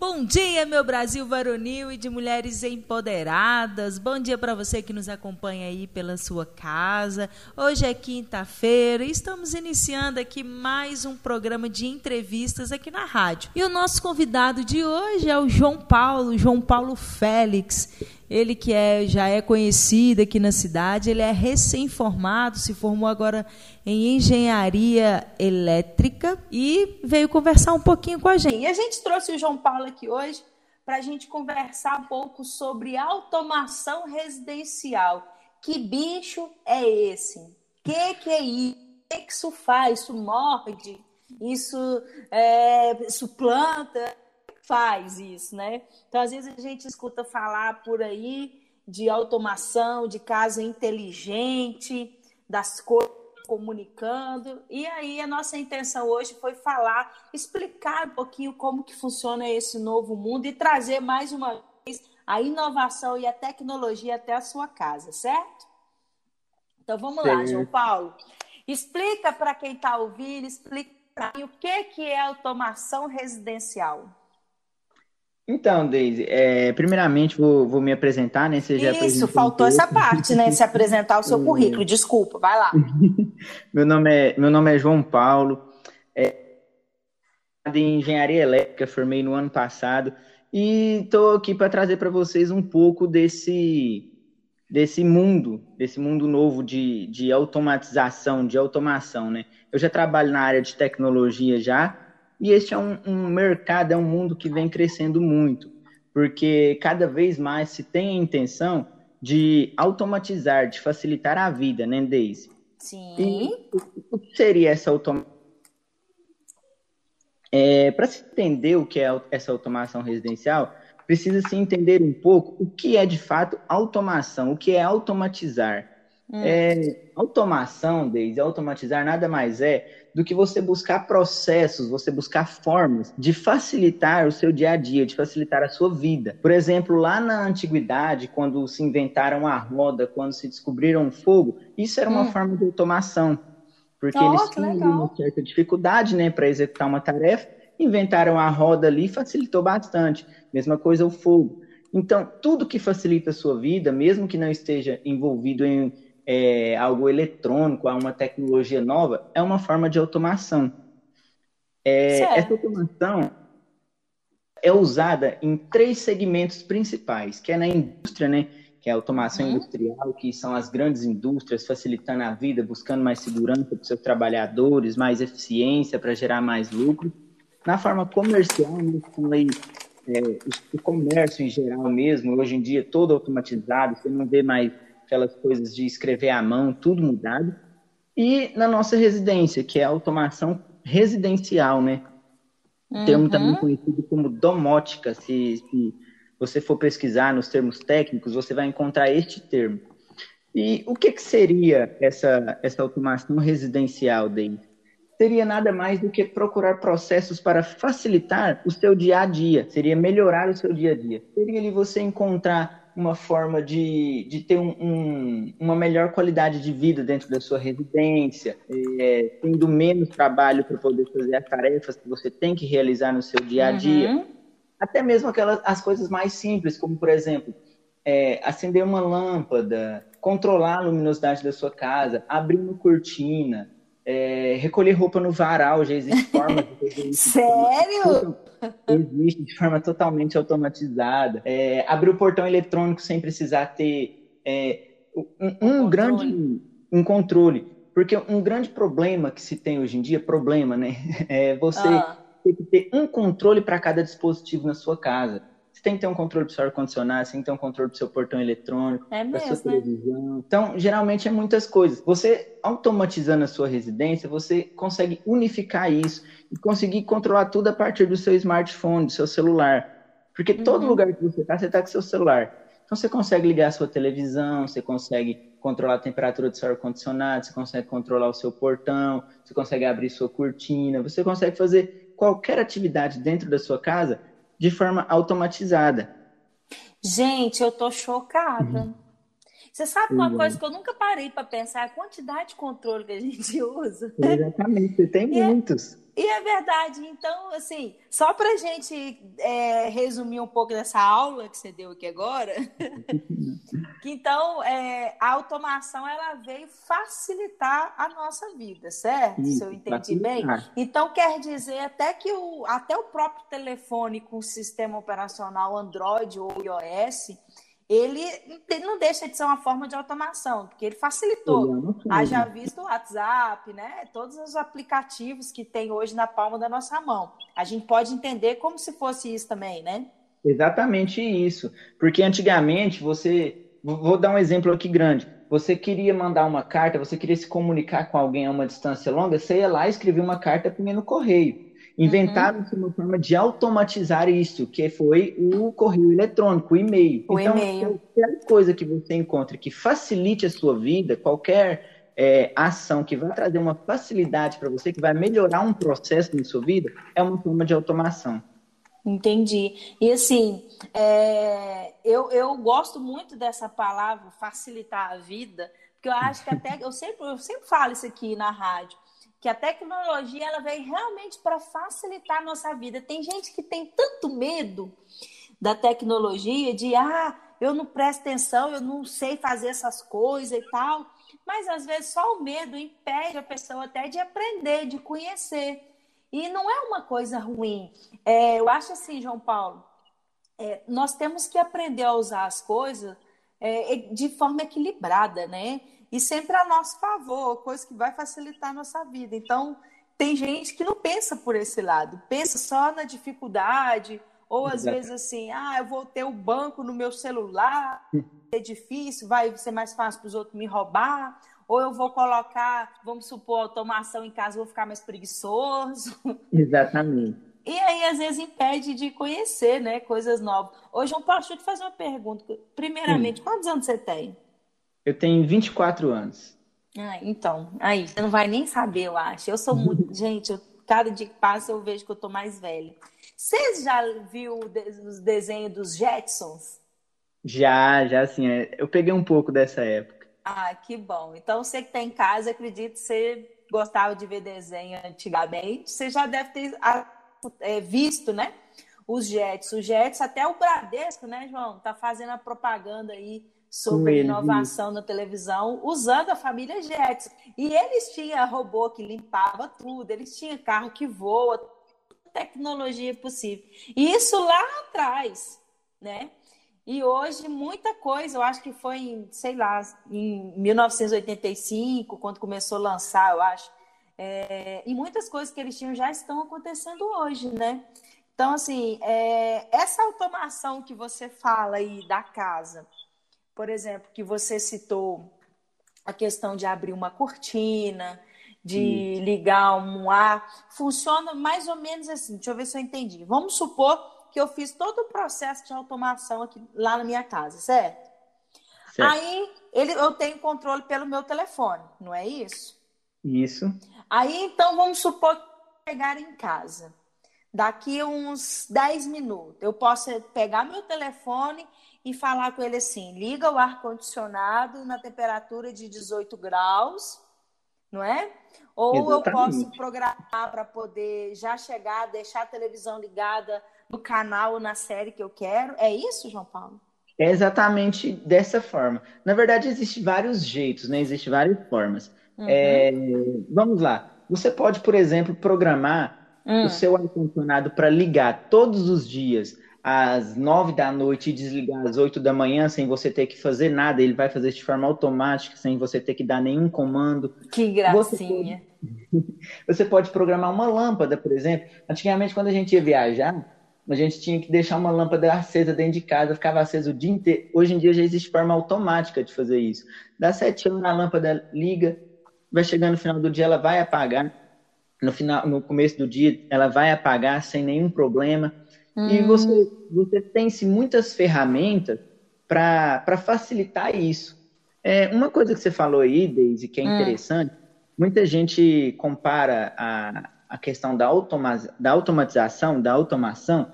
Bom dia, meu Brasil varonil e de mulheres empoderadas. Bom dia para você que nos acompanha aí pela sua casa. Hoje é quinta-feira e estamos iniciando aqui mais um programa de entrevistas aqui na rádio. E o nosso convidado de hoje é o João Paulo, João Paulo Félix. Ele que é, já é conhecido aqui na cidade, ele é recém-formado, se formou agora em engenharia elétrica e veio conversar um pouquinho com a gente. E a gente trouxe o João Paulo aqui hoje para a gente conversar um pouco sobre automação residencial. Que bicho é esse? Que, que é isso? O que, que isso faz? Isso morde? Isso é, suplanta? Faz isso, né? Então, às vezes a gente escuta falar por aí de automação, de casa inteligente, das coisas comunicando. E aí a nossa intenção hoje foi falar, explicar um pouquinho como que funciona esse novo mundo e trazer mais uma vez a inovação e a tecnologia até a sua casa, certo? Então vamos Sim. lá, João Paulo. Explica para quem está ouvindo, explica o que, que é automação residencial. Então, Deise, é, primeiramente vou, vou, me apresentar, né? Você já Isso, faltou essa parte, né? Se apresentar o seu currículo. Desculpa, vai lá. meu, nome é, meu nome é João Paulo, é, em engenharia elétrica, formei no ano passado e estou aqui para trazer para vocês um pouco desse desse mundo, desse mundo novo de, de automatização, de automação, né? Eu já trabalho na área de tecnologia já, e este é um, um mercado, é um mundo que vem crescendo muito, porque cada vez mais se tem a intenção de automatizar, de facilitar a vida, né, Daisy? Sim. E o que seria essa automação? É, Para se entender o que é essa automação residencial, precisa se entender um pouco o que é de fato automação, o que é automatizar. Hum. É, automação, Deise, automatizar nada mais é do que você buscar processos, você buscar formas de facilitar o seu dia a dia, de facilitar a sua vida. Por exemplo, lá na antiguidade, quando se inventaram a roda, quando se descobriram o fogo, isso era uma hum. forma de automação, porque oh, eles tinham uma certa dificuldade, né, para executar uma tarefa, inventaram a roda ali, facilitou bastante. Mesma coisa o fogo. Então, tudo que facilita a sua vida, mesmo que não esteja envolvido em é, algo eletrônico, a uma tecnologia nova, é uma forma de automação. É, essa automação é usada em três segmentos principais, que é na indústria, né? Que é a automação uhum. industrial, que são as grandes indústrias facilitando a vida, buscando mais segurança para os seus trabalhadores, mais eficiência para gerar mais lucro. Na forma comercial, né, aí, é, o comércio em geral mesmo, hoje em dia todo automatizado, você não vê mais aquelas coisas de escrever à mão, tudo mudado. E na nossa residência, que é a automação residencial, né? Uhum. Termo também conhecido como domótica. Se, se você for pesquisar nos termos técnicos, você vai encontrar este termo. E o que, que seria essa, essa automação residencial daí? Seria nada mais do que procurar processos para facilitar o seu dia a dia, seria melhorar o seu dia a dia. Seria ali você encontrar uma forma de, de ter um, um, uma melhor qualidade de vida dentro da sua residência, é, tendo menos trabalho para poder fazer as tarefas que você tem que realizar no seu dia a dia. Uhum. Até mesmo aquelas as coisas mais simples, como por exemplo, é, acender uma lâmpada, controlar a luminosidade da sua casa, abrir uma cortina, é, recolher roupa no varal, já existe forma de. Sério? Existe de forma totalmente automatizada. É, abrir o portão eletrônico sem precisar ter é, um, um grande um controle. Porque um grande problema que se tem hoje em dia, problema, né? É você ah. ter que ter um controle para cada dispositivo na sua casa. Você tem que ter um controle para o seu ar-condicionado, você tem que ter um controle para o seu portão eletrônico, é para sua né? televisão. Então, geralmente é muitas coisas. Você, automatizando a sua residência, você consegue unificar isso e conseguir controlar tudo a partir do seu smartphone, do seu celular. Porque uhum. todo lugar que você está, você está com seu celular. Então, você consegue ligar a sua televisão, você consegue controlar a temperatura do seu ar-condicionado, você consegue controlar o seu portão, você consegue abrir sua cortina, você consegue fazer qualquer atividade dentro da sua casa de forma automatizada. Gente, eu tô chocada. Uhum. Você sabe uma coisa que eu nunca parei para pensar, a quantidade de controle que a gente usa. Exatamente, tem e é muitos. É, E é verdade. Então, assim, só para a gente é, resumir um pouco dessa aula que você deu aqui agora, que então é, a automação ela veio facilitar a nossa vida, certo? Isso, Se eu entendi bem. Então, quer dizer até que o, até o próprio telefone com o sistema operacional Android ou iOS ele não deixa de ser uma forma de automação, porque ele facilitou. Haja visto o WhatsApp, né? Todos os aplicativos que tem hoje na palma da nossa mão. A gente pode entender como se fosse isso também, né? Exatamente isso. Porque antigamente você. Vou dar um exemplo aqui grande. Você queria mandar uma carta, você queria se comunicar com alguém a uma distância longa, você ia lá e escrevia uma carta para no correio. Inventaram uhum. uma forma de automatizar isso, que foi o correio eletrônico, o e-mail. O então, e-mail. qualquer coisa que você encontre que facilite a sua vida, qualquer é, ação que vai trazer uma facilidade para você, que vai melhorar um processo na sua vida, é uma forma de automação. Entendi. E assim, é, eu, eu gosto muito dessa palavra facilitar a vida, porque eu acho que até eu sempre, eu sempre falo isso aqui na rádio que a tecnologia ela veio realmente para facilitar a nossa vida. Tem gente que tem tanto medo da tecnologia, de ah, eu não presto atenção, eu não sei fazer essas coisas e tal. Mas às vezes só o medo impede a pessoa até de aprender, de conhecer. E não é uma coisa ruim. É, eu acho assim, João Paulo, é, nós temos que aprender a usar as coisas é, de forma equilibrada, né? E sempre a nosso favor, coisa que vai facilitar a nossa vida. Então, tem gente que não pensa por esse lado, pensa só na dificuldade, ou às Exato. vezes assim, ah, eu vou ter o banco no meu celular, é difícil, vai ser mais fácil para os outros me roubar, ou eu vou colocar, vamos supor, automação em casa, vou ficar mais preguiçoso. Exatamente. E aí, às vezes, impede de conhecer né, coisas novas. Ô, João Paulo, deixa eu te fazer uma pergunta. Primeiramente, quantos anos você tem? Eu tenho 24 anos. Ah, então, aí, você não vai nem saber, eu acho. Eu sou muito. Gente, eu, cada dia que passa eu vejo que eu tô mais velha. Você já viu os desenhos dos Jetsons? Já, já, assim, é, eu peguei um pouco dessa época. Ah, que bom. Então, você que está em casa, acredito que você gostava de ver desenho antigamente, você já deve ter é, visto, né? Os Jets. Os Jets, até o Bradesco, né, João? Tá fazendo a propaganda aí sobre inovação na televisão usando a família Jetson. E eles tinham robô que limpava tudo, eles tinham carro que voa, tecnologia possível. E isso lá atrás, né? E hoje muita coisa, eu acho que foi em, sei lá, em 1985, quando começou a lançar, eu acho. É, e muitas coisas que eles tinham já estão acontecendo hoje, né? Então, assim, é, essa automação que você fala aí da casa, por exemplo, que você citou a questão de abrir uma cortina, de ligar um ar, funciona mais ou menos assim. Deixa eu ver se eu entendi. Vamos supor que eu fiz todo o processo de automação aqui lá na minha casa, certo? certo. Aí ele, eu tenho controle pelo meu telefone, não é isso? Isso. Aí então vamos supor que chegar em casa. Daqui uns 10 minutos, eu posso pegar meu telefone e falar com ele assim: liga o ar-condicionado na temperatura de 18 graus, não é? Ou Exatamente. eu posso programar para poder já chegar, deixar a televisão ligada no canal ou na série que eu quero. É isso, João Paulo? É exatamente dessa forma. Na verdade, existem vários jeitos, né? Existem várias formas. Uhum. É, vamos lá. Você pode, por exemplo, programar uhum. o seu ar-condicionado para ligar todos os dias às nove da noite e desligar às oito da manhã sem você ter que fazer nada. Ele vai fazer de forma automática, sem você ter que dar nenhum comando. Que gracinha. Você pode, você pode programar uma lâmpada, por exemplo. Antigamente, quando a gente ia viajar, a gente tinha que deixar uma lâmpada acesa dentro de casa, ficava acesa o dia inteiro. Hoje em dia já existe forma automática de fazer isso. Dá sete anos, a lâmpada liga, vai chegando no final do dia, ela vai apagar. No, final, no começo do dia, ela vai apagar sem nenhum problema. Hum. E você, você tem-se muitas ferramentas para facilitar isso. É, uma coisa que você falou aí, Deise, que é hum. interessante, muita gente compara a, a questão da, automa da automatização, da automação,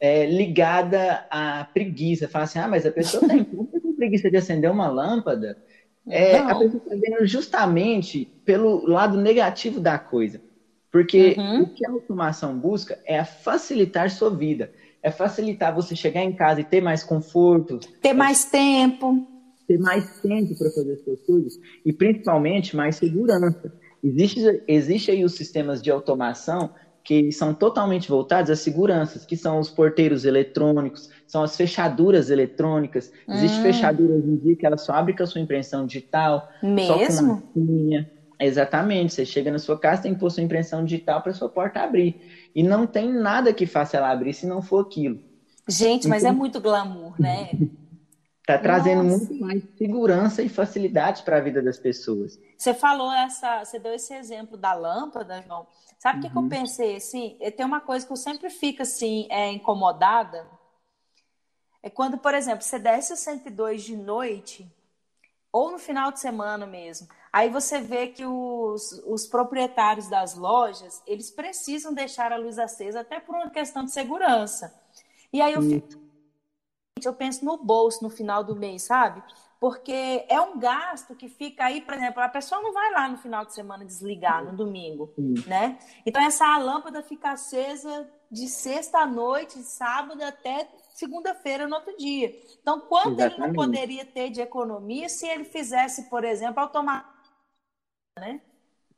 é, ligada à preguiça. Fala assim, ah, mas a pessoa tem, tem preguiça de acender uma lâmpada. É, a pessoa está vendo justamente pelo lado negativo da coisa. Porque uhum. o que a automação busca é facilitar sua vida. É facilitar você chegar em casa e ter mais conforto. Ter mais tempo. Ter mais tempo para fazer as suas coisas. E principalmente mais segurança. Existe, existe aí os sistemas de automação que são totalmente voltados às seguranças, que são os porteiros eletrônicos, são as fechaduras eletrônicas. Existe hum. fechadura hoje em dia que ela só abre com a sua impressão digital, Mesmo? só com uma. Exatamente, você chega na sua casa, tem que pôr sua impressão digital para sua porta abrir. E não tem nada que faça ela abrir se não for aquilo. Gente, então, mas é muito glamour, né? Está trazendo Nossa. muito mais segurança e facilidade para a vida das pessoas. Você falou essa, você deu esse exemplo da lâmpada, João. Sabe o uhum. que, que, eu uhum. pensei assim? Tem uma coisa que eu sempre fico assim, é, incomodada. É quando, por exemplo, você desce o 102 de noite, ou no final de semana mesmo. Aí você vê que os, os proprietários das lojas, eles precisam deixar a luz acesa até por uma questão de segurança. E aí eu fico, eu penso no bolso no final do mês, sabe? Porque é um gasto que fica aí, por exemplo, a pessoa não vai lá no final de semana desligar no domingo, né? Então essa lâmpada fica acesa de sexta à noite, sábado até segunda-feira no outro dia. Então, quanto Exatamente. ele não poderia ter de economia se ele fizesse, por exemplo, automático, né?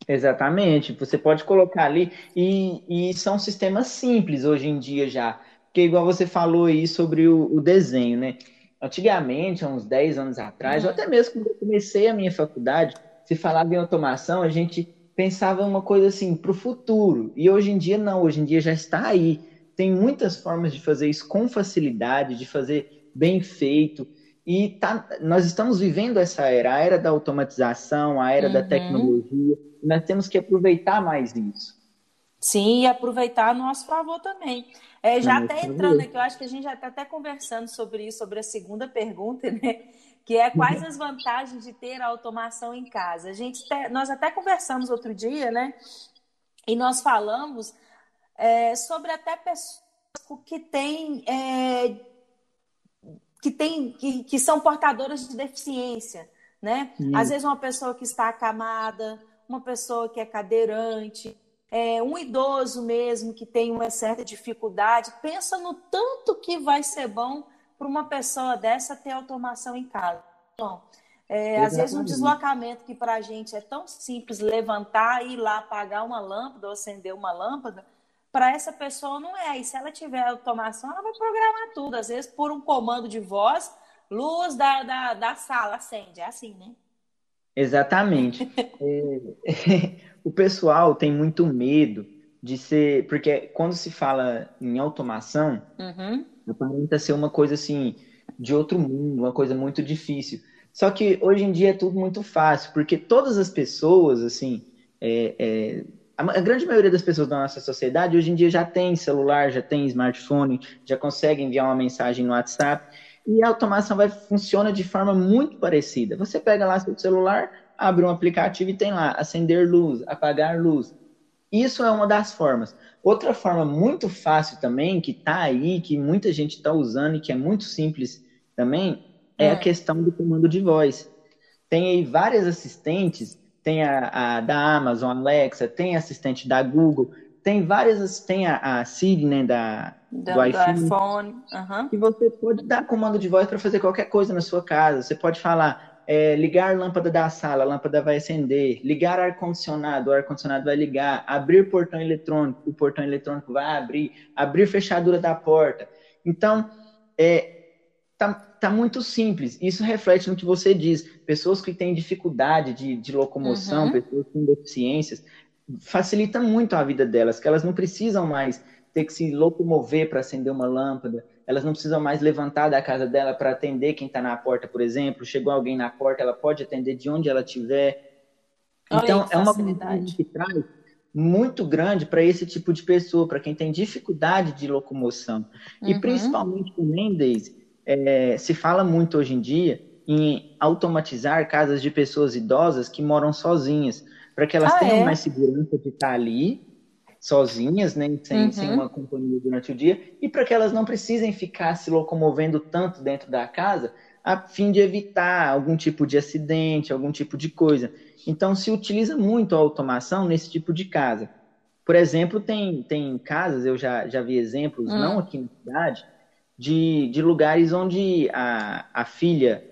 Exatamente. Você pode colocar ali e, e, são sistemas simples hoje em dia já. Porque igual você falou aí sobre o, o desenho, né? Antigamente, há uns 10 anos atrás, uhum. ou até mesmo quando eu comecei a minha faculdade, se falava em automação, a gente pensava uma coisa assim para o futuro. E hoje em dia não, hoje em dia já está aí. Tem muitas formas de fazer isso com facilidade, de fazer bem feito. E tá, nós estamos vivendo essa era, a era da automatização, a era uhum. da tecnologia. E nós temos que aproveitar mais isso. Sim, e aproveitar a nosso favor também. É, já até entrando aqui, eu acho que a gente já está até conversando sobre isso, sobre a segunda pergunta, né? Que é quais as vantagens de ter a automação em casa. A gente nós até conversamos outro dia, né? E nós falamos é, sobre até pessoas que têm é, que, tem, que, que são portadoras de deficiência, né? Às vezes uma pessoa que está acamada, uma pessoa que é cadeirante, é, um idoso mesmo que tem uma certa dificuldade, pensa no tanto que vai ser bom para uma pessoa dessa ter automação em casa. Bom, é, às vezes um deslocamento que para a gente é tão simples levantar, ir lá apagar uma lâmpada ou acender uma lâmpada, para essa pessoa não é. E se ela tiver automação, ela vai programar tudo. Às vezes, por um comando de voz, luz da, da, da sala acende. É assim, né? Exatamente. é, o pessoal tem muito medo de ser. Porque quando se fala em automação, uhum. aparenta ser uma coisa assim, de outro mundo, uma coisa muito difícil. Só que hoje em dia é tudo muito fácil, porque todas as pessoas, assim, é, é, a grande maioria das pessoas da nossa sociedade hoje em dia já tem celular, já tem smartphone, já consegue enviar uma mensagem no WhatsApp. E a automação vai funciona de forma muito parecida. Você pega lá seu celular, abre um aplicativo e tem lá acender luz, apagar luz. Isso é uma das formas. Outra forma muito fácil também, que está aí, que muita gente está usando e que é muito simples também, é, é, a questão do comando de voz. Tem aí várias assistentes, tem a, a da Amazon, Alexa, tem assistente da Google, tem várias, tem a, a Siri, né, da, do, do iPhone, iPhone. Uhum. e você pode dar comando de voz para fazer qualquer coisa na sua casa. Você pode falar, é, ligar a lâmpada da sala, a lâmpada vai acender, ligar ar-condicionado, o ar-condicionado vai ligar, abrir portão eletrônico, o portão eletrônico vai abrir, abrir fechadura da porta. Então, é, tá, tá muito simples. Isso reflete no que você diz. Pessoas que têm dificuldade de, de locomoção, uhum. pessoas com deficiências, facilita muito a vida delas, que elas não precisam mais ter que se locomover para acender uma lâmpada, elas não precisam mais levantar da casa dela para atender quem está na porta, por exemplo. Chegou alguém na porta, ela pode atender de onde ela estiver. Então, é uma comunidade que traz muito grande para esse tipo de pessoa, para quem tem dificuldade de locomoção. Uhum. E principalmente também, Deise, é, se fala muito hoje em dia em automatizar casas de pessoas idosas que moram sozinhas para que elas ah, tenham é? mais segurança de estar ali sozinhas, né, sem, uhum. sem uma companhia durante o dia, e para que elas não precisem ficar se locomovendo tanto dentro da casa, a fim de evitar algum tipo de acidente, algum tipo de coisa. Então, se utiliza muito a automação nesse tipo de casa. Por exemplo, tem, tem casas, eu já, já vi exemplos, hum. não aqui na cidade, de, de lugares onde a, a filha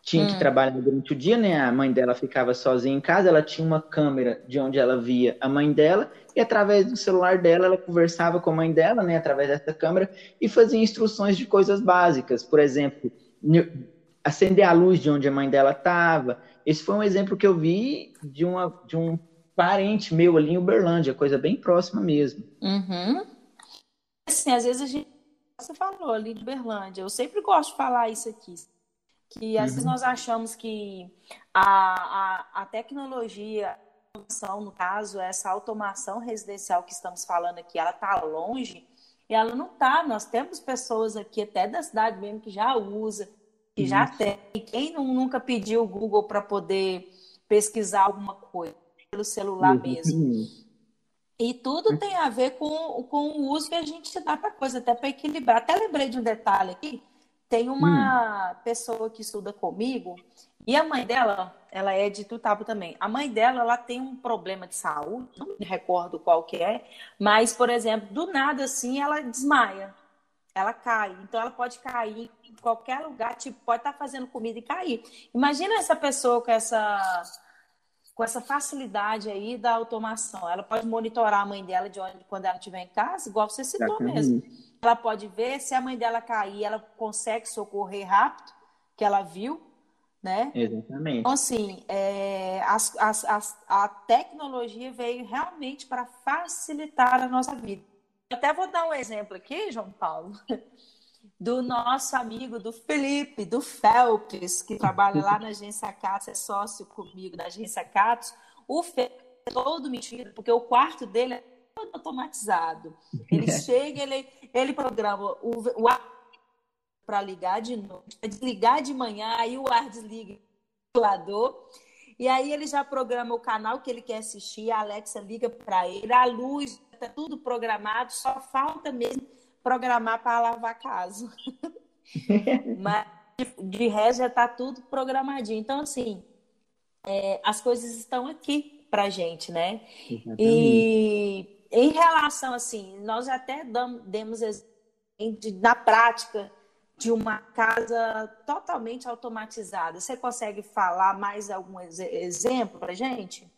tinha hum. que trabalhar durante o dia, né? A mãe dela ficava sozinha em casa, ela tinha uma câmera de onde ela via a mãe dela, e através do celular dela ela conversava com a mãe dela, né? Através dessa câmera, e fazia instruções de coisas básicas. Por exemplo, acender a luz de onde a mãe dela estava. Esse foi um exemplo que eu vi de, uma, de um parente meu ali em Uberlândia, coisa bem próxima mesmo. Uhum. Assim, às vezes a gente você falou ali de Berlândia. Eu sempre gosto de falar isso aqui. Que às uhum. vezes nós achamos que a, a, a tecnologia, a no caso, essa automação residencial que estamos falando aqui, ela está longe e ela não está. Nós temos pessoas aqui, até da cidade mesmo, que já usa, que já tem. Quem não, nunca pediu o Google para poder pesquisar alguma coisa pelo celular uhum. mesmo? E tudo tem a ver com, com o uso que a gente dá para coisa, até para equilibrar. Até lembrei de um detalhe aqui. Tem uma hum. pessoa que estuda comigo e a mãe dela, ela é de Tutabo também. A mãe dela, ela tem um problema de saúde, não me recordo qual que é, mas, por exemplo, do nada assim, ela desmaia. Ela cai. Então, ela pode cair em qualquer lugar, tipo, pode estar tá fazendo comida e cair. Imagina essa pessoa com essa com essa facilidade aí da automação. Ela pode monitorar a mãe dela de onde, quando ela estiver em casa, igual você citou mesmo. Ela pode ver se a mãe dela cair, ela consegue socorrer rápido, que ela viu, né? Exatamente. Então, assim, é, as, as, as, a tecnologia veio realmente para facilitar a nossa vida. até vou dar um exemplo aqui, João Paulo do nosso amigo, do Felipe, do Felps, que trabalha lá na agência Catos, é sócio comigo da agência Catos. O Felps é todo mentira, porque o quarto dele é todo automatizado. Ele chega, ele, ele programa o, o ar para ligar de noite, desligar de manhã, aí o ar desliga o ventilador. E aí ele já programa o canal que ele quer assistir, a Alexa liga para ele, a luz, está tudo programado, só falta mesmo programar para lavar a casa. Mas de, resto já está tudo programadinho. Então, assim, é, as coisas estão aqui para gente, né? Exatamente. E em relação, assim, nós até damos, demos na prática de uma casa totalmente automatizada. Você consegue falar mais algum exemplo para gente?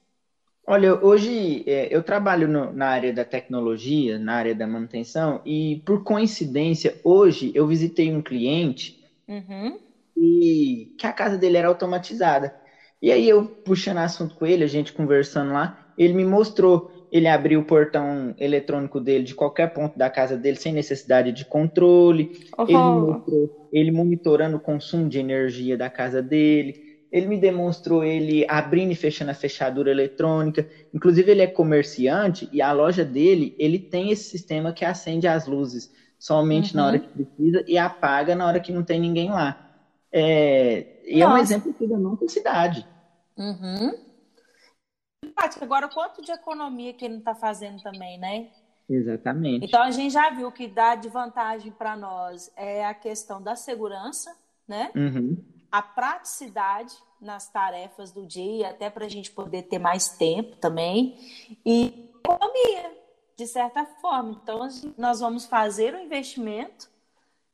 Olha, hoje é, eu trabalho no, na área da tecnologia, na área da manutenção, e por coincidência, hoje eu visitei um cliente uhum. e que a casa dele era automatizada. E aí eu puxando assunto com ele, a gente conversando lá, ele me mostrou, ele abriu o portão eletrônico dele de qualquer ponto da casa dele sem necessidade de controle, uhum. ele, mostrou, ele monitorando o consumo de energia da casa dele, ele me demonstrou ele abrindo e fechando a fechadura eletrônica. Inclusive, ele é comerciante e a loja dele, ele tem esse sistema que acende as luzes somente uhum. na hora que precisa e apaga na hora que não tem ninguém lá. É, e é um exemplo aqui da nossa cidade. Uhum. Agora, quanto de economia que ele não está fazendo também, né? Exatamente. Então, a gente já viu que dá de vantagem para nós é a questão da segurança, né? Uhum a praticidade nas tarefas do dia, até para a gente poder ter mais tempo também, e economia, de certa forma. Então, nós vamos fazer o um investimento,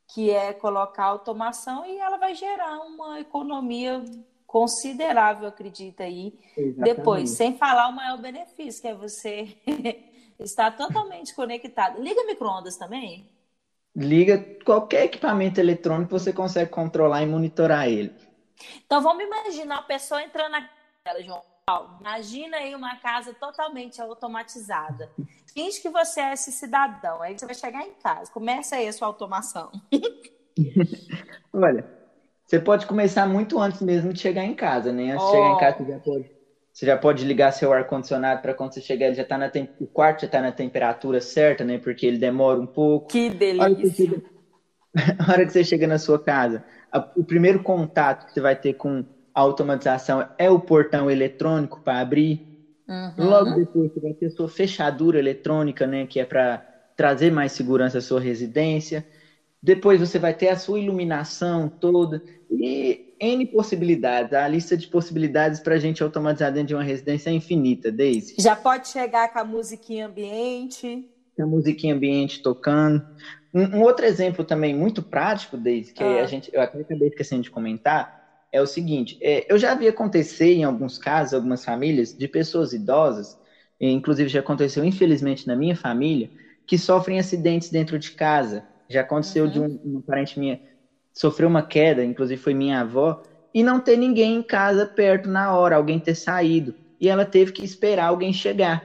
que é colocar automação, e ela vai gerar uma economia considerável, acredita aí. Exatamente. Depois, sem falar o maior benefício, que é você estar totalmente conectado. Liga micro-ondas também? liga qualquer equipamento eletrônico, você consegue controlar e monitorar ele. Então vamos imaginar a pessoa entrando na casa, João Paulo. Imagina aí uma casa totalmente automatizada. Finge que você é esse cidadão. Aí você vai chegar em casa. Começa aí a sua automação. Olha, você pode começar muito antes mesmo de chegar em casa, né? Antes oh. de chegar em casa, você já pode você já pode ligar seu ar-condicionado para quando você chegar, ele já tá na tem... o quarto já está na temperatura certa, né? Porque ele demora um pouco. Que delícia! A hora que você chega, hora que você chega na sua casa, a... o primeiro contato que você vai ter com a automatização é o portão eletrônico para abrir. Uhum. Logo depois você vai ter a sua fechadura eletrônica, né? Que é para trazer mais segurança à sua residência. Depois você vai ter a sua iluminação toda. E N possibilidades. A lista de possibilidades para a gente automatizar dentro de uma residência é infinita, Daisy. Já pode chegar com a musiquinha ambiente. Com a musiquinha ambiente tocando. Um, um outro exemplo também muito prático, Daisy, que ah. a gente, eu acabei esquecendo de comentar, é o seguinte: é, eu já vi acontecer em alguns casos, algumas famílias, de pessoas idosas, inclusive já aconteceu infelizmente na minha família, que sofrem acidentes dentro de casa. Já aconteceu uhum. de um, uma parente minha sofreu uma queda, inclusive foi minha avó, e não ter ninguém em casa perto na hora, alguém ter saído. E ela teve que esperar alguém chegar,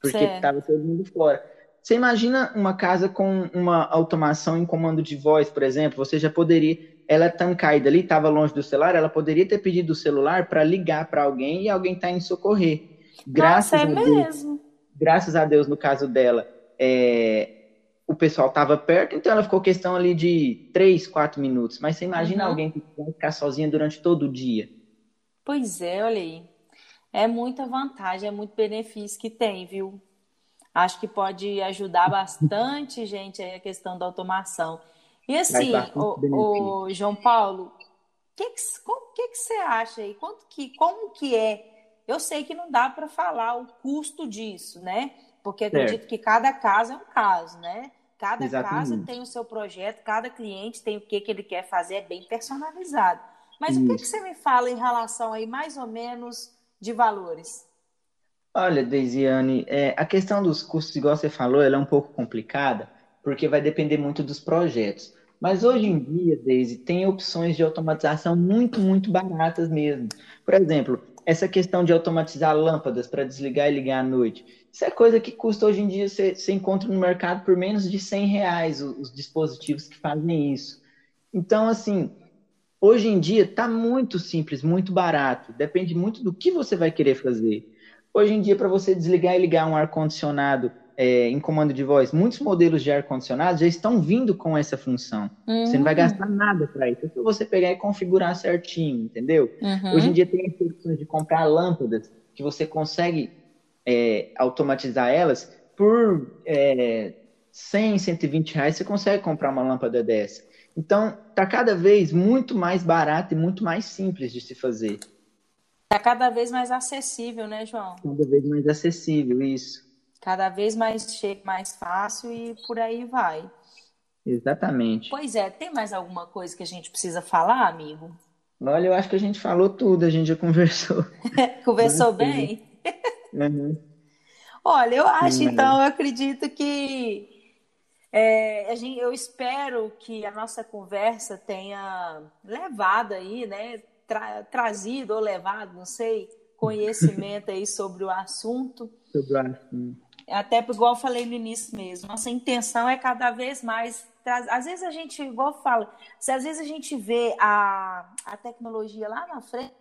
porque estava todo mundo fora. Você imagina uma casa com uma automação em comando de voz, por exemplo, você já poderia, ela estando tá caída ali, estava longe do celular, ela poderia ter pedido o celular para ligar para alguém e alguém está em socorrer. Graças Nossa, é a Deus, mesmo. Graças a Deus, no caso dela, é, o pessoal estava perto, então ela ficou questão ali de três, quatro minutos. Mas você imagina uhum. alguém que vai ficar sozinha durante todo o dia. Pois é, olha aí. É muita vantagem, é muito benefício que tem, viu? Acho que pode ajudar bastante, gente, aí a questão da automação. E assim, o, o, João Paulo, o que, que, que, você acha aí? Quanto que, como que é? Eu sei que não dá para falar o custo disso, né? Porque acredito certo. que cada caso é um caso, né? Cada Exatamente. casa tem o seu projeto, cada cliente tem o que, que ele quer fazer, é bem personalizado. Mas Isso. o que, que você me fala em relação aí, mais ou menos, de valores? Olha, Deisiane, é, a questão dos custos, igual você falou, ela é um pouco complicada, porque vai depender muito dos projetos. Mas hoje em dia, Deise, tem opções de automatização muito, muito baratas mesmo. Por exemplo, essa questão de automatizar lâmpadas para desligar e ligar à noite. Isso é coisa que custa hoje em dia, você, você encontra no mercado por menos de 100 reais os, os dispositivos que fazem isso. Então, assim, hoje em dia está muito simples, muito barato. Depende muito do que você vai querer fazer. Hoje em dia, para você desligar e ligar um ar-condicionado é, em comando de voz, muitos modelos de ar-condicionado já estão vindo com essa função. Uhum. Você não vai hum. gastar nada para isso. É só você pegar e configurar certinho, entendeu? Uhum. Hoje em dia tem opções de comprar lâmpadas que você consegue é, automatizar elas por é, 100, 120 reais. Você consegue comprar uma lâmpada dessa. Então, está cada vez muito mais barato e muito mais simples de se fazer. Está cada vez mais acessível, né, João? Cada vez mais acessível, isso cada vez mais cheio, mais fácil e por aí vai. Exatamente. Pois é, tem mais alguma coisa que a gente precisa falar, amigo? Olha, eu acho que a gente falou tudo, a gente já conversou. conversou bem? Uhum. Olha, eu acho, então, eu acredito que é, gente, eu espero que a nossa conversa tenha levado aí, né? Tra, trazido ou levado, não sei, conhecimento aí sobre o assunto. Sobre o assunto. Até igual eu falei no início mesmo, nossa intenção é cada vez mais. Às vezes a gente, igual eu falo, se às vezes a gente vê a, a tecnologia lá na frente,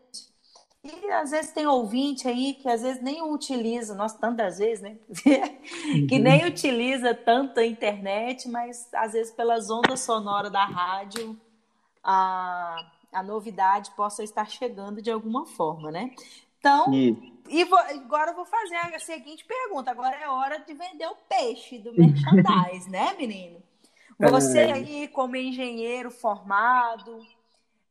e às vezes tem ouvinte aí que às vezes nem utiliza, nós tantas vezes, né? que uhum. nem utiliza tanto a internet, mas às vezes pelas ondas sonoras da rádio, a, a novidade possa estar chegando de alguma forma, né? Então, e vou, agora eu vou fazer a seguinte pergunta. Agora é hora de vender o peixe do merchandise, né, menino? Você é. aí, como engenheiro formado,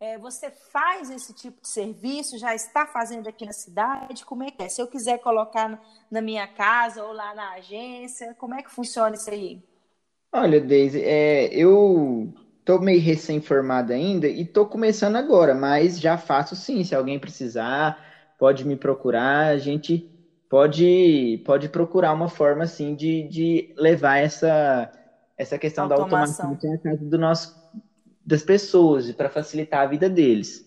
é, você faz esse tipo de serviço? Já está fazendo aqui na cidade? Como é que é? Se eu quiser colocar na minha casa ou lá na agência, como é que funciona isso aí? Olha, Deise, é, eu tô meio recém-formado ainda e tô começando agora, mas já faço sim, se alguém precisar pode me procurar, a gente pode, pode procurar uma forma assim de, de levar essa, essa questão automação. da automação à casa do nosso, das pessoas, para facilitar a vida deles.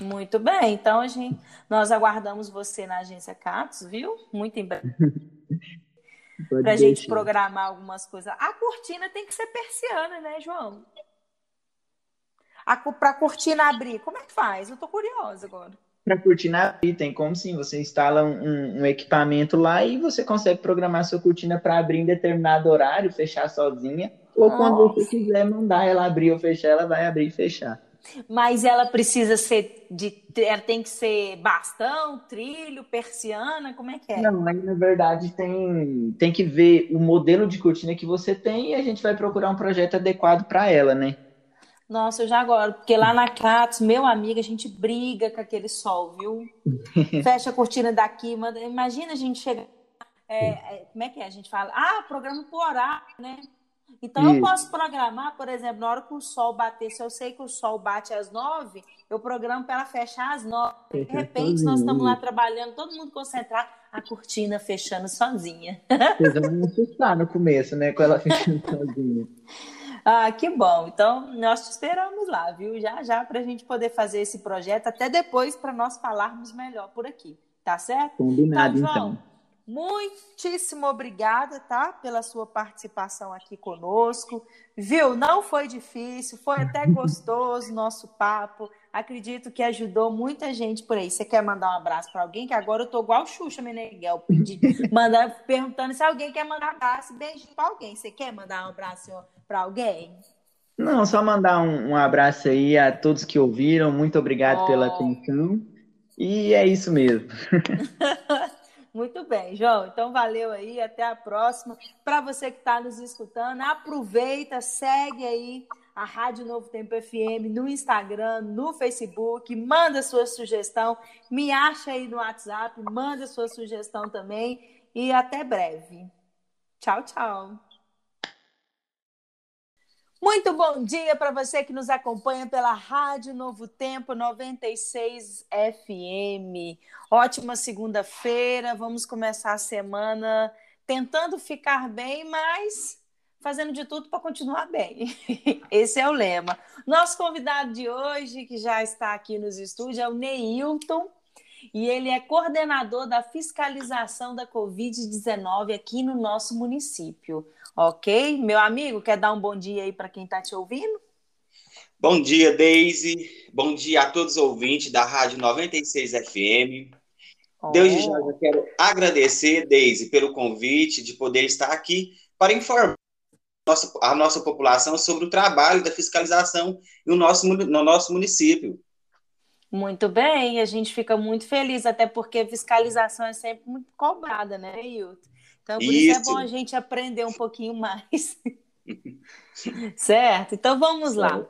Muito bem, então a gente, nós aguardamos você na agência Catos, viu? Muito em breve. para a gente programar algumas coisas. A cortina tem que ser persiana, né, João? Para a cortina abrir, como é que faz? Eu estou curiosa agora para cortina abrir. Tem como sim, você instala um, um, equipamento lá e você consegue programar sua cortina para abrir em determinado horário, fechar sozinha. Ou Nossa. quando você quiser mandar ela abrir ou fechar, ela vai abrir e fechar. Mas ela precisa ser de. Ela tem que ser bastão, trilho, persiana, como é que é? Não, aí na verdade tem, tem que ver o modelo de cortina que você tem e a gente vai procurar um projeto adequado para ela, né? Nossa, eu já agora, porque lá na Catos, meu amigo, a gente briga com aquele sol, viu? Fecha a cortina daqui, manda... imagina a gente chegar. É, é, como é que é? A gente fala, ah, programa por horário, né? Então Isso. eu posso programar, por exemplo, na hora que o sol bater, se eu sei que o sol bate às nove, eu programo para ela fechar às nove. De repente, nós estamos lá trabalhando, todo mundo concentrado, a cortina fechando sozinha. Vocês vão assustar no começo, né? Com ela fechando sozinha. Ah, que bom. Então, nós te esperamos lá, viu? Já já para a gente poder fazer esse projeto, até depois para nós falarmos melhor por aqui. Tá certo? Combinado, então. então. Muitíssimo obrigada, tá? Pela sua participação aqui conosco. Viu? Não foi difícil, foi até gostoso nosso papo. Acredito que ajudou muita gente por aí. Você quer mandar um abraço para alguém? Que agora eu tô igual Xuxa Meneghel, mandando, perguntando se alguém quer mandar um abraço, beijinho para alguém. Você quer mandar um abraço para alguém? Não, só mandar um, um, abraço aí a todos que ouviram. Muito obrigado oh. pela atenção. E é isso mesmo. Muito bem, João. Então valeu aí, até a próxima. Para você que está nos escutando, aproveita, segue aí a Rádio Novo Tempo FM no Instagram, no Facebook, manda sua sugestão, me acha aí no WhatsApp, manda sua sugestão também e até breve. Tchau, tchau. Muito bom dia para você que nos acompanha pela Rádio Novo Tempo 96 FM. Ótima segunda-feira. Vamos começar a semana tentando ficar bem, mas fazendo de tudo para continuar bem. Esse é o lema. Nosso convidado de hoje, que já está aqui nos estúdios, é o Neilton. E ele é coordenador da fiscalização da Covid-19 aqui no nosso município. Ok? Meu amigo, quer dar um bom dia aí para quem está te ouvindo? Bom dia, Deise. Bom dia a todos os ouvintes da Rádio 96 FM. Oh. Desde já eu quero agradecer, Deise, pelo convite de poder estar aqui para informar a nossa população sobre o trabalho da fiscalização no nosso, no nosso município. Muito bem, a gente fica muito feliz, até porque fiscalização é sempre muito cobrada, né, Hilton? Então, por isso. isso é bom a gente aprender um pouquinho mais. certo? Então vamos lá.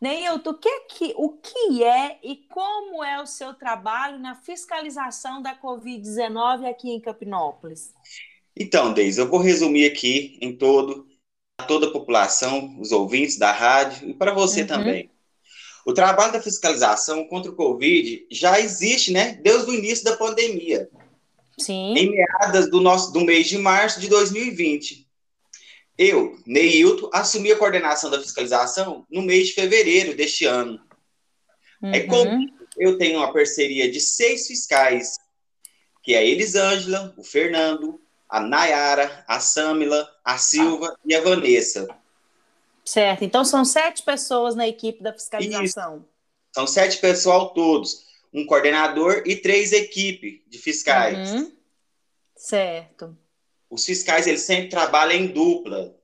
Neilton, o que, é que, o que é e como é o seu trabalho na fiscalização da Covid-19 aqui em Campinópolis? Então, Deise, eu vou resumir aqui em todo, a toda a população, os ouvintes da rádio e para você uhum. também. O trabalho da fiscalização contra o Covid já existe, né, desde o início da pandemia. Sim. em meadas do, nosso, do mês de março de 2020. Eu, Neilton, assumi a coordenação da fiscalização no mês de fevereiro deste ano. Uhum. É como eu tenho uma parceria de seis fiscais, que é a Elisângela, o Fernando, a Nayara, a Samila, a Silva ah. e a Vanessa. Certo, então são sete pessoas na equipe da fiscalização. Isso. São sete pessoal todos um coordenador e três equipes de fiscais. Uhum. Certo. Os fiscais, eles sempre trabalham em dupla,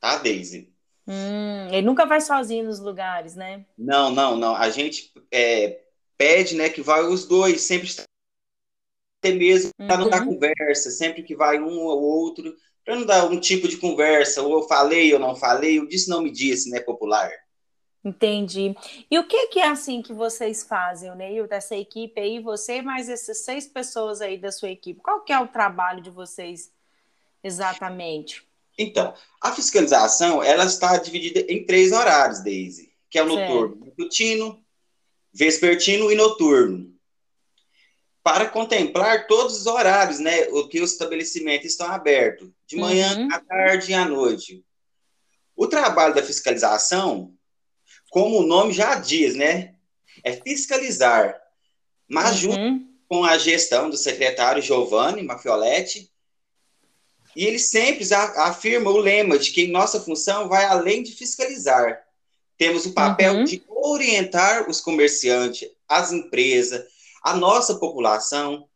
tá, Daisy? Hum, ele nunca vai sozinho nos lugares, né? Não, não, não. A gente é, pede, né, que vai os dois, sempre até mesmo para uhum. não dar uhum. conversa, sempre que vai um ou outro, para não dar um tipo de conversa, ou eu falei ou não falei, eu disse não me disse, né, popular. Entendi. E o que, que é assim que vocês fazem, o Neil, dessa equipe aí, você mais essas seis pessoas aí da sua equipe? Qual que é o trabalho de vocês exatamente? Então, a fiscalização, ela está dividida em três horários, Daisy, que é o noturno, matutino, vespertino e noturno. Para contemplar todos os horários, né, o que os estabelecimentos estão abertos, de manhã, uhum. à tarde e à noite. O trabalho da fiscalização como o nome já diz, né? É fiscalizar. Mas uhum. junto com a gestão do secretário Giovanni Mafioletti, e ele sempre afirma o lema de que nossa função vai além de fiscalizar. Temos o papel uhum. de orientar os comerciantes, as empresas, a nossa população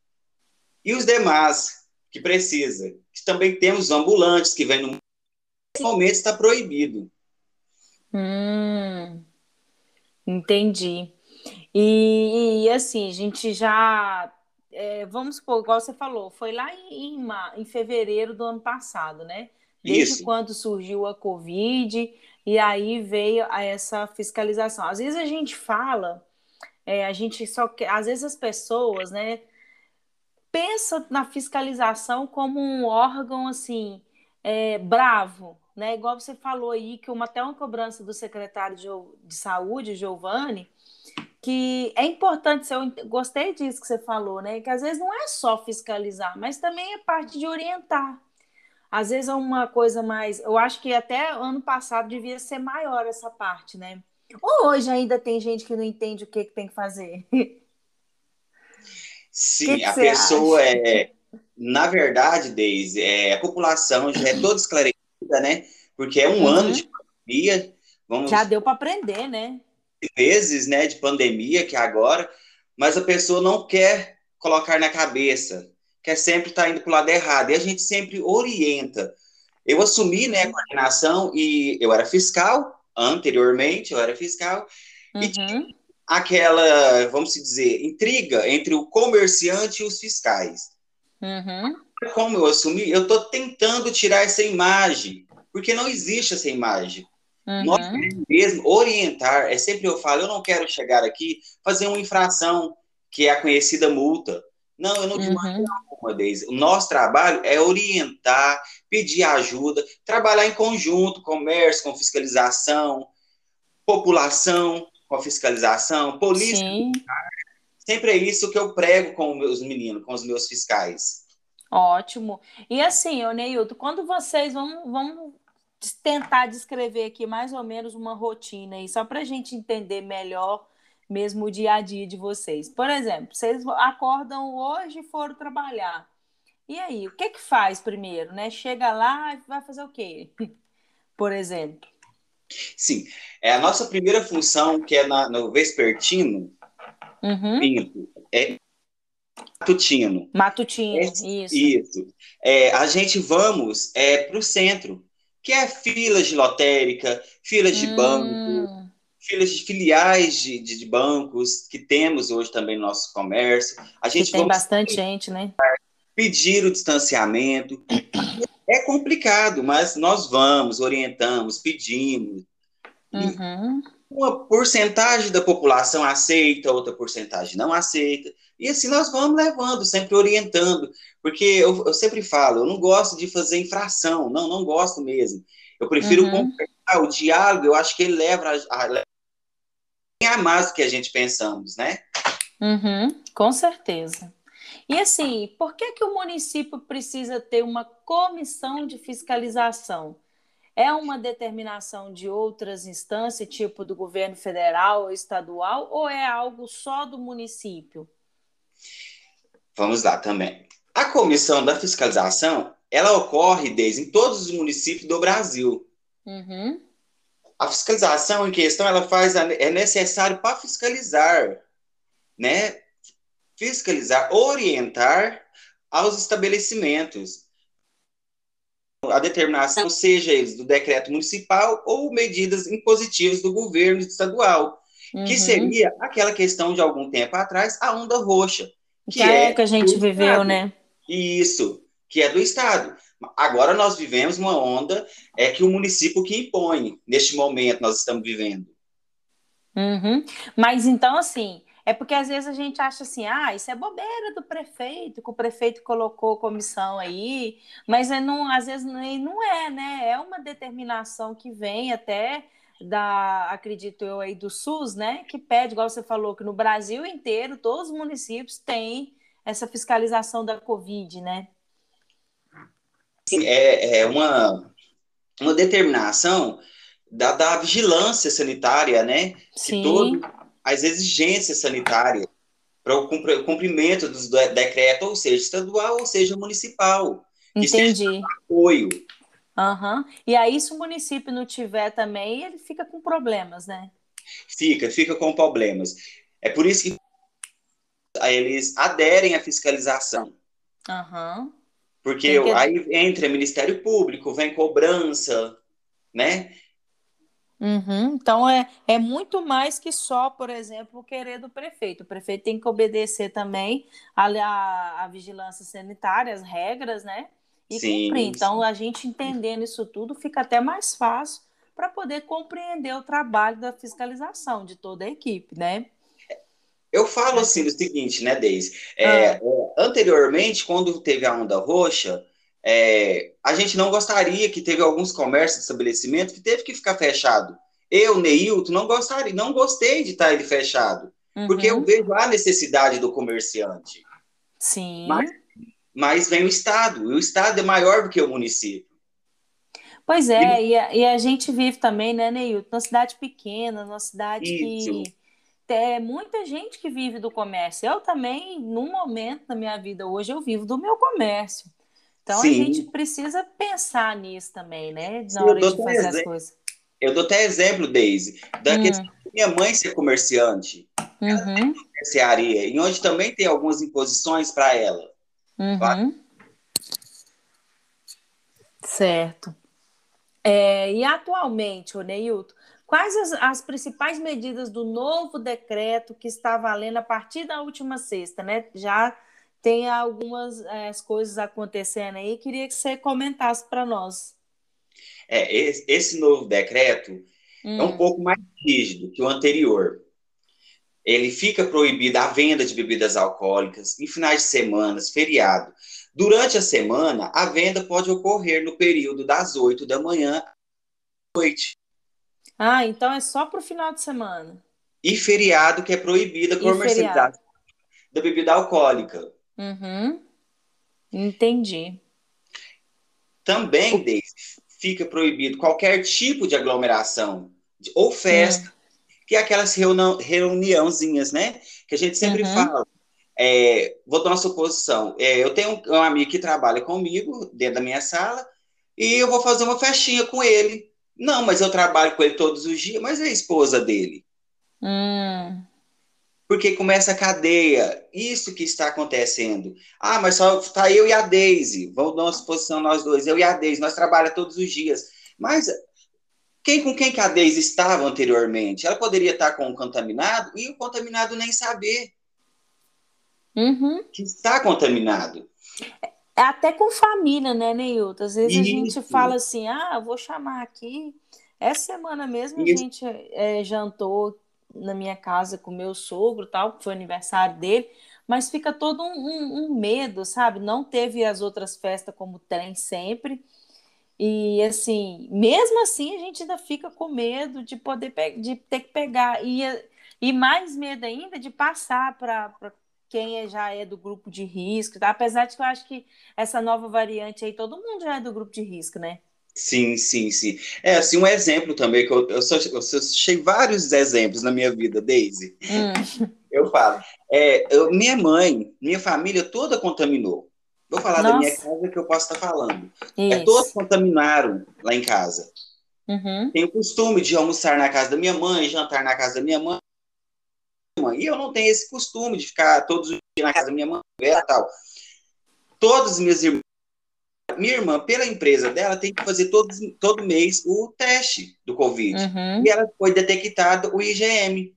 e os demais que precisa. Também temos ambulantes que vêm no momento está proibido. Hum, entendi. E, e, assim, a gente já. É, vamos supor, igual você falou, foi lá em, em, em, fevereiro do ano passado, né? desde Isso. quando surgiu a Covid, e aí veio essa fiscalização. Às vezes a gente fala, é, a gente só quer, às vezes as pessoas, né, pensa na fiscalização como um órgão assim é, bravo, né? Igual você falou aí que uma até uma cobrança do secretário de, de saúde, Giovanni, que é importante, eu gostei disso que você falou, né? Que às vezes não é só fiscalizar, mas também é parte de orientar. Às vezes é uma coisa mais. Eu acho que até ano passado devia ser maior essa parte, né? Ou hoje ainda tem gente que não entende o que, que tem que fazer. Sim, que que a pessoa acha? é. Na verdade, Deise, é, a população já é toda esclarecida, né? Porque é um uhum. ano de pandemia. Vamos... Já deu para aprender, né? Meses né, de pandemia, que é agora, mas a pessoa não quer colocar na cabeça quer sempre estar tá indo para o lado errado. E a gente sempre orienta. Eu assumi né, a coordenação e eu era fiscal, anteriormente eu era fiscal, uhum. e tinha aquela, vamos dizer, intriga entre o comerciante e os fiscais. Uhum. Como eu assumi, eu estou tentando tirar essa imagem, porque não existe essa imagem. Uhum. Nós mesmo orientar, é sempre eu falo, eu não quero chegar aqui fazer uma infração que é a conhecida multa. Não, eu não te uhum. Uma Deise. O nosso trabalho é orientar, pedir ajuda, trabalhar em conjunto, comércio com fiscalização, população com fiscalização, polícia. Sim. Sempre é isso que eu prego com os meus meninos, com os meus fiscais. Ótimo. E assim, Neilton, quando vocês vão, vão tentar descrever aqui mais ou menos uma rotina aí, só para a gente entender melhor mesmo o dia a dia de vocês. Por exemplo, vocês acordam hoje e foram trabalhar. E aí, o que que faz primeiro, né? Chega lá e vai fazer o quê? Por exemplo. Sim, é a nossa primeira função, que é na, no vespertino, uhum. pinto, é matutino. Matutino, é, isso. Isso. É, a gente vamos é, para o centro, que é filas de lotérica, filas de hum. banco, filiais de, de, de, bancos que temos hoje também no nosso comércio. A gente tem bastante gente, né? Pedir o distanciamento. É complicado, mas nós vamos, orientamos, pedimos. Uhum. Uma porcentagem da população aceita, outra porcentagem não aceita. E assim nós vamos levando, sempre orientando. Porque eu, eu sempre falo, eu não gosto de fazer infração, não, não gosto mesmo. Eu prefiro uhum. conversar, o diálogo, eu acho que ele leva a, a a mais do que a gente pensamos, né? Uhum, com certeza. E assim, por que, que o município precisa ter uma comissão de fiscalização? É uma determinação de outras instâncias, tipo do governo federal ou estadual, ou é algo só do município? Vamos lá também. A comissão da fiscalização, ela ocorre desde em todos os municípios do Brasil. Uhum a fiscalização em questão ela faz é necessário para fiscalizar, né? Fiscalizar, orientar aos estabelecimentos. A determinação, seja eles do decreto municipal ou medidas impositivas do governo estadual, uhum. que seria aquela questão de algum tempo atrás, a onda roxa. Que, que é, é que a gente viveu, né? Isso, que é do Estado. Agora nós vivemos uma onda é que o município que impõe, neste momento nós estamos vivendo. Uhum. Mas então, assim, é porque às vezes a gente acha assim, ah, isso é bobeira do prefeito, que o prefeito colocou comissão aí, mas é não, às vezes não é, né? É uma determinação que vem até da, acredito eu, aí do SUS, né? Que pede, igual você falou, que no Brasil inteiro, todos os municípios têm essa fiscalização da Covid, né? É, é uma, uma determinação da, da vigilância sanitária, né? Sim. De as exigências sanitárias para o cumprimento dos decretos, ou seja, estadual ou seja municipal. Entendi. Apoio. Uhum. E aí, se o município não tiver também, ele fica com problemas, né? Fica, fica com problemas. É por isso que eles aderem à fiscalização. Uhum. Porque que... aí entra Ministério Público, vem cobrança, né? Uhum. Então é, é muito mais que só, por exemplo, o querer do prefeito. O prefeito tem que obedecer também à, à, à vigilância sanitária, as regras, né? e sim, cumprir. Então, a gente entendendo isso tudo fica até mais fácil para poder compreender o trabalho da fiscalização de toda a equipe, né? Eu falo assim o seguinte, né, Deise? É, ah. Anteriormente, quando teve a onda roxa, é, a gente não gostaria que teve alguns comércios, estabelecimentos que teve que ficar fechado. Eu, Neilton, não gostaria, não gostei de estar ele fechado, uhum. porque eu vejo a necessidade do comerciante. Sim. Mas, mas vem o Estado, e o Estado é maior do que o município. Pois é, e, a, e a gente vive também, né, Neilton, numa cidade pequena, numa cidade Isso. que é muita gente que vive do comércio. Eu também, num momento da minha vida hoje, eu vivo do meu comércio. Então Sim. a gente precisa pensar nisso também, né? Na Sim, hora de fazer exemplo. as coisas. Eu dou até exemplo, Daisy, da hum. questão da minha mãe ser comerciante. Uhum. Ela tem comerciaria, e onde também tem algumas imposições para ela. Uhum. Certo. É, e atualmente, o Neilton, quais as, as, principais medidas do novo decreto que está valendo a partir da última sexta, né? Já tem algumas é, coisas acontecendo aí, queria que você comentasse para nós. É, esse, novo decreto hum. é um hum. pouco mais rígido que o anterior. Ele fica proibida a venda de bebidas alcoólicas em finais de semana, feriado. Durante a semana, a venda pode ocorrer no período das 8 da manhã à noite. Ah, então é só para o final de semana. E feriado, que é proibida a comercialização da bebida alcoólica. Uhum. Entendi. Também, Daisy, fica proibido qualquer tipo de aglomeração ou festa, que é aquelas reuni reuniãozinhas, né? Que a gente sempre uhum. fala. É, vou dar uma suposição. É, eu tenho um, um, amigo que trabalha comigo dentro da minha sala e eu vou fazer uma festinha com ele. Não, mas eu trabalho com ele todos os dias, mas é a esposa dele. Hum. Porque começa a cadeia. Isso que está acontecendo. Ah, mas só está eu e a Daisy. Vamos dar uma suposição nós dois. Eu e a Daisy, nós trabalhamos todos os dias. Mas quem com quem que a Daisy estava anteriormente? Ela poderia estar com o contaminado e o contaminado nem saber uhum. que está contaminado. É até com família, né, Neilton? Às vezes Isso. a gente fala assim, ah, vou chamar aqui. Essa semana mesmo Isso. a gente é, jantou na minha casa com meu sogro, tal, que foi aniversário dele, mas fica todo um, um, um medo, sabe? Não teve as outras festas como tem sempre. E assim, mesmo assim, a gente ainda fica com medo de poder de ter que pegar. E, e mais medo ainda de passar para quem é, já é do grupo de risco, tá? apesar de que eu acho que essa nova variante aí, todo mundo já é do grupo de risco, né? Sim, sim, sim. É, assim, um exemplo também, que eu, eu, só, eu achei vários exemplos na minha vida, Daisy. Hum. Eu falo. É, eu, minha mãe, minha família toda contaminou. Vou falar Nossa. da minha casa que eu posso estar falando. É, todos contaminaram lá em casa. Uhum. Tenho o costume de almoçar na casa da minha mãe, jantar na casa da minha mãe. E eu não tenho esse costume de ficar todos os dias na casa da minha mãe e tal. Todas as minhas irmãs minha irmã, pela empresa dela, tem que fazer todo, todo mês o teste do Covid. Uhum. E ela foi detectado o IgM,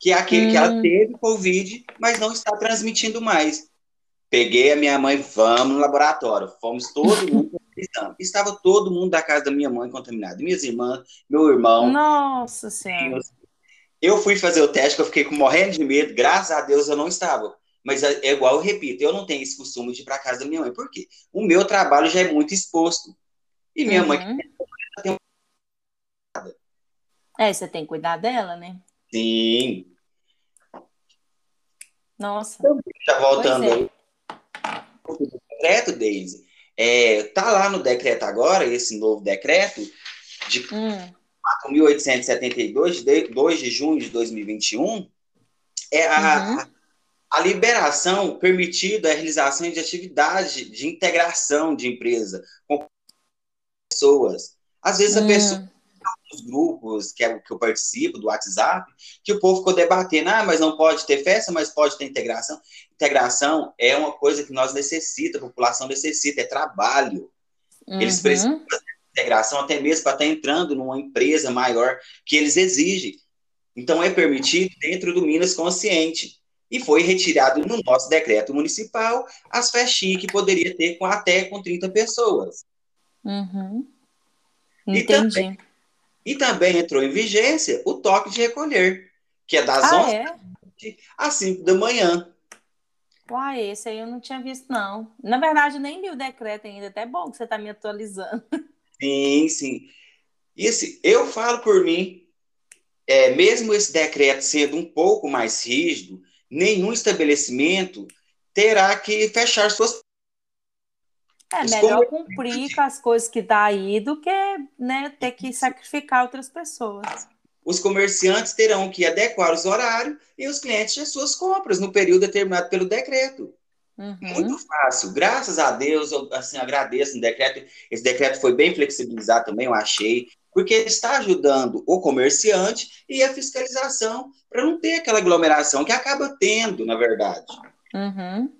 que é aquele uhum. que ela hum. teve Covid, mas não está transmitindo mais. Peguei a minha mãe, vamos no laboratório. Fomos todo mundo Estava todo mundo da casa da minha mãe contaminado. Minhas irmãs, meu irmão. Nossa Senhora. Eu fui fazer o teste, que eu fiquei morrendo de medo. Graças a Deus eu não estava. Mas é, é igual eu repito, eu não tenho esse costume de ir para casa da minha mãe. Por quê? O meu trabalho já é muito exposto. E minha uhum. mãe tem É, você tem que cuidar dela, né? Sim. Nossa. Já voltando é. aí. O decreto, Daisy, é, tá lá no decreto agora, esse novo decreto, de hum. 4.872, de 2 de junho de 2021, é a, uhum a liberação permitida a realização de atividade de integração de empresa com pessoas. Às vezes a hum. pessoa os grupos que, é, que eu participo do WhatsApp, que o povo ficou debatendo, ah, mas não pode ter festa, mas pode ter integração. Integração é uma coisa que nós necessitamos, a população necessita, é trabalho. Uhum. Eles precisam fazer integração até mesmo para estar entrando numa empresa maior que eles exigem. Então é permitido dentro do Minas Consciente. E foi retirado no nosso decreto municipal as festinhas que poderia ter com até com 30 pessoas. Uhum. Entendi. E também, e também entrou em vigência o toque de recolher, que é das ah, 11 é? às 5 da manhã. Uai, esse aí eu não tinha visto, não. Na verdade, nem li o decreto ainda. Até bom que você está me atualizando. Sim, sim. E assim, eu falo por mim, é, mesmo esse decreto sendo um pouco mais rígido, nenhum estabelecimento terá que fechar suas. É melhor cumprir com as coisas que dá aí do que né, ter que sacrificar outras pessoas. Os comerciantes terão que adequar os horários e os clientes as suas compras no período determinado pelo decreto. Uhum. Muito fácil. Graças a Deus, eu assim, agradeço o decreto. Esse decreto foi bem flexibilizado também, eu achei porque ele está ajudando o comerciante e a fiscalização para não ter aquela aglomeração que acaba tendo, na verdade. Uhum.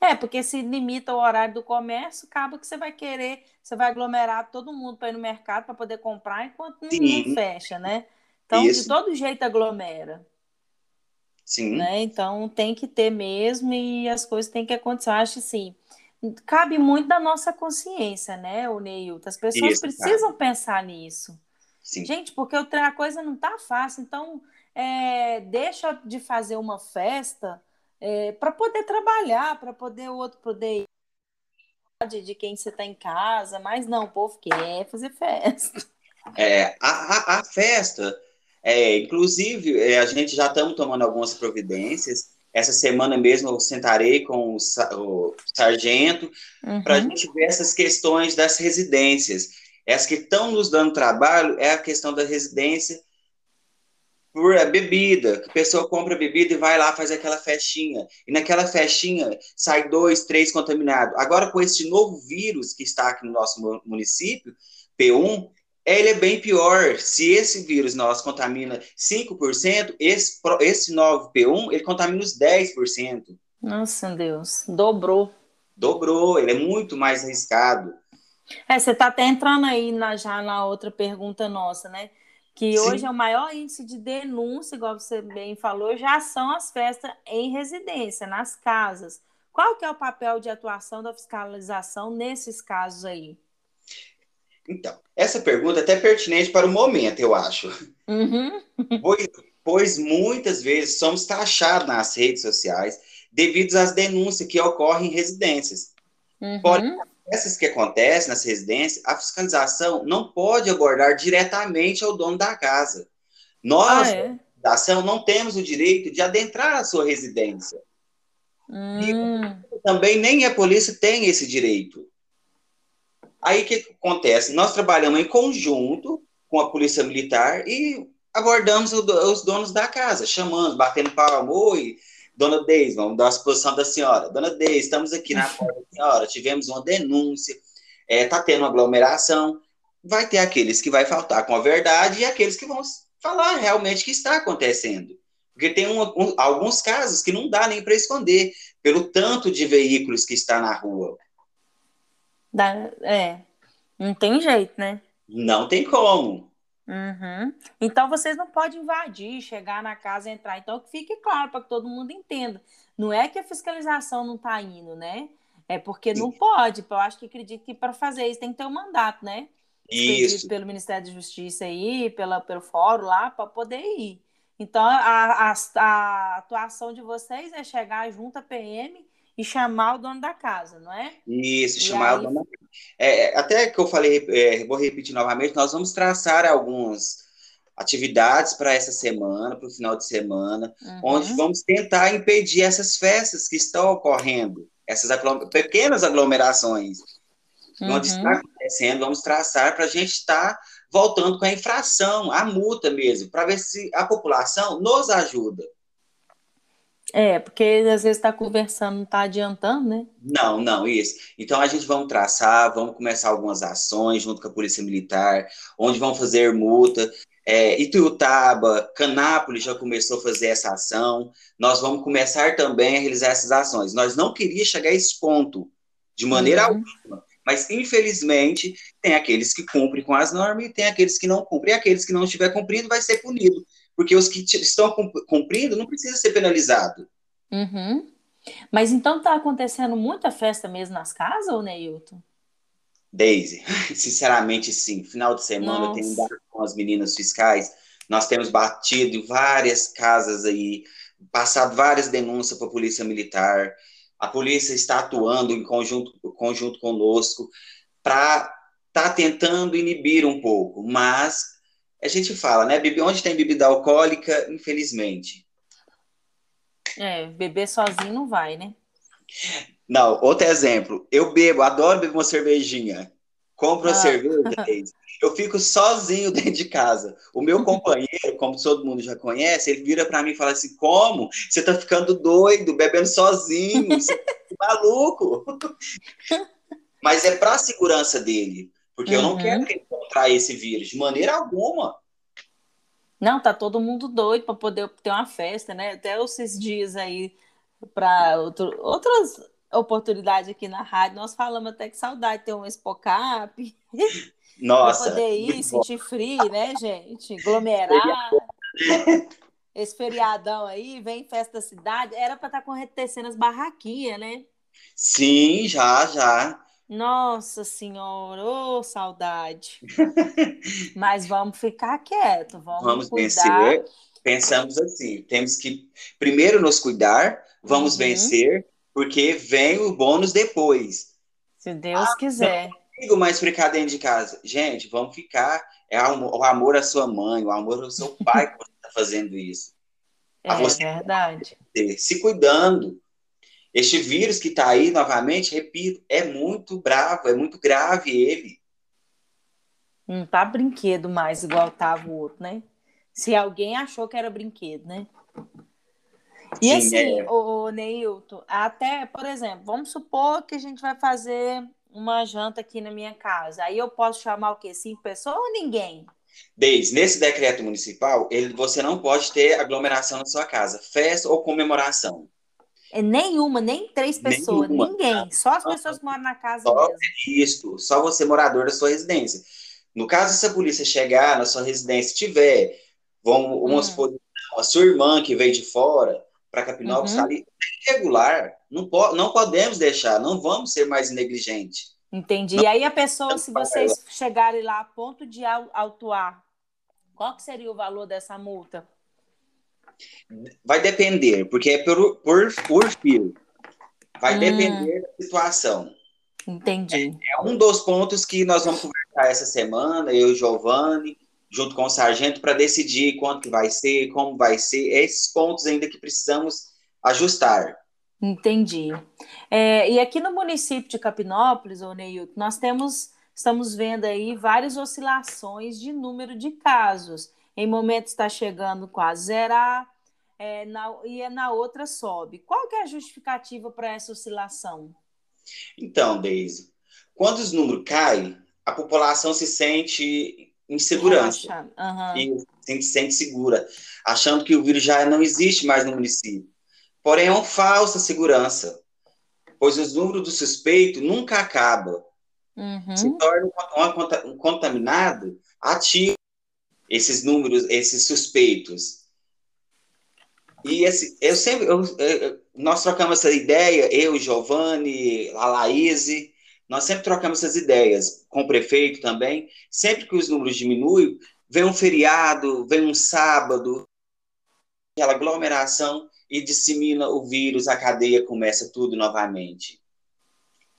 É, porque se limita o horário do comércio, acaba que você vai querer, você vai aglomerar todo mundo para ir no mercado para poder comprar enquanto não, não fecha, né? Então, Isso. de todo jeito aglomera. Sim. Né? Então, tem que ter mesmo e as coisas têm que acontecer. Eu acho assim, cabe muito da nossa consciência, né, o Neilton? As pessoas Isso, precisam cara. pensar nisso. Sim. Gente, porque a coisa não tá fácil, então é, deixa de fazer uma festa é, para poder trabalhar, para poder o outro poder ir de quem você está em casa, mas não, o povo quer fazer festa. É, a, a, a festa, é, inclusive, é, a gente já estamos tomando algumas providências. Essa semana mesmo eu sentarei com o, o sargento uhum. para a gente ver essas questões das residências as que estão nos dando trabalho é a questão da residência por a bebida. A pessoa compra bebida e vai lá, faz aquela festinha. E naquela festinha sai dois, três contaminados. Agora, com esse novo vírus que está aqui no nosso município, P1, ele é bem pior. Se esse vírus nosso contamina 5%, esse, esse novo P1, ele contamina os 10%. Nossa, Deus, dobrou. Dobrou, ele é muito mais arriscado. É, você está até entrando aí na, já na outra pergunta nossa, né? Que Sim. hoje é o maior índice de denúncia, igual você bem falou, já são as festas em residência, nas casas. Qual que é o papel de atuação da fiscalização nesses casos aí? Então, essa pergunta é até pertinente para o momento, eu acho. Uhum. Pois, pois muitas vezes somos taxados nas redes sociais devido às denúncias que ocorrem em residências. Uhum. Porém, essas que acontecem nas residências, a fiscalização não pode abordar diretamente ao dono da casa. Nós, ah, é? ação, não temos o direito de adentrar a sua residência. Hum. também nem a polícia tem esse direito. Aí o que acontece? Nós trabalhamos em conjunto com a polícia militar e abordamos os donos da casa, chamando, batendo palma, oi, Dona Deise, vamos dar a exposição da senhora. Dona Deise, estamos aqui na porta da senhora, tivemos uma denúncia, está é, tá tendo uma aglomeração. Vai ter aqueles que vai faltar com a verdade e aqueles que vão falar realmente o que está acontecendo. Porque tem um, um, alguns casos que não dá nem para esconder, pelo tanto de veículos que está na rua. Dá, é, não tem jeito, né? Não tem como. Uhum. Então vocês não podem invadir, chegar na casa, entrar. Então que fique claro para que todo mundo entenda. Não é que a fiscalização não está indo, né? É porque não pode. Eu acho que acredito que para fazer isso tem que ter um mandato, né? Isso. Pelo Ministério da Justiça aí, pela, pelo fórum lá, para poder ir. Então a, a, a atuação de vocês é chegar junto à PM e chamar o dono da casa, não é? Isso, e chamar aí... o dono da casa. É, até que eu falei, é, vou repetir novamente, nós vamos traçar algumas atividades para essa semana, para o final de semana, uhum. onde vamos tentar impedir essas festas que estão ocorrendo, essas aglom pequenas aglomerações. Uhum. Onde está acontecendo, vamos traçar para a gente estar tá voltando com a infração, a multa mesmo, para ver se a população nos ajuda. É, porque às vezes está conversando, não está adiantando, né? Não, não, isso. Então a gente vamos traçar, vamos começar algumas ações junto com a Polícia Militar, onde vão fazer multa. É, Ituiutaba, Canápolis já começou a fazer essa ação. Nós vamos começar também a realizar essas ações. Nós não queríamos chegar a esse ponto, de maneira uhum. alguma. Mas, infelizmente, tem aqueles que cumprem com as normas e tem aqueles que não cumprem. E aqueles que não estiver cumprindo vai ser punido porque os que estão cumprindo não precisam ser penalizados. Uhum. Mas então tá acontecendo muita festa mesmo nas casas, ou Neilton? Daisy, sinceramente sim. Final de semana Nossa. eu tenho dado com as meninas fiscais. Nós temos batido em várias casas aí, passado várias denúncias para a Polícia Militar. A polícia está atuando em conjunto, conjunto conosco para estar tá tentando inibir um pouco, mas a gente fala, né? Onde tem bebida alcoólica, infelizmente. É, beber sozinho não vai, né? Não, outro exemplo. Eu bebo, adoro beber uma cervejinha. Compro ah. a cerveja, eu fico sozinho dentro de casa. O meu companheiro, como todo mundo já conhece, ele vira para mim e fala assim: Como? Você tá ficando doido, bebendo sozinho, você tá maluco. Mas é para a segurança dele, porque uhum. eu não uhum. quero que ele contraia esse vírus de maneira alguma. Não, tá todo mundo doido para poder ter uma festa, né? Até esses dias aí para outras oportunidades aqui na rádio, nós falamos até que saudade de ter um Expocap. Nossa. poder ir, sentir frio, né, gente? Aglomerar. Esse feriadão aí, vem festa da cidade, era para estar tá acontecendo as barraquinhas, né? Sim, já, já. Nossa senhora, ô oh, saudade. Mas vamos ficar quieto, vamos, vamos cuidar. vencer. Pensamos assim, temos que primeiro nos cuidar, vamos uhum. vencer, porque vem o bônus depois. Se Deus ah, quiser. Não consigo mais ficar dentro de casa. Gente, vamos ficar. É o amor à sua mãe, o amor ao seu pai que você está fazendo isso. É verdade. Se cuidando. Este vírus que está aí, novamente, repito, é muito bravo, é muito grave ele. Não tá brinquedo mais igual tava o outro, né? Se alguém achou que era brinquedo, né? E Sim, assim, é... o Neilton, até, por exemplo, vamos supor que a gente vai fazer uma janta aqui na minha casa. Aí eu posso chamar o quê? Cinco pessoas ou ninguém? Desde nesse decreto municipal, ele, você não pode ter aglomeração na sua casa, festa ou comemoração. É nenhuma, nem três pessoas, nenhuma. ninguém. Só as pessoas que moram na casa só mesmo. Isso, só você morador da sua residência. No caso, se a polícia chegar na sua residência tiver, vamos, vamos hum. supor, a sua irmã que veio de fora para Capinópolis, uhum. ali, regular, não, po não podemos deixar, não vamos ser mais negligentes. Entendi. Não, e aí a pessoa, se vocês chegarem lá a ponto de autuar, qual que seria o valor dessa multa? Vai depender, porque é por, por, por fio. Vai hum. depender da situação. Entendi. É, é, um dos pontos que nós vamos conversar essa semana, eu e o Giovanni, junto com o sargento, para decidir quanto que vai ser, como vai ser, esses pontos ainda que precisamos ajustar. Entendi. É, e aqui no município de Capinópolis, ô Neilton, nós temos, estamos vendo aí várias oscilações de número de casos. Em momentos está chegando quase zerar, é, na, e é na outra sobe. Qual que é a justificativa para essa oscilação? Então, Deise, quando os números caem, a população se sente em segurança. Uhum. E se sente segura, achando que o vírus já não existe mais no município. Porém, é uma falsa segurança, pois os números do suspeito nunca acabam. Uhum. Se torna um, um contaminado ativo esses números, esses suspeitos. E esse, eu sempre, eu, eu, nós trocamos essa ideia, eu, Giovanni, a Laís, nós sempre trocamos essas ideias com o prefeito também. Sempre que os números diminuem, vem um feriado, vem um sábado, aquela aglomeração e dissemina o vírus, a cadeia começa tudo novamente.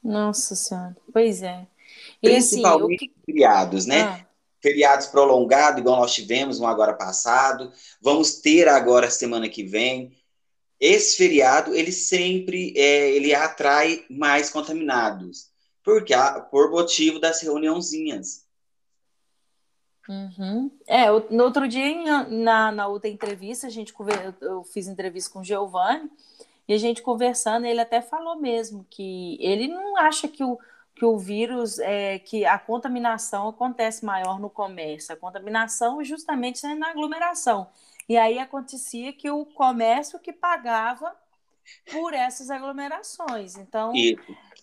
Nossa Senhora, pois é. E assim, Principalmente assim, feriados, né? Ah. Feriados prolongados, igual nós tivemos um agora passado, vamos ter agora semana que vem. Esse feriado, ele sempre é, ele atrai mais contaminados, porque por motivo das reuniãozinhas. Uhum. É, eu, no outro dia, na, na outra entrevista, a gente eu fiz entrevista com o Giovanni, e a gente conversando, ele até falou mesmo que ele não acha que o, que o vírus, é, que a contaminação acontece maior no comércio. A contaminação justamente na aglomeração. E aí acontecia que o comércio que pagava por essas aglomerações. Então,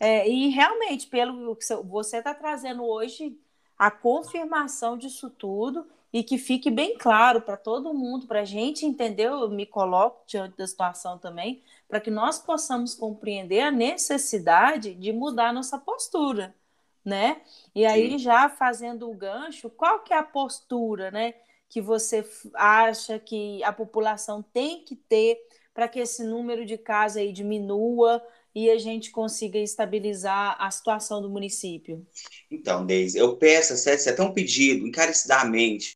é, e realmente, pelo que você está trazendo hoje, a confirmação disso tudo e que fique bem claro para todo mundo, para a gente entender, eu me coloco diante da situação também, para que nós possamos compreender a necessidade de mudar nossa postura, né? E aí, Sim. já fazendo o gancho, qual que é a postura, né, que você acha que a população tem que ter para que esse número de casos aí diminua e a gente consiga estabilizar a situação do município? Então, Deise, eu peço, é até um pedido, encarecidamente,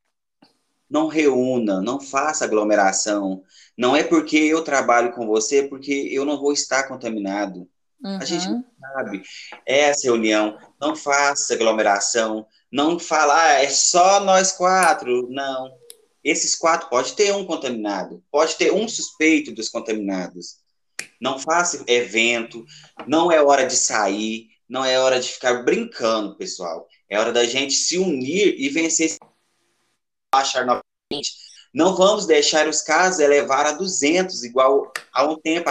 não reúna, não faça aglomeração. Não é porque eu trabalho com você, porque eu não vou estar contaminado. Uhum. A gente não sabe. Essa reunião, não faça aglomeração, não falar, ah, é só nós quatro. Não. Esses quatro pode ter um contaminado, pode ter um suspeito dos contaminados. Não faça evento, não é hora de sair, não é hora de ficar brincando, pessoal. É hora da gente se unir e vencer baixar novamente. Não vamos deixar os casos elevar a 200, igual a um tempo.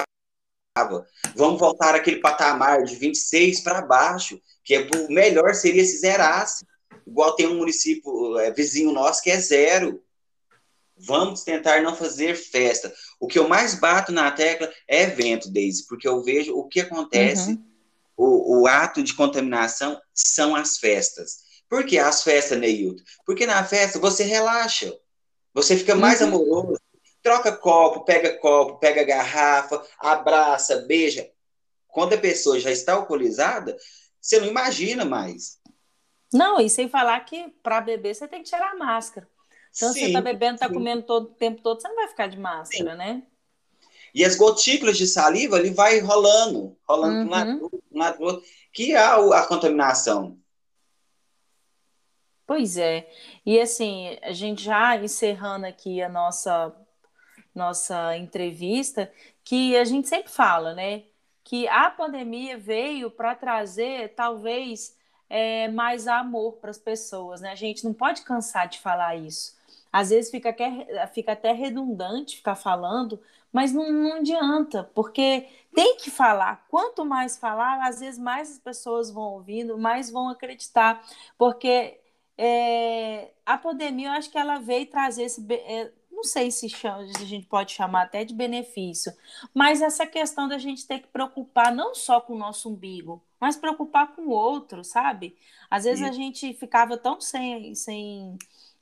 Vamos voltar àquele patamar de 26 para baixo, que é o melhor seria se zerasse. Igual tem um município é, vizinho nosso que é zero. Vamos tentar não fazer festa. O que eu mais bato na tecla é evento, Daisy, porque eu vejo o que acontece, uhum. o, o ato de contaminação são as festas. Por que as festas, Neilton? Porque na festa você relaxa, você fica mais uhum. amoroso, troca copo, pega copo, pega garrafa, abraça, beija. Quando a pessoa já está alcoolizada, você não imagina mais. Não, e sem falar que para beber você tem que tirar a máscara. Então, sim, você está bebendo, está comendo todo o tempo todo, você não vai ficar de máscara, sim. né? E as gotículas de saliva ali vai rolando, rolando uhum. para um lado, um lado que é a contaminação. Pois é. E assim, a gente já encerrando aqui a nossa nossa entrevista, que a gente sempre fala, né? Que a pandemia veio para trazer talvez é, mais amor para as pessoas, né? A gente não pode cansar de falar isso. Às vezes fica, fica até redundante ficar falando, mas não, não adianta, porque tem que falar. Quanto mais falar, às vezes mais as pessoas vão ouvindo, mais vão acreditar, porque é, a pandemia, eu acho que ela veio trazer esse. É, não sei se, chama, se a gente pode chamar até de benefício, mas essa questão da gente ter que preocupar não só com o nosso umbigo, mas preocupar com o outro, sabe? Às vezes a gente ficava tão sem, sem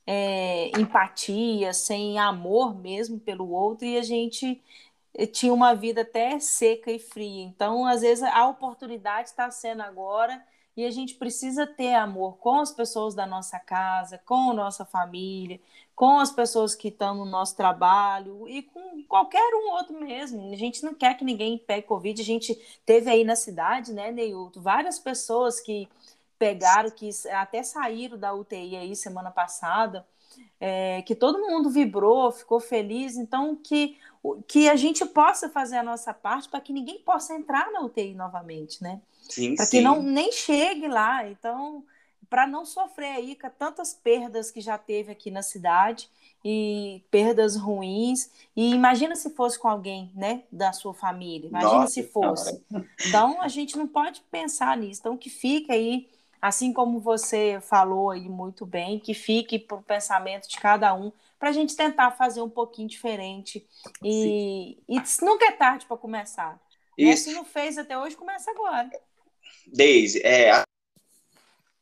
é, empatia, sem amor mesmo pelo outro, e a gente eh, tinha uma vida até seca e fria. Então, às vezes, a oportunidade está sendo agora e a gente precisa ter amor com as pessoas da nossa casa, com a nossa família, com as pessoas que estão no nosso trabalho e com qualquer um outro mesmo. A gente não quer que ninguém pegue Covid. A gente teve aí na cidade, né, Neilton, várias pessoas que pegaram, que até saíram da UTI aí semana passada, é, que todo mundo vibrou, ficou feliz. Então, que, que a gente possa fazer a nossa parte para que ninguém possa entrar na UTI novamente, né? Para que não nem chegue lá. Então, para não sofrer aí com tantas perdas que já teve aqui na cidade e perdas ruins. E imagina se fosse com alguém, né, da sua família. Imagina Nossa, se fosse. Cara. Então, a gente não pode pensar nisso. Então, que fica aí, assim como você falou aí muito bem, que fique para o pensamento de cada um, para a gente tentar fazer um pouquinho diferente. E, e nunca é tarde para começar. Né? Isso. Se não fez até hoje, começa agora. Deise, é,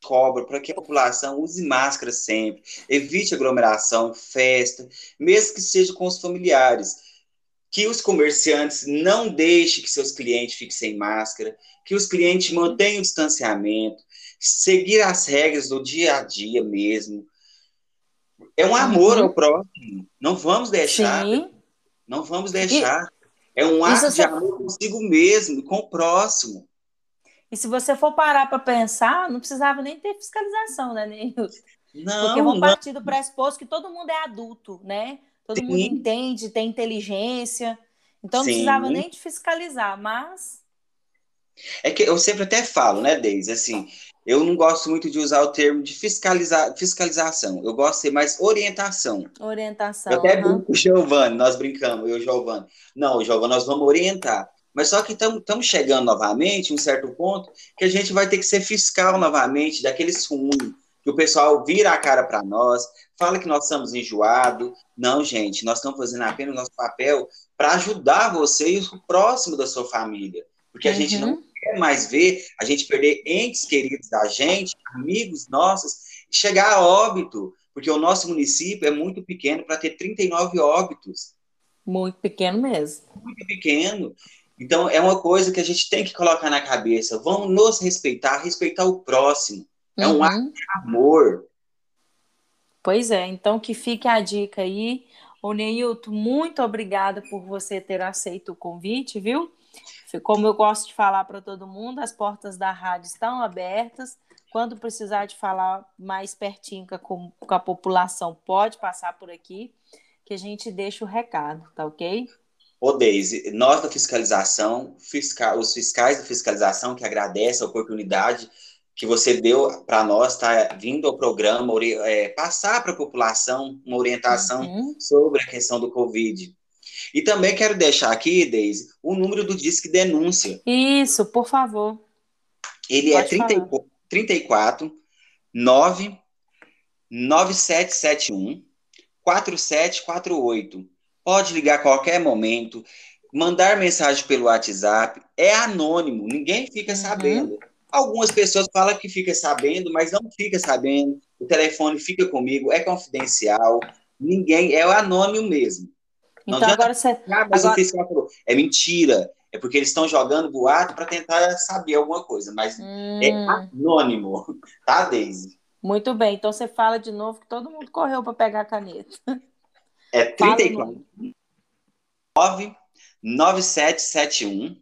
cobra para que a população use máscara sempre, evite aglomeração, festa, mesmo que seja com os familiares. Que os comerciantes não deixem que seus clientes fiquem sem máscara, que os clientes mantenham o distanciamento, seguir as regras do dia a dia mesmo. É um amor uhum. ao próximo. Não vamos deixar. Sim. Não vamos deixar. E... É um ato de amor consigo mesmo com o próximo. E se você for parar para pensar, não precisava nem ter fiscalização, né, Neilton? Não, Porque vão partir do pressuposto que todo mundo é adulto, né? Todo Sim. mundo entende, tem inteligência. Então não Sim. precisava nem de fiscalizar, mas. É que eu sempre até falo, né, Deise, assim, eu não gosto muito de usar o termo de fiscalizar, fiscalização. Eu gosto de ser mais orientação. Orientação. Eu até uhum. brinco com o Giovanni, nós brincamos, eu e o Giovanni. Não, Giovanni, nós vamos orientar. Mas só que estamos chegando novamente, um certo ponto, que a gente vai ter que ser fiscal novamente daqueles ruins, que o pessoal vira a cara para nós, fala que nós estamos enjoados. Não, gente, nós estamos fazendo apenas o nosso papel para ajudar você e o próximo da sua família. Porque a uhum. gente não quer mais ver a gente perder entes queridos da gente, amigos nossos, chegar a óbito. Porque o nosso município é muito pequeno para ter 39 óbitos. Muito pequeno mesmo. Muito pequeno. Então, é uma coisa que a gente tem que colocar na cabeça. Vamos nos respeitar, respeitar o próximo. É um uhum. ato de amor. Pois é, então que fique a dica aí. O Neilton, muito obrigada por você ter aceito o convite, viu? Como eu gosto de falar para todo mundo, as portas da rádio estão abertas. Quando precisar de falar mais pertinho com a população, pode passar por aqui, que a gente deixa o recado, tá ok? Ô, Deise, nós da fiscalização, fiscal, os fiscais da fiscalização que agradecem a oportunidade que você deu para nós, tá vindo ao programa, é, passar para a população uma orientação uhum. sobre a questão do Covid. E também quero deixar aqui, Deise, o número do Disque Denúncia. Isso, por favor. Ele é Pode é 30, 34 9 9771 4748. Pode ligar a qualquer momento, mandar mensagem pelo WhatsApp, é anônimo, ninguém fica uhum. sabendo. Algumas pessoas falam que fica sabendo, mas não fica sabendo. O telefone fica comigo, é confidencial, ninguém, é anônimo mesmo. Então agora você. Ah, mas agora... o fiscal falou, é mentira. É porque eles estão jogando boato para tentar saber alguma coisa, mas é hum. é anônimo, tá, Deise? Muito bem, então você fala de novo que todo mundo correu para pegar a caneta. É 34 9 9771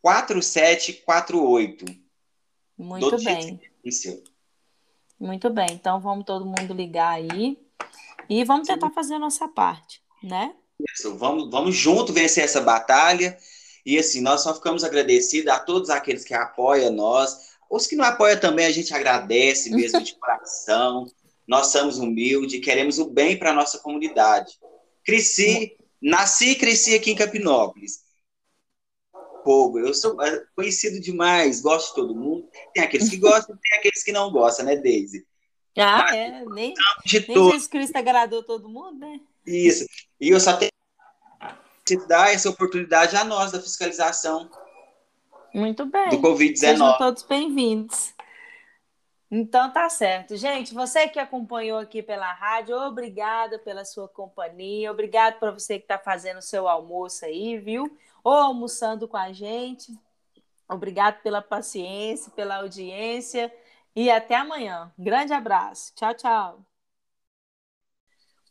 4748. Muito bem. Muito bem, então vamos todo mundo ligar aí e vamos tentar fazer a nossa parte, né? Isso, vamos, vamos junto vencer essa batalha. E assim, nós só ficamos agradecidos a todos aqueles que apoiam nós. Os que não apoiam também, a gente agradece mesmo de coração. Nós somos humildes, queremos o bem para a nossa comunidade. Cresci, nasci e cresci aqui em Capinópolis. Povo, eu sou é, conhecido demais, gosto de todo mundo. Tem aqueles que gostam, tem aqueles que não gostam, né, Deise? Ah, Mas, é, nem, de nem todo. Jesus Cristo agradou todo mundo, né? Isso. E eu só tenho que dar essa oportunidade a nós da fiscalização. Muito bem. Do Covid-19. Sejam todos bem-vindos. Então tá certo. Gente, você que acompanhou aqui pela rádio, obrigada pela sua companhia, obrigado para você que está fazendo o seu almoço aí, viu? Ou almoçando com a gente. Obrigado pela paciência, pela audiência e até amanhã. Grande abraço. Tchau, tchau.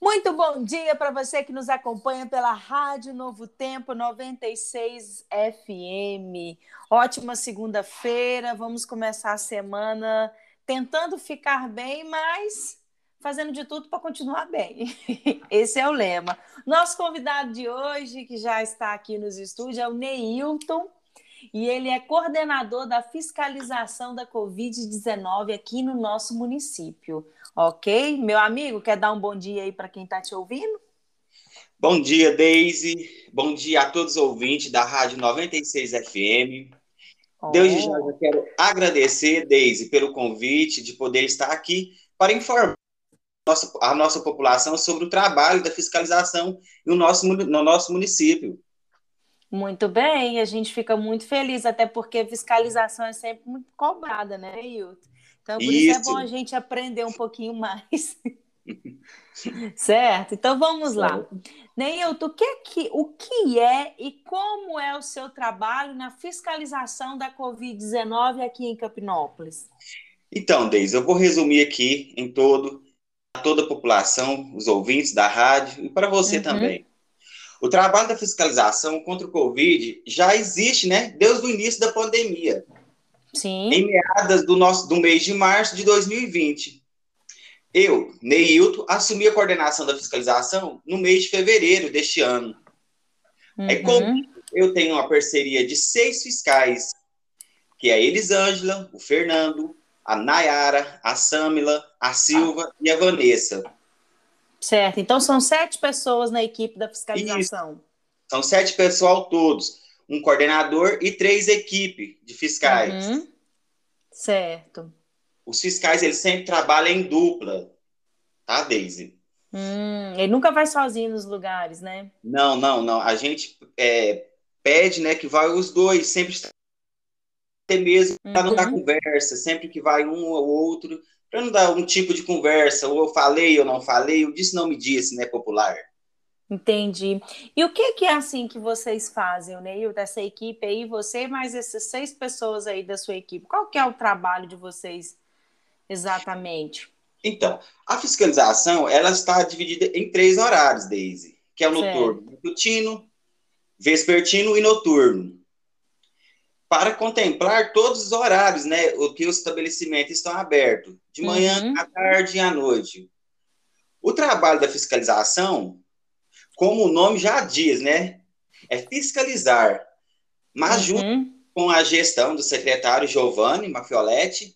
Muito bom dia para você que nos acompanha pela Rádio Novo Tempo 96 FM. Ótima segunda-feira. Vamos começar a semana tentando ficar bem, mas fazendo de tudo para continuar bem. Esse é o lema. Nosso convidado de hoje, que já está aqui nos estúdios, é o Neilton e ele é coordenador da fiscalização da Covid-19 aqui no nosso município. Ok? Meu amigo, quer dar um bom dia aí para quem está te ouvindo? Bom dia, Deise. Bom dia a todos os ouvintes da Rádio 96 FM. Oh. Desde já eu quero agradecer, Deise, pelo convite de poder estar aqui para informar a nossa população sobre o trabalho da fiscalização no nosso, no nosso município. Muito bem, a gente fica muito feliz, até porque fiscalização é sempre muito cobrada, né, Hilton? Então, por isso. isso é bom a gente aprender um pouquinho mais. certo? Então vamos lá. Neilton, o que, é que, o que é e como é o seu trabalho na fiscalização da Covid-19 aqui em Capinópolis? Então, Deise, eu vou resumir aqui em todo, a toda a população, os ouvintes da rádio e para você uhum. também. O trabalho da fiscalização contra o Covid já existe, né? Desde o início da pandemia. Sim. Em meadas do, nosso, do mês de março de 2020. Eu, Neilton, assumi a coordenação da fiscalização no mês de fevereiro deste ano. Uhum. É como eu tenho uma parceria de seis fiscais, que é a Elisângela, o Fernando, a Nayara, a Samila, a Silva ah. e a Vanessa. Certo. Então são sete pessoas na equipe da fiscalização. Isso. São sete pessoal todos. Um coordenador e três equipes de fiscais. Uhum. Certo. Os fiscais eles sempre trabalham em dupla, tá, Daisy? Hum, ele nunca vai sozinho nos lugares, né? Não, não, não. A gente é, pede, né, que vai os dois, sempre até mesmo para não dar uhum. conversa, sempre que vai um ou outro, para não dar um tipo de conversa, ou eu falei ou não falei, eu disse não me disse, né, popular. Entendi. E o que, que é assim que vocês fazem, Neil, dessa equipe aí, você mais essas seis pessoas aí da sua equipe? Qual que é o trabalho de vocês exatamente? Então, a fiscalização, ela está dividida em três horários, Daisy, que é o noturno, matutino, vespertino e noturno. Para contemplar todos os horários, né, o que os estabelecimentos estão abertos, de manhã, uhum. à tarde e à noite. O trabalho da fiscalização como o nome já diz, né? É fiscalizar. Mas uhum. junto com a gestão do secretário Giovanni Mafioletti,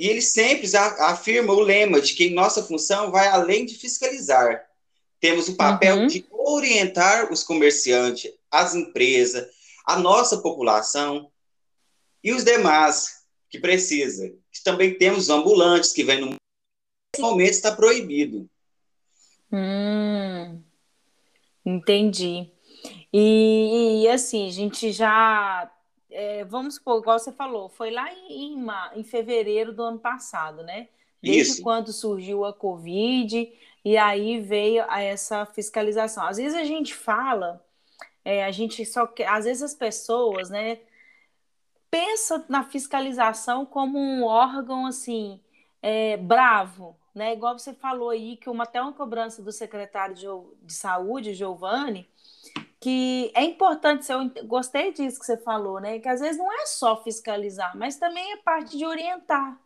e ele sempre afirma o lema de que nossa função vai além de fiscalizar. Temos o papel uhum. de orientar os comerciantes, as empresas, a nossa população e os demais que precisa. Também temos ambulantes que vêm no momento está proibido. Hum, entendi. E, e, assim, a gente já. É, vamos supor, igual você falou, foi lá em, em, em fevereiro do ano passado, né? Desde Isso. quando surgiu a Covid, e aí veio a essa fiscalização. Às vezes a gente fala, é, a gente só quer, às vezes as pessoas, né, pensa na fiscalização como um órgão assim, é, bravo, né? Igual você falou aí, que uma, até uma cobrança do secretário de, de saúde, Giovanni, que é importante, eu gostei disso que você falou, né? Que às vezes não é só fiscalizar, mas também é parte de orientar.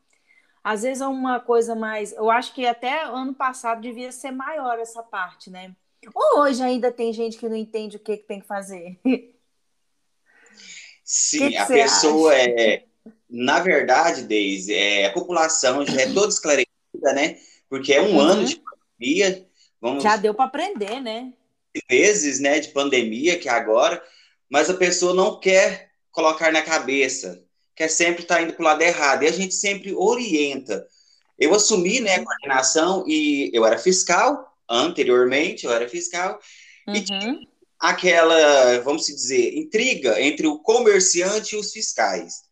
Às vezes é uma coisa mais. Eu acho que até ano passado devia ser maior essa parte, né? Ou hoje ainda tem gente que não entende o que, que tem que fazer. Sim, que que a pessoa acha? é. Na verdade, Deise, é, a população já é toda esclarecida né? Porque é um uhum. ano de pandemia. Vamos... Já deu para aprender, né? Vezes, né, de pandemia, que é agora, mas a pessoa não quer colocar na cabeça, quer sempre estar tá indo para o lado errado. E a gente sempre orienta. Eu assumi, né, a coordenação e eu era fiscal, anteriormente eu era fiscal, uhum. e tinha aquela, vamos dizer, intriga entre o comerciante e os fiscais.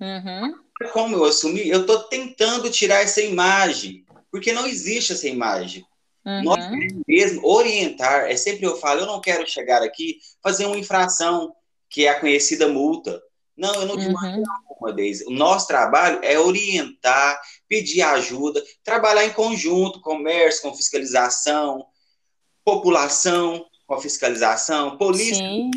Uhum como eu assumi, eu estou tentando tirar essa imagem, porque não existe essa imagem. Uhum. Nós mesmo orientar, é sempre eu falo, eu não quero chegar aqui fazer uma infração, que é a conhecida multa. Não, eu não digo uhum. uma vez. O nosso trabalho é orientar, pedir ajuda, trabalhar em conjunto, comércio com fiscalização, população com fiscalização, polícia. Sim.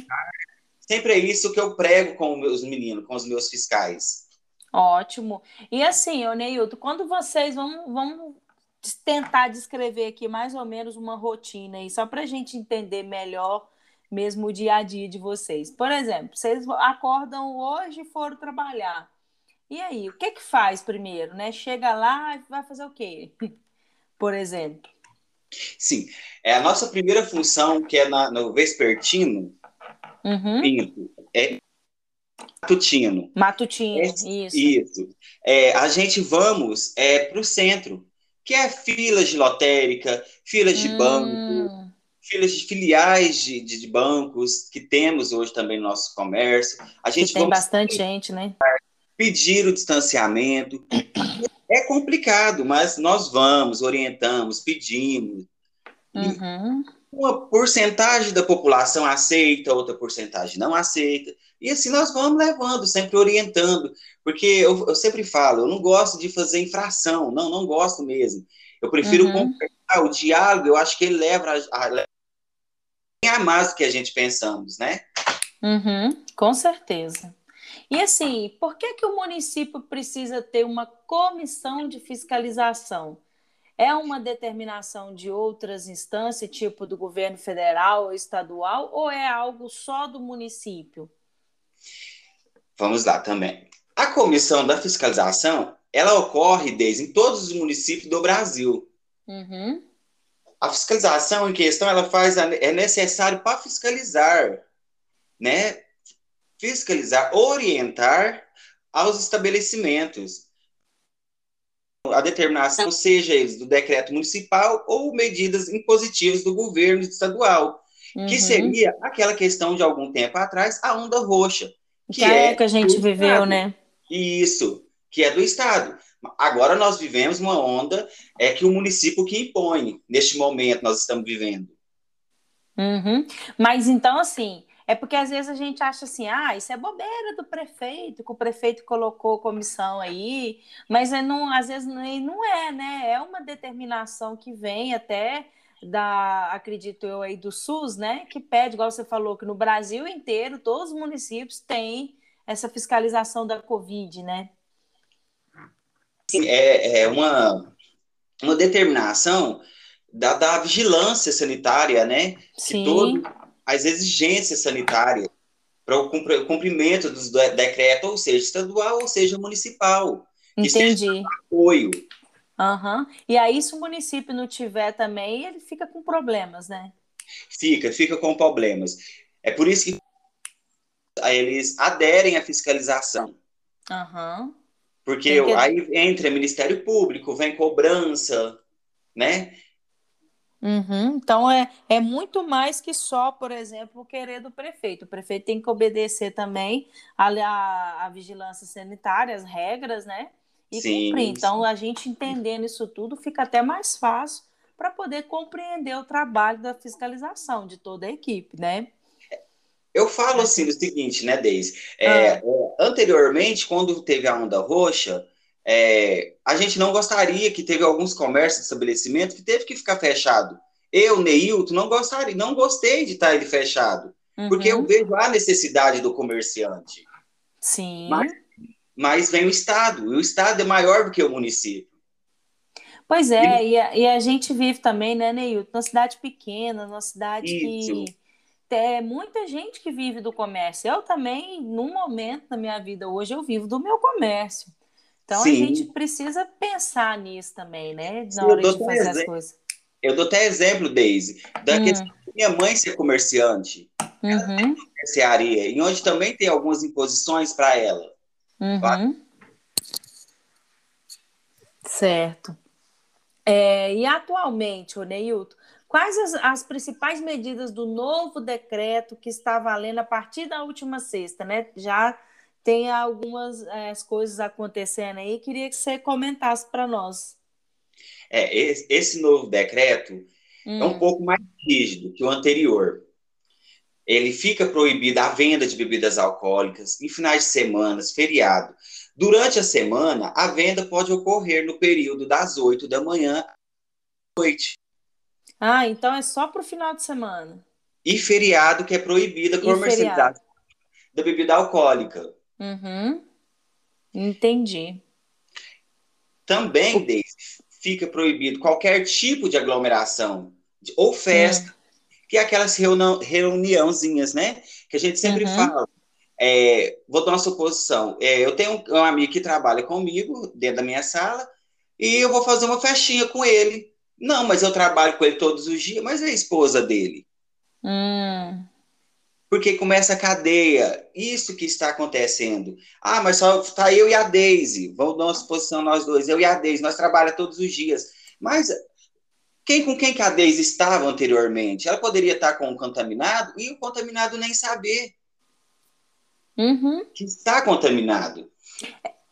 Sempre é isso que eu prego com os meus meninos, com os meus fiscais. Ótimo. E assim, ô Neilton, quando vocês vão, vão tentar descrever aqui mais ou menos uma rotina aí, só para a gente entender melhor mesmo o dia a dia de vocês. Por exemplo, vocês acordam hoje e foram trabalhar. E aí, o que que faz primeiro, né? Chega lá e vai fazer o quê? Por exemplo. Sim, é a nossa primeira função, que é na, no vespertino, uhum. é Matutino. Matutino, é, isso. Isso. É, a gente vamos é, para o centro, que é filas de lotérica, filas de hum. banco, filas de filiais de, de, de, bancos que temos hoje também no nosso comércio. A gente que tem bastante gente, né? Pedir o distanciamento. É complicado, mas nós vamos, orientamos, pedimos. Uhum. Uma porcentagem da população aceita, outra porcentagem não aceita. E assim nós vamos levando, sempre orientando, porque eu, eu sempre falo, eu não gosto de fazer infração, não, não gosto mesmo. Eu prefiro uhum. conversar, o diálogo, eu acho que ele leva a, a, a mais do que a gente pensamos, né? Uhum, com certeza. E assim, por que, que o município precisa ter uma comissão de fiscalização? É uma determinação de outras instâncias, tipo do governo federal ou estadual, ou é algo só do município? Vamos lá também. A comissão da fiscalização, ela ocorre desde em todos os municípios do Brasil. Uhum. A fiscalização em questão, ela faz é necessário para fiscalizar, né? Fiscalizar, orientar aos estabelecimentos. A determinação, seja eles do decreto municipal ou medidas impositivas do governo estadual, uhum. que seria aquela questão de algum tempo atrás, a onda roxa. Que, que é, é que a gente viveu, Estado. né? Isso, que é do Estado. Agora nós vivemos uma onda é que o município que impõe, neste momento nós estamos vivendo. Uhum. Mas então, assim, é porque às vezes a gente acha assim, ah, isso é bobeira do prefeito, que o prefeito colocou comissão aí, mas é não, às vezes não é, né? É uma determinação que vem até da, acredito eu aí do SUS, né? Que pede, igual você falou, que no Brasil inteiro todos os municípios têm essa fiscalização da Covid, né? Sim, é, é uma, uma determinação da, da vigilância sanitária, né? Sim. Que todo, as exigências sanitárias para o cumprimento dos decretos, ou seja, estadual ou seja municipal. Entendi. apoio. Uhum. E aí, se o município não tiver também, ele fica com problemas, né? Fica, fica com problemas. É por isso que eles aderem à fiscalização. Uhum. Porque que... aí entra Ministério Público, vem cobrança, né? Uhum. Então é, é muito mais que só, por exemplo, o querer do prefeito. O prefeito tem que obedecer também a, a, a vigilância sanitária, as regras, né? E sim, cumprir. Então, a gente entendendo isso tudo fica até mais fácil para poder compreender o trabalho da fiscalização de toda a equipe, né? Eu falo assim o seguinte, né, Deise? É, ah. Anteriormente, quando teve a onda roxa, é, a gente não gostaria que teve alguns comércios, estabelecimentos que teve que ficar fechado. Eu, Neilton, não gostaria, não gostei de estar ele fechado, uhum. porque eu vejo a necessidade do comerciante. Sim. Mas, mas vem o Estado, e o Estado é maior do que o município. Pois é, e, e, a, e a, gente vive também, né, Neilton, numa cidade pequena, numa cidade Isso. que é muita gente que vive do comércio. Eu também, num momento da minha vida hoje, eu vivo do meu comércio. Então Sim. a gente precisa pensar nisso também, né? Na Sim, hora de fazer as coisas. Eu dou até exemplo, Daisy, da hum. questão da minha mãe ser comerciante. Uhum. Ela tem e onde também tem algumas imposições para ela. Uhum. Certo. É, e atualmente, o Neilton, quais as, as, principais medidas do novo decreto que está valendo a partir da última sexta, né? Já tem algumas é, coisas acontecendo aí, queria que você comentasse para nós. É, esse, novo decreto hum. é um hum. pouco mais rígido que o anterior. Ele fica proibido a venda de bebidas alcoólicas em finais de semana, feriado. Durante a semana, a venda pode ocorrer no período das 8 da manhã à noite. Ah, então é só para o final de semana. E feriado que é proibida a comercialização da bebida alcoólica. Uhum. Entendi. Também, o... Daisy, fica proibido qualquer tipo de aglomeração ou festa, uhum. que é aquelas reuni reuniãozinhas, né? Que a gente sempre uhum. fala. É, vou dar uma suposição. É, eu tenho um, um, amigo que trabalha comigo dentro da minha sala e eu vou fazer uma festinha com ele. Não, mas eu trabalho com ele todos os dias, mas é a esposa dele. Hum porque começa a cadeia. Isso que está acontecendo. Ah, mas só está eu e a Daisy. Vamos dar uma suposição nós dois. Eu e a Daisy, nós trabalhamos todos os dias. Mas quem com quem que a Daisy estava anteriormente? Ela poderia estar com o contaminado e o contaminado nem saber uhum. que está contaminado.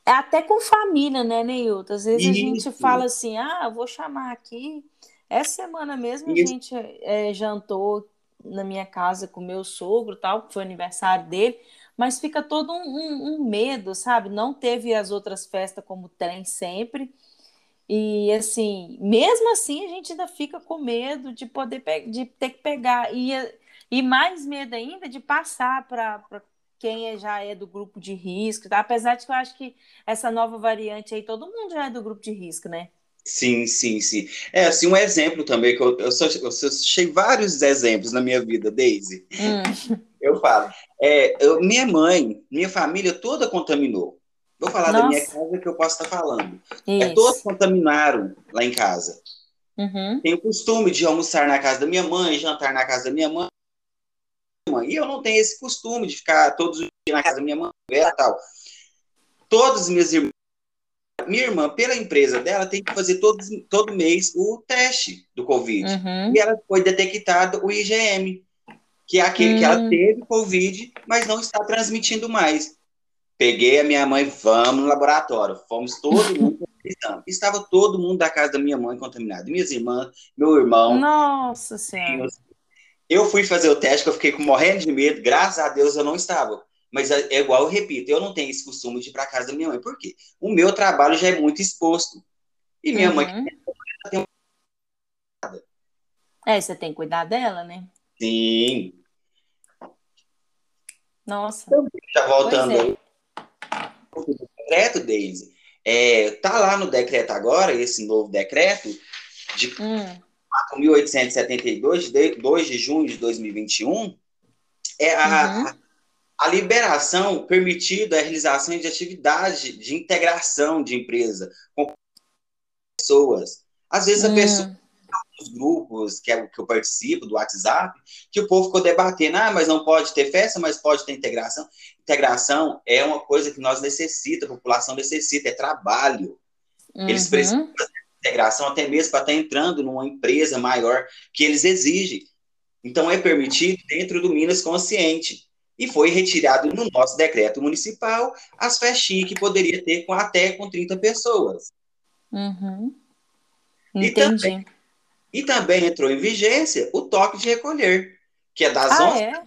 É até com família, né, Neilton? Às vezes Isso. a gente fala assim, ah, vou chamar aqui. Essa semana mesmo Isso. a gente é, jantou na minha casa com meu sogro, tal, que foi aniversário dele, mas fica todo um, um, um medo, sabe? Não teve as outras festas como tem sempre. E assim, mesmo assim, a gente ainda fica com medo de poder de ter que pegar. E, e mais medo ainda de passar para quem é, já é do grupo de risco. Tá? Apesar de que eu acho que essa nova variante aí, todo mundo já é do grupo de risco, né? Sim, sim, sim. É, assim, um exemplo também, que eu, eu, só, eu achei vários exemplos na minha vida, Daisy. Hum. Eu falo. É, eu, minha mãe, minha família toda contaminou. Vou falar Nossa. da minha casa que eu posso estar falando. É, todos contaminaram lá em casa. Uhum. Tenho o costume de almoçar na casa da minha mãe, jantar na casa da minha mãe. E eu não tenho esse costume de ficar todos os dias na casa da minha mãe e tal. Todas as minhas irmãs minha irmã, pela empresa dela, tem que fazer todo, todo mês o teste do Covid. Uhum. E ela foi detectada o IgM, que é aquele uhum. que ela hum. teve Covid, mas não está transmitindo mais. Peguei a minha mãe, vamos no laboratório. Fomos todo mundo. Estava todo mundo da casa da minha mãe contaminado. Minhas irmãs, meu irmão. Nossa Senhora. Eu fui fazer o teste, que eu fiquei morrendo de medo. Graças a Deus eu não estava. Mas é, é igual eu repito, eu não tenho esse costume de ir para casa da minha mãe. Por quê? O meu trabalho já é muito exposto. E minha uhum. mãe tem É, você tem que cuidar dela, né? Sim. Nossa. Já voltando é. aí. O decreto, Daisy, é, tá lá no decreto agora, esse novo decreto, de hum. 4.872, de 2 de junho de 2021, é a, uhum a liberação permitida a realização de atividade de integração de empresa com pessoas. Às vezes hum. a pessoa os grupos que, é, que eu participo do WhatsApp, que o povo ficou debatendo, ah, mas não pode ter festa, mas pode ter integração. Integração é uma coisa que nós necessita, a população necessita, é trabalho. Uhum. Eles precisam fazer integração até mesmo para estar entrando numa empresa maior que eles exigem. Então é permitido dentro do Minas Consciente e foi retirado no nosso decreto municipal as festinhas que poderia ter com até com 30 pessoas. Uhum. E também, e também entrou em vigência o toque de recolher, que é das ah, 11 é?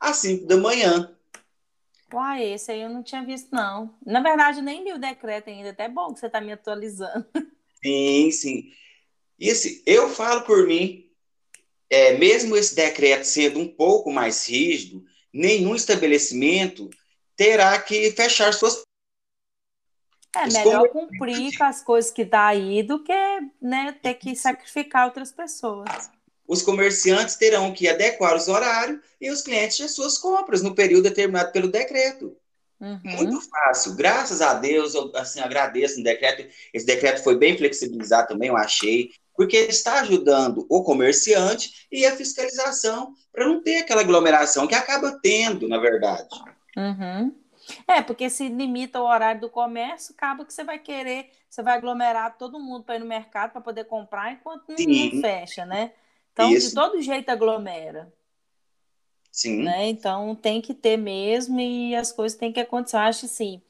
às 5 da manhã. Uai, esse aí eu não tinha visto, não. Na verdade, nem li o decreto ainda. Até bom que você está me atualizando. Sim, sim. E assim, eu falo por mim, é, mesmo esse decreto sendo um pouco mais rígido, nenhum estabelecimento terá que fechar suas é melhor cumprir com as coisas que dá aí do que né, ter que sacrificar outras pessoas. Os comerciantes terão que adequar os horários e os clientes as suas compras no período determinado pelo decreto. Uhum. Muito fácil. Graças a Deus, eu assim, agradeço no decreto. Esse decreto foi bem flexibilizado também, eu achei porque ele está ajudando o comerciante e a fiscalização para não ter aquela aglomeração que acaba tendo, na verdade. Uhum. É, porque se limita o horário do comércio, acaba que você vai querer, você vai aglomerar todo mundo para ir no mercado para poder comprar enquanto não fecha, né? Então, Isso. de todo jeito aglomera. Sim. Né? Então, tem que ter mesmo e as coisas têm que acontecer. Eu acho assim,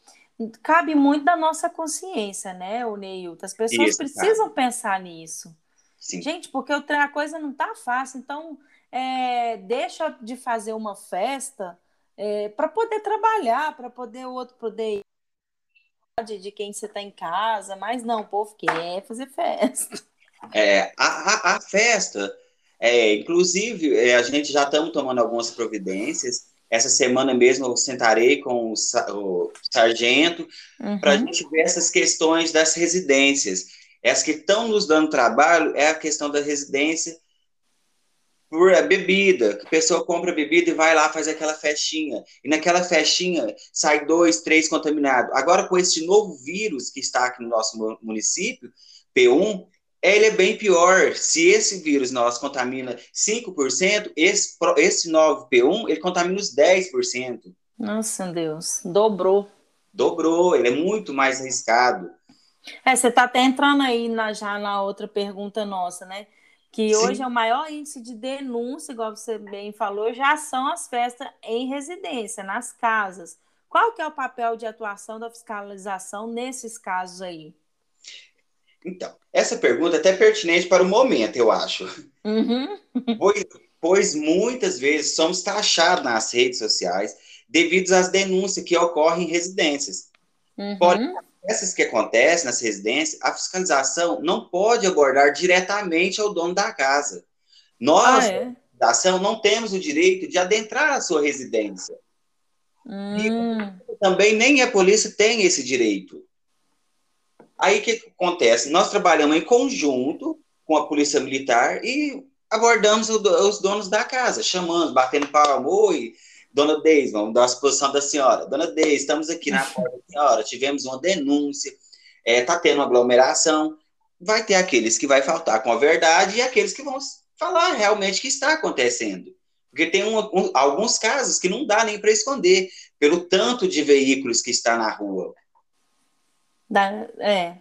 cabe muito da nossa consciência, né, o Neilton? As pessoas Isso, precisam pensar nisso. Sim. Gente, porque a coisa não tá fácil, então é, deixa de fazer uma festa é, para poder trabalhar, para poder o outro poder ir de quem você está em casa, mas não, o povo quer fazer festa. É, a, a, a festa, é, inclusive, é, a gente já estamos tomando algumas providências essa semana mesmo eu sentarei com o, o sargento uhum. para a gente ver essas questões das residências. Essas que estão nos dando trabalho é a questão da residência por a bebida, que a pessoa compra bebida e vai lá faz aquela festinha. E naquela festinha sai dois, três contaminados. Agora, com esse novo vírus que está aqui no nosso município, P1, ele é bem pior. Se esse vírus nosso contamina 5%, esse, esse novo P1, ele contamina os 10%. Nossa, Deus, dobrou. Dobrou, ele é muito mais arriscado. É, você está até entrando aí na, já na outra pergunta nossa, né? Que Sim. hoje é o maior índice de denúncia, igual você bem falou, já são as festas em residência, nas casas. Qual que é o papel de atuação da fiscalização nesses casos aí? Então, essa pergunta é até pertinente para o momento, eu acho. Uhum. Pois, pois muitas vezes somos taxados nas redes sociais devido às denúncias que ocorrem em residências. Uhum. Porém, essas que acontecem nas residências, a fiscalização não pode abordar diretamente ao dono da casa. Nós, ah, é? da ação, não temos o direito de adentrar a sua residência. Hum. E também nem a polícia tem esse direito. Aí o que acontece? Nós trabalhamos em conjunto com a polícia militar e abordamos os donos da casa, chamando, batendo palma, oi, dona Deise, vamos dar a exposição da senhora. Dona Deise, estamos aqui na porta da senhora, tivemos uma denúncia, está é, tá tendo uma aglomeração. Vai ter aqueles que vai faltar com a verdade e aqueles que vão falar realmente o que está acontecendo. Porque tem um, um, alguns casos que não dá nem para esconder, pelo tanto de veículos que está na rua. Da, é,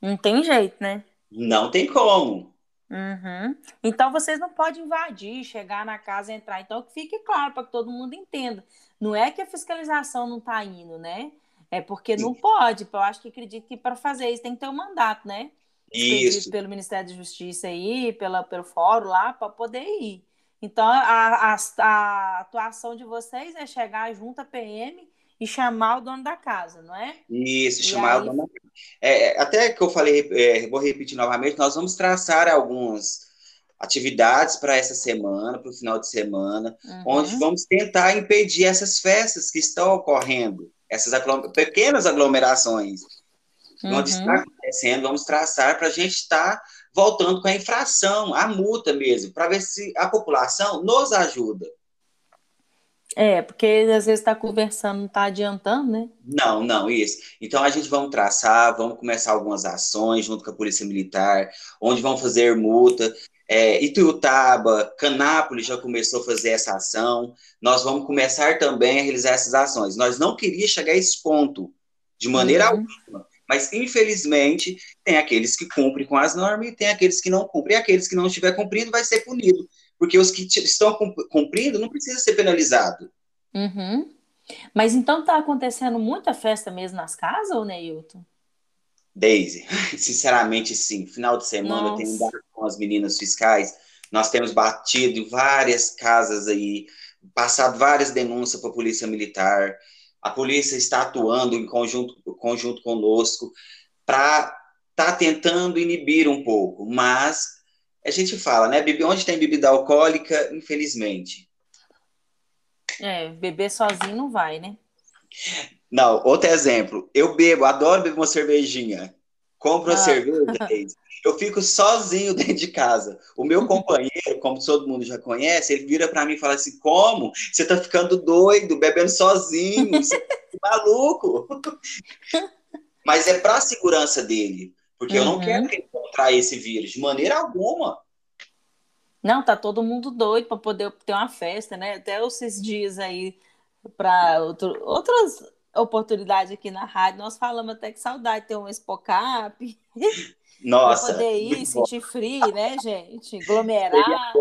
não tem jeito, né? Não tem como. Uhum. Então vocês não podem invadir, chegar na casa, entrar. Então que fique claro para que todo mundo entenda. Não é que a fiscalização não está indo, né? É porque não pode. Eu acho que acredito que para fazer isso tem que ter um mandato, né? Isso. Pelo Ministério da Justiça aí, pela, pelo fórum lá, para poder ir. Então, a, a, a, atuação de vocês é chegar junto à PM e chamar o dono da casa, não é? Isso, e chamar aí... o dono da casa. É, até que eu falei, é, vou repetir novamente, nós vamos traçar algumas atividades para essa semana, para o final de semana, uhum. onde vamos tentar impedir essas festas que estão ocorrendo, essas pequenas aglomerações. Uhum. Onde está acontecendo, vamos traçar para a gente estar tá voltando com a infração, a multa mesmo, para ver se a população nos ajuda. É, porque às vezes está conversando, não está adiantando, né? Não, não, isso. Então a gente vamos traçar, vamos começar algumas ações junto com a Polícia Militar, onde vão fazer multa. É, Ituiutaba, Canápolis já começou a fazer essa ação. Nós vamos começar também a realizar essas ações. Nós não queríamos chegar a esse ponto, de maneira uhum. alguma. Mas, infelizmente, tem aqueles que cumprem com as normas e tem aqueles que não cumprem. E aqueles que não estiver cumprindo vai ser punido. Porque os que estão cumprindo não precisam ser penalizados. Uhum. Mas então está acontecendo muita festa mesmo nas casas, ou Neilton? Daisy, sinceramente sim. Final de semana Nossa. eu tenho dado com as meninas fiscais. Nós temos batido em várias casas aí, passado várias denúncias para a Polícia Militar a polícia está atuando em conjunto, conjunto conosco para estar tá tentando inibir um pouco, mas a gente fala, né? Onde tem bebida alcoólica, infelizmente. É, beber sozinho não vai, né? Não, outro exemplo. Eu bebo, adoro beber uma cervejinha. Compro ah. a cerveja, eu fico sozinho dentro de casa. O meu companheiro, como todo mundo já conhece, ele vira para mim e fala assim: Como? Você tá ficando doido, bebendo sozinho, você tá maluco. Mas é para a segurança dele, porque uhum. eu não uhum. quero que ele contraia esse vírus de maneira alguma. Não, tá todo mundo doido para poder ter uma festa, né? Até esses dias aí para outras oportunidades aqui na rádio, nós falamos até que saudade de ter um Spocap. Nossa. Pra poder ir, sentir frio, né, gente? Aglomerar.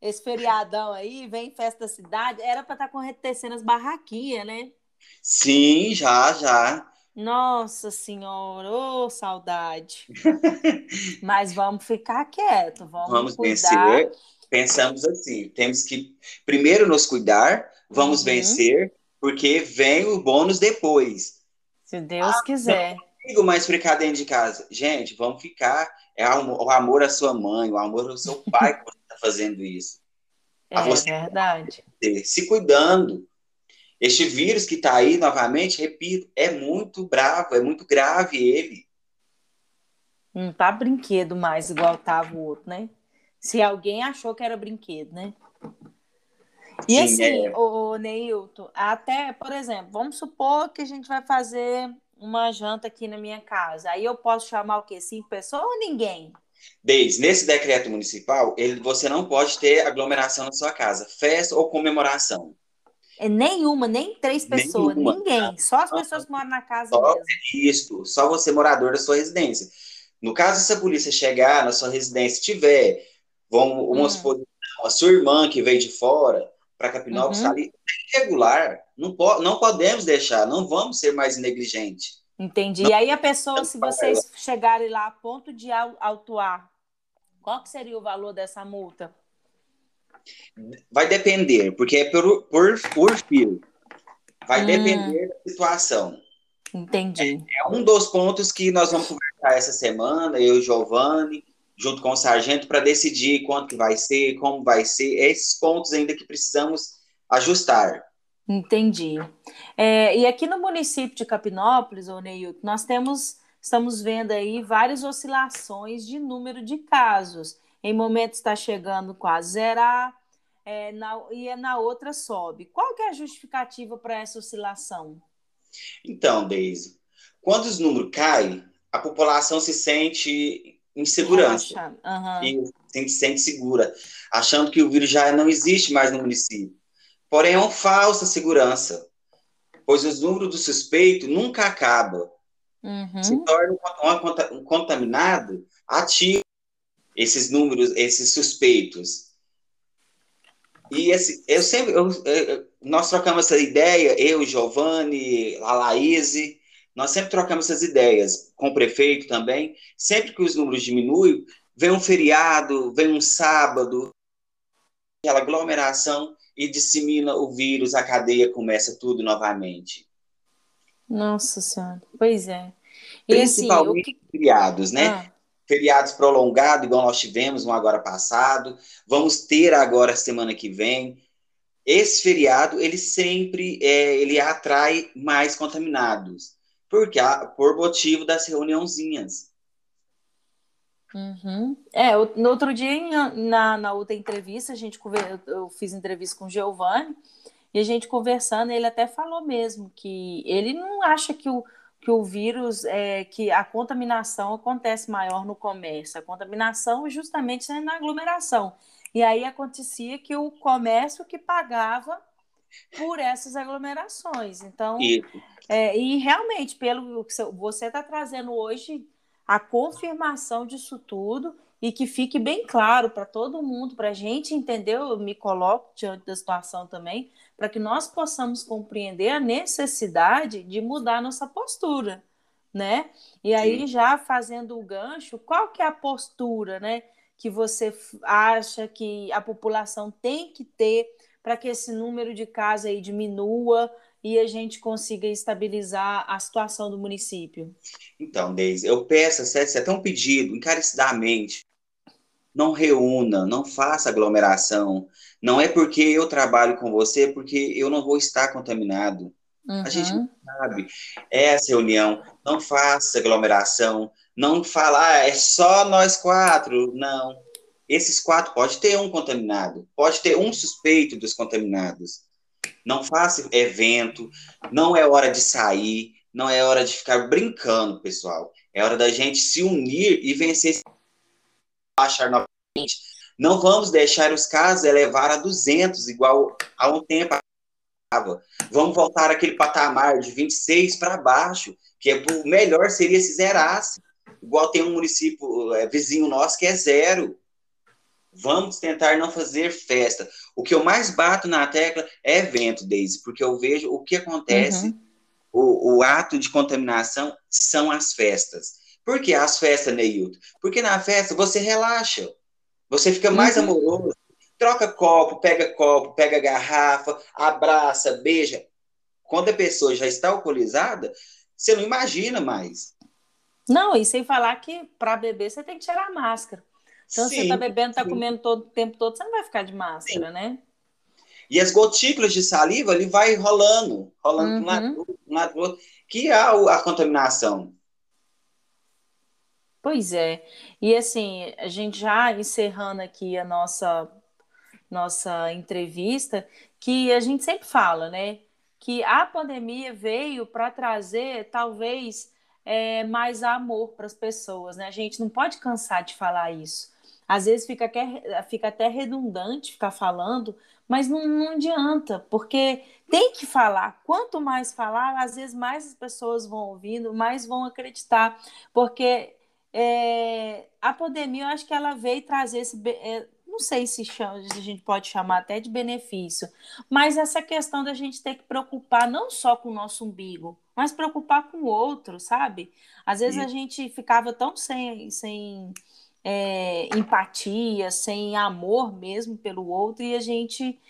Esse feriadão aí, vem festa da cidade, era para estar tá acontecendo as barraquinhas, né? Sim, já, já. Nossa senhora, ô oh, saudade. Mas vamos ficar quieto, vamos, vamos cuidar. vencer. Pensamos assim, temos que primeiro nos cuidar, vamos uhum. vencer, porque vem o bônus depois. Se Deus ah, quiser consigo mais ficar dentro de casa. Gente, vamos ficar. É o amor à sua mãe, o amor ao seu pai que você está fazendo isso. É você verdade. Se cuidando. Este vírus que está aí, novamente, repito, é muito bravo, é muito grave ele. Não tá brinquedo mais igual tava o outro, né? Se alguém achou que era brinquedo, né? E Sim, assim, é... o Neilton, até, por exemplo, vamos supor que a gente vai fazer uma janta aqui na minha casa. Aí eu posso chamar o quê? Cinco pessoas ou ninguém? Desde nesse decreto municipal, ele, você não pode ter aglomeração na sua casa, festa ou comemoração. É nenhuma, nem três pessoas, nenhuma. ninguém. Só as pessoas que moram na casa só mesmo. Isso, só você morador da sua residência. No caso, se a polícia chegar na sua residência tiver, vamos, vamos hum. supor, a sua irmã que veio de fora para Capinópolis, uhum. ali, regular, não, po não podemos deixar, não vamos ser mais negligentes. Entendi. Não, e aí a pessoa, se vocês chegarem lá a ponto de autuar, qual que seria o valor dessa multa? Vai depender, porque é por, por, por fio. Vai hum. depender da situação. Entendi. É, é, um dos pontos que nós vamos conversar essa semana, eu e o Giovanni, junto com o sargento, para decidir quanto que vai ser, como vai ser, esses pontos ainda que precisamos ajustar. Entendi. É, e aqui no município de Capinópolis, ô Neilton, nós temos, estamos vendo aí várias oscilações de número de casos. Em momentos está chegando quase zerar, é, na, e é na outra sobe. Qual que é a justificativa para essa oscilação? Então, Deise, quando os números caem, a população se sente em segurança. Uhum. se sente segura, achando que o vírus já não existe mais no município. Porém, é uma falsa segurança, pois os números do suspeito nunca acabam. uhum. se torna um, um contaminado ativo esses números, esses suspeitos. E esse, eu sempre, eu, eu, nós trocamos essa ideia, eu, Giovanni, a Laís, nós sempre trocamos essas ideias com o prefeito também. Sempre que os números diminuem, vem um feriado, vem um sábado, aquela aglomeração e dissemina o vírus, a cadeia começa tudo novamente. Nossa Senhora, pois é. E assim, Principalmente assim, que... feriados, né? Ah. Feriados prolongados, igual nós tivemos um agora passado, vamos ter agora semana que vem. Esse feriado, ele sempre é, ele atrai mais contaminados, porque por motivo das reuniãozinhas. Uhum. É, no outro dia, na, na outra entrevista, a gente eu fiz entrevista com o Giovanni, e a gente conversando, ele até falou mesmo que ele não acha que o, que o vírus, é, que a contaminação acontece maior no comércio. A contaminação justamente é na aglomeração. E aí acontecia que o comércio que pagava por essas aglomerações. Então, é, e realmente, pelo que você está trazendo hoje, a confirmação disso tudo e que fique bem claro para todo mundo, para a gente entender, eu me coloco diante da situação também, para que nós possamos compreender a necessidade de mudar nossa postura, né? E aí, Sim. já fazendo o gancho, qual que é a postura, né, que você acha que a população tem que ter para que esse número de casos aí diminua e a gente consiga estabilizar a situação do município? Então, Deise, eu peço, é até um pedido, encarecidamente, não reúna, não faça aglomeração. Não é porque eu trabalho com você, é porque eu não vou estar contaminado. Uhum. A gente não uhum. sabe. Essa reunião, não faça aglomeração, não falar, ah, é só nós quatro. Não. Esses quatro pode ter um contaminado, pode ter um suspeito dos contaminados. Não faça evento, não é hora de sair, não é hora de ficar brincando, pessoal. É hora da gente se unir e vencer baixar novamente. Não vamos deixar os casos elevar a 200, igual a um tempo. Vamos voltar aquele patamar de 26 para baixo, que é, o melhor seria se zerasse. Igual tem um município é, vizinho nosso que é zero. Vamos tentar não fazer festa. O que eu mais bato na tecla é evento, Daisy, porque eu vejo o que acontece, uhum. o, o, ato de contaminação são as festas. Por que as festas, Neilton? Porque na festa você relaxa, você fica mais uhum. amoroso, troca copo, pega copo, pega garrafa, abraça, beija. Quando a pessoa já está alcoolizada, você não imagina mais. Não, e sem falar que para beber você tem que tirar a máscara. Então, sim, você está bebendo, está comendo todo o tempo todo, você não vai ficar de máscara, sim. né? E as gotículas de saliva, ele vai rolando, rolando uhum. de um lado, um lado outro, que há a contaminação. Pois é. E assim, a gente já encerrando aqui a nossa nossa entrevista, que a gente sempre fala, né? Que a pandemia veio para trazer, talvez, é, mais amor para as pessoas, né? A gente não pode cansar de falar isso. Às vezes fica, fica até redundante ficar falando, mas não, não adianta, porque tem que falar. Quanto mais falar, às vezes mais as pessoas vão ouvindo, mais vão acreditar, porque é, a pandemia, eu acho que ela veio trazer esse. É, não sei se chama, a gente pode chamar até de benefício, mas essa questão da gente ter que preocupar não só com o nosso umbigo, mas preocupar com o outro, sabe? Às vezes a gente ficava tão sem, sem é, empatia, sem amor mesmo pelo outro, e a gente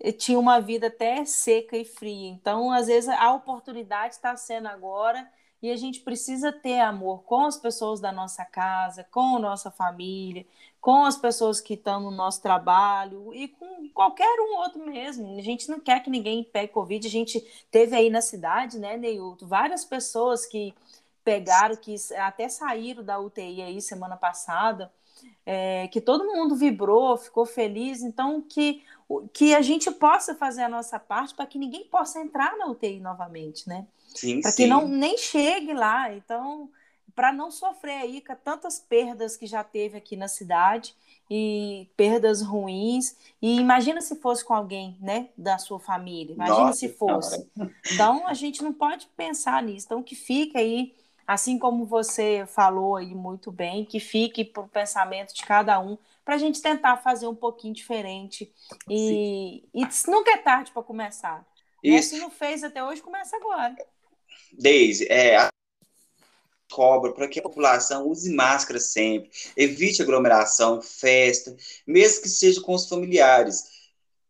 eh, tinha uma vida até seca e fria. Então, às vezes, a oportunidade está sendo agora e a gente precisa ter amor com as pessoas da nossa casa, com a nossa família, com as pessoas que estão no nosso trabalho e com qualquer um outro mesmo. A gente não quer que ninguém pegue Covid. A gente teve aí na cidade, né, Neilton, várias pessoas que pegaram, que até saíram da UTI aí semana passada, é, que todo mundo vibrou, ficou feliz, então que, que a gente possa fazer a nossa parte para que ninguém possa entrar na UTI novamente, né? Para que não nem chegue lá, então para não sofrer aí com tantas perdas que já teve aqui na cidade e perdas ruins. E imagina se fosse com alguém, né, da sua família. Imagina Nossa, se fosse. Então a gente não pode pensar nisso. Então que fica aí assim como você falou aí muito bem, que fique para o pensamento de cada um, para a gente tentar fazer um pouquinho diferente. E, e nunca é tarde para começar. Né? Se não fez até hoje, começa agora. Deise, é, cobra para que a população use máscara sempre, evite aglomeração, festa, mesmo que seja com os familiares.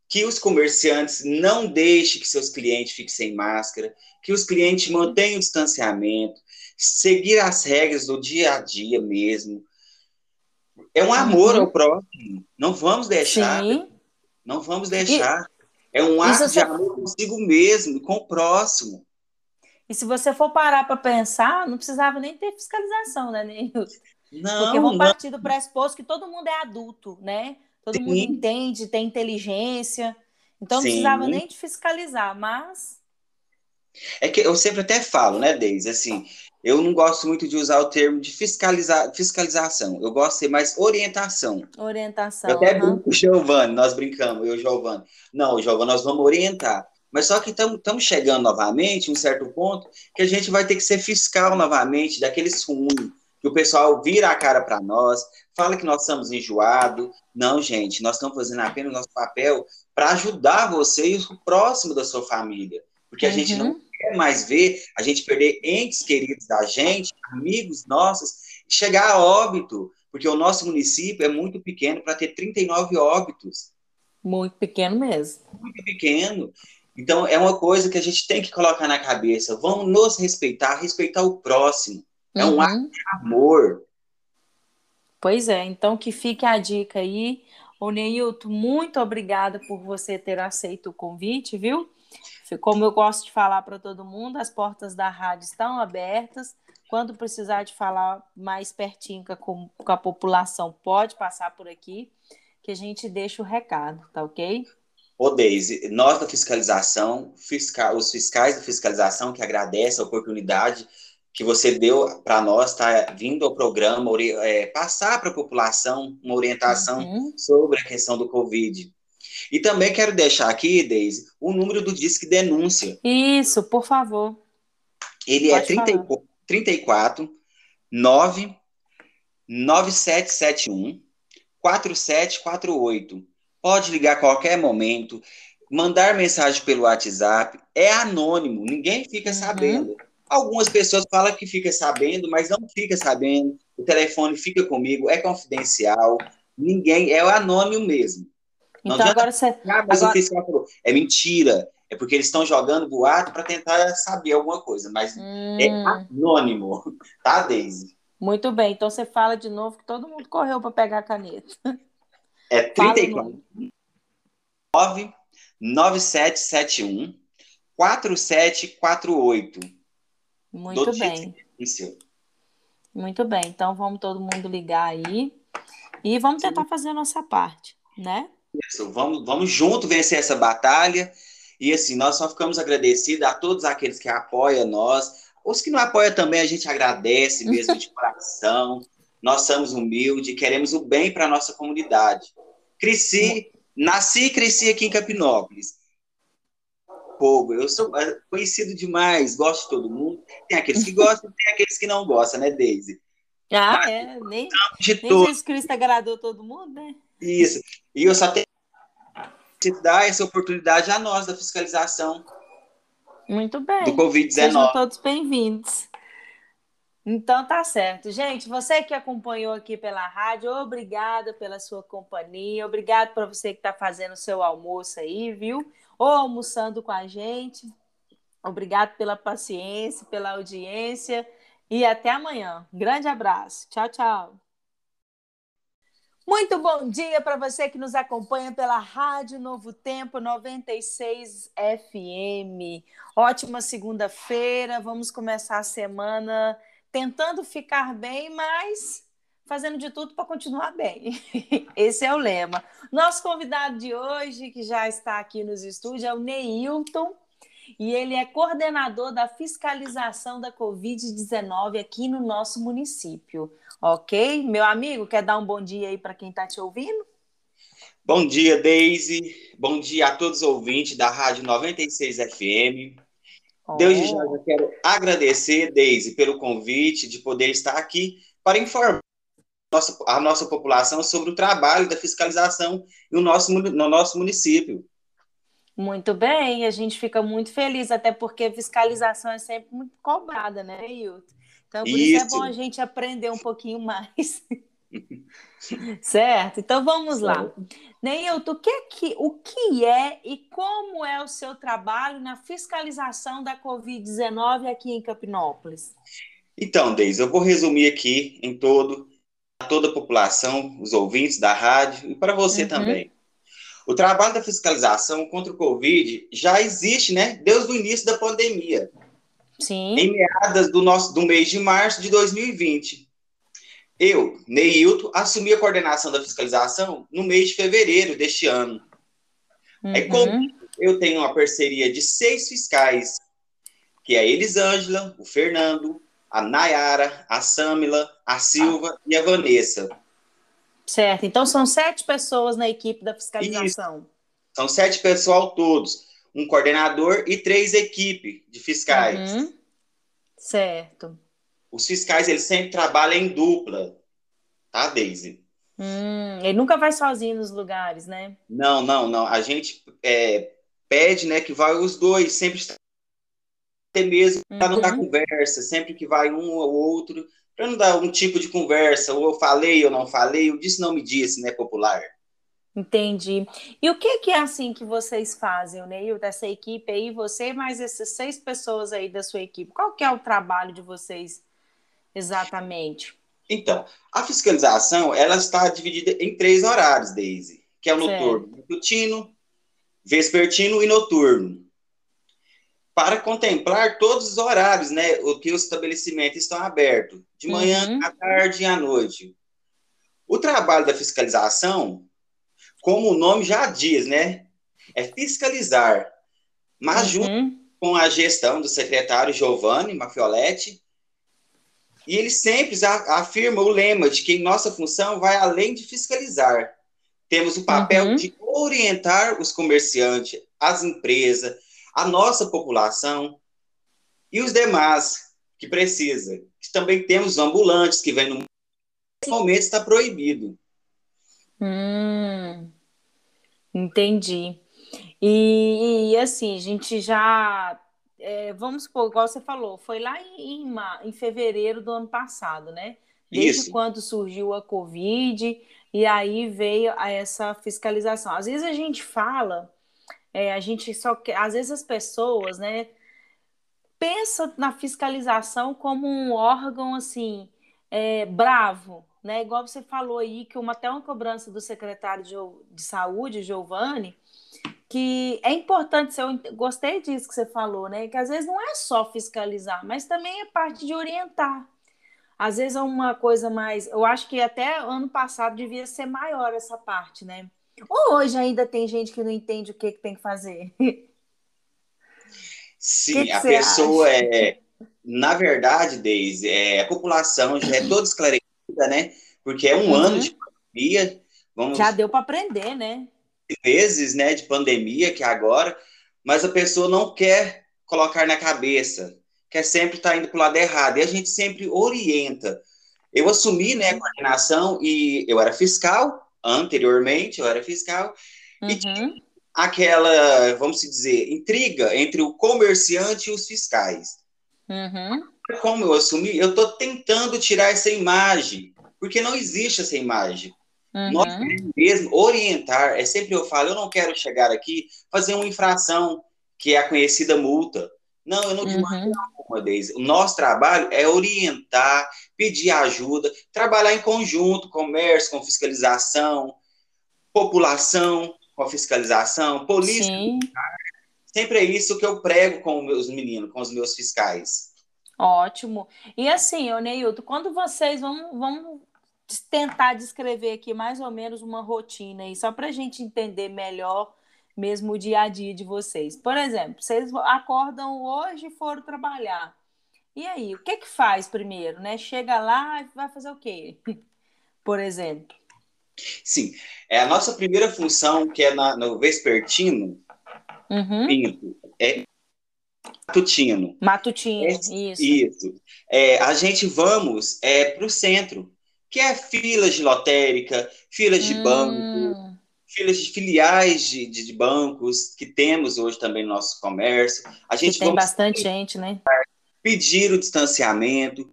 Que os comerciantes não deixem que seus clientes fiquem sem máscara, que os clientes mantenham o distanciamento, seguir as regras do dia a dia mesmo. É um amor uhum. ao próximo. Não vamos deixar. Sim. Não vamos deixar. E... É um ato de amor consigo mesmo, com o próximo. E se você for parar para pensar, não precisava nem ter fiscalização, né, Neilton? Não. Porque vamos partir do pressuposto que todo mundo é adulto, né? Todo Sim. mundo entende, tem inteligência. Então não Sim. precisava nem de fiscalizar, mas. É que eu sempre até falo, né, Deise, assim, eu não gosto muito de usar o termo de fiscalizar, fiscalização. Eu gosto de ser mais orientação. Orientação. Eu até uhum. brinco com o Giovanni, nós brincamos, eu e o Giovanni. Não, Giovanni, nós vamos orientar. Mas só que estamos chegando novamente, um certo ponto, que a gente vai ter que ser fiscal novamente daqueles fundos, que o pessoal vira a cara para nós, fala que nós estamos enjoados. Não, gente, nós estamos fazendo apenas o nosso papel para ajudar você e o próximo da sua família. Porque a uhum. gente não uhum. quer mais ver a gente perder entes queridos da gente, amigos nossos, chegar a óbito, porque o nosso município é muito pequeno para ter 39 óbitos. Muito pequeno mesmo. Muito pequeno. Então, é uma coisa que a gente tem que colocar na cabeça. Vamos nos respeitar, respeitar o próximo. É um uhum. ato de amor. Pois é, então que fique a dica aí. Ô Neilton, muito obrigada por você ter aceito o convite, viu? Como eu gosto de falar para todo mundo, as portas da rádio estão abertas. Quando precisar de falar mais pertinho com a população, pode passar por aqui, que a gente deixa o recado, tá ok? Ô, Deise, nós da fiscalização, fiscal, os fiscais da fiscalização que agradecem a oportunidade que você deu para nós, está vindo ao programa, é, passar para a população uma orientação uhum. sobre a questão do Covid. E também quero deixar aqui, Deise, o número do Disque Denúncia. Isso, por favor. Ele é Pode é 30, 34 9 9771 4748 pode ligar a qualquer momento, mandar mensagem pelo WhatsApp, é anônimo, ninguém fica uhum. sabendo. Algumas pessoas falam que fica sabendo, mas não fica sabendo. O telefone fica comigo, é confidencial, ninguém, é anônimo mesmo. Então não agora você. Ah, mas agora... o fiscal falou, é mentira. É porque eles estão jogando boato para tentar saber alguma coisa, mas é hum. é anônimo, tá, Daisy? Muito bem, então você fala de novo que todo mundo correu para pegar a caneta. É 34 9771 4748. Muito bem. Muito bem. Então vamos todo mundo ligar aí e vamos tentar fazer a nossa parte, né? Isso, vamos, vamos junto vencer essa batalha. E assim, nós só ficamos agradecidos a todos aqueles que apoiam nós. Os que não apoiam também, a gente agradece mesmo de coração. Nós somos humildes, queremos o bem para a nossa comunidade. Cresci, nasci e cresci aqui em Capinópolis. Povo, eu sou é, conhecido demais, gosto de todo mundo. Tem aqueles que gostam, tem aqueles que não gostam, né, Deise? Ah, Mas, é, nem, de nem Jesus Cristo agradou todo mundo, né? Isso. E eu só tenho que dar essa oportunidade a nós da fiscalização. Muito bem. Do Covid-19. Sejam todos bem-vindos. Então tá certo. Gente, você que acompanhou aqui pela rádio, obrigada pela sua companhia, obrigado para você que está fazendo o seu almoço aí, viu? Ou almoçando com a gente. Obrigado pela paciência, pela audiência e até amanhã. Grande abraço. Tchau, tchau. Muito bom dia para você que nos acompanha pela Rádio Novo Tempo 96 FM. Ótima segunda-feira. Vamos começar a semana tentando ficar bem, mas fazendo de tudo para continuar bem. Esse é o lema. Nosso convidado de hoje, que já está aqui nos estúdios, é o Neilton, e ele é coordenador da fiscalização da Covid-19 aqui no nosso município. Ok? Meu amigo, quer dar um bom dia aí para quem está te ouvindo? Bom dia, Deise. Bom dia a todos os ouvintes da Rádio 96 FM. Oh. Desde já eu quero agradecer, Deise, pelo convite de poder estar aqui para informar nossa, a nossa população sobre o trabalho da fiscalização no nosso, no nosso município. Muito bem, a gente fica muito feliz, até porque fiscalização é sempre muito cobrada, né, Hilton? Então, por isso. isso é bom a gente aprender um pouquinho mais. certo? Então vamos lá. Neilton, o que, é que, o que é e como é o seu trabalho na fiscalização da Covid-19 aqui em Campinópolis? Então, Deise, eu vou resumir aqui em todo, a toda a população, os ouvintes da rádio e para você uhum. também. O trabalho da fiscalização contra o Covid já existe, né, desde o início da pandemia. Sim. Em meadas do, nosso, do mês de março de 2020. Eu, Neilton, assumi a coordenação da fiscalização no mês de fevereiro deste ano. Uhum. Aí, como eu tenho uma parceria de seis fiscais, que é a Elisângela, o Fernando, a Nayara, a Samila, a Silva ah. e a Vanessa. Certo, então são sete pessoas na equipe da fiscalização. Isso. São sete pessoal todos, um coordenador e três equipes de fiscais. Uhum. Certo. Os fiscais, eles sempre trabalham em dupla, tá, Daisy? Hum, ele nunca vai sozinho nos lugares, né? Não, não, não. A gente é, pede, né, que vai os dois, sempre até mesmo para não dar uhum. conversa, sempre que vai um ou outro, para não dar um tipo de conversa, ou eu falei ou não falei, eu disse não me disse, né, popular. Entendi. E o que, que é assim que vocês fazem, o Neil, dessa equipe aí, você mais essas seis pessoas aí da sua equipe? Qual que é o trabalho de vocês exatamente? Então, a fiscalização, ela está dividida em três horários, Daisy, que é o noturno, matutino, vespertino e noturno para contemplar todos os horários, né, o que os estabelecimentos estão abertos, de manhã, uhum. à tarde e à noite. O trabalho da fiscalização, como o nome já diz, né, é fiscalizar, mas uhum. junto com a gestão do secretário Giovanni Mafioletti, e ele sempre afirma o lema de que nossa função vai além de fiscalizar. Temos o papel uhum. de orientar os comerciantes, as empresas, a nossa população e os demais que precisa. Também temos ambulantes que vêm no momento está proibido. Hum, entendi. E, e, assim, a gente já é, vamos supor, igual você falou, foi lá em, em, em fevereiro do ano passado, né? Desde Isso. quando surgiu a Covid, e aí veio a essa fiscalização. Às vezes a gente fala é, a gente só quer, às vezes as pessoas, né, pensa na fiscalização como um órgão assim é, bravo, né? Igual você falou aí que uma até uma cobrança do secretário de, de saúde, Giovanni, que é importante, eu gostei disso que você falou, né? Que às vezes não é só fiscalizar, mas também é parte de orientar. Às vezes é uma coisa mais. Eu acho que até ano passado devia ser maior essa parte, né? Ou hoje ainda tem gente que não entende o que, que tem que fazer? Sim, que que a pessoa acha? é. Na verdade, Deise, é, a população já é toda esclarecida, né? Porque é um uhum. ano de pandemia. Vamos... Já deu para aprender, né? Vezes, né, de pandemia, que é agora, mas a pessoa não quer colocar na cabeça, quer sempre estar tá indo para o lado errado. E a gente sempre orienta. Eu assumi né, a coordenação e eu era fiscal, anteriormente, eu era fiscal, uhum. e tinha aquela, vamos dizer, intriga entre o comerciante e os fiscais. Uhum. Como eu assumi, eu estou tentando tirar essa imagem, porque não existe essa imagem. Uhum. Nós mesmo orientar, é sempre eu falo, eu não quero chegar aqui fazer uma infração que é a conhecida multa. Não, eu não te uhum. uma vez. O nosso trabalho é orientar, pedir ajuda, trabalhar em conjunto, comércio com fiscalização, população com fiscalização, polícia. Sim. Sempre é isso que eu prego com os meus meninos, com os meus fiscais. Ótimo. E assim, Neilton, quando vocês vão, vão tentar descrever aqui mais ou menos uma rotina aí, só para a gente entender melhor mesmo o dia a dia de vocês. Por exemplo, vocês acordam hoje e foram trabalhar. E aí, o que que faz primeiro, né? Chega lá e vai fazer o quê? Por exemplo. Sim, é a nossa primeira função, que é na, no vespertino, uhum. pinto, é Matutino. Matutino, isso. Isso. É, a gente vamos é, para o centro, que é filas de lotérica, filas de hum. banco, filas de filiais de, de, de, bancos que temos hoje também no nosso comércio. A gente que tem bastante gente, né? Pedir o distanciamento.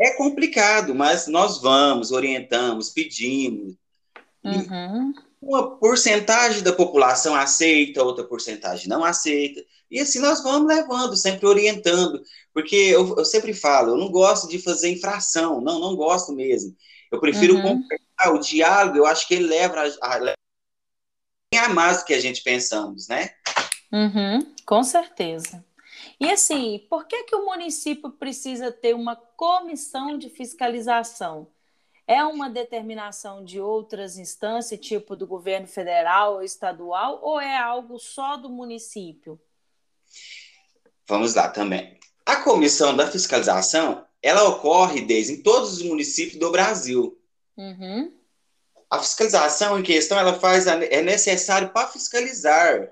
É complicado, mas nós vamos, orientamos, pedimos. Uhum. Uma porcentagem da população aceita, outra porcentagem não aceita. E assim nós vamos levando, sempre orientando, porque eu, eu sempre falo, eu não gosto de fazer infração, não, não gosto mesmo. Eu prefiro uhum. conversar, o diálogo, eu acho que ele leva a, a, a mais do que a gente pensamos, né? Uhum, com certeza. E assim, por que, que o município precisa ter uma comissão de fiscalização? É uma determinação de outras instâncias, tipo do governo federal ou estadual, ou é algo só do município? Vamos lá também. A comissão da fiscalização, ela ocorre desde em todos os municípios do Brasil. Uhum. A fiscalização em questão, ela faz é necessário para fiscalizar,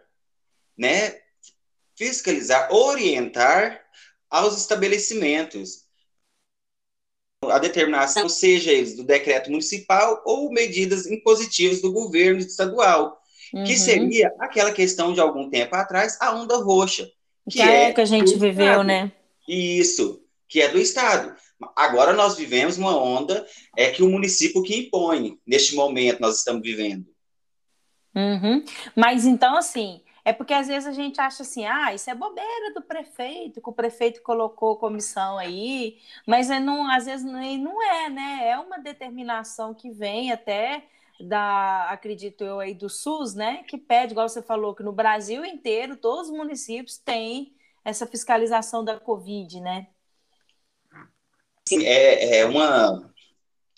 né? Fiscalizar, orientar aos estabelecimentos. A determinação, seja eles do decreto municipal ou medidas impositivas do governo estadual, uhum. que seria aquela questão de algum tempo atrás, a onda roxa. Que, que é, que a gente viveu, estado. né? Isso, que é do Estado. Agora nós vivemos uma onda é que o município que impõe, neste momento nós estamos vivendo. Uhum. Mas então, assim, é porque às vezes a gente acha assim, ah, isso é bobeira do prefeito, que o prefeito colocou comissão aí, mas é não, às vezes não é, né? É uma determinação que vem até da, acredito eu, aí do SUS, né? Que pede, igual você falou, que no Brasil inteiro, todos os municípios têm essa fiscalização da Covid, né? Sim, é, é uma,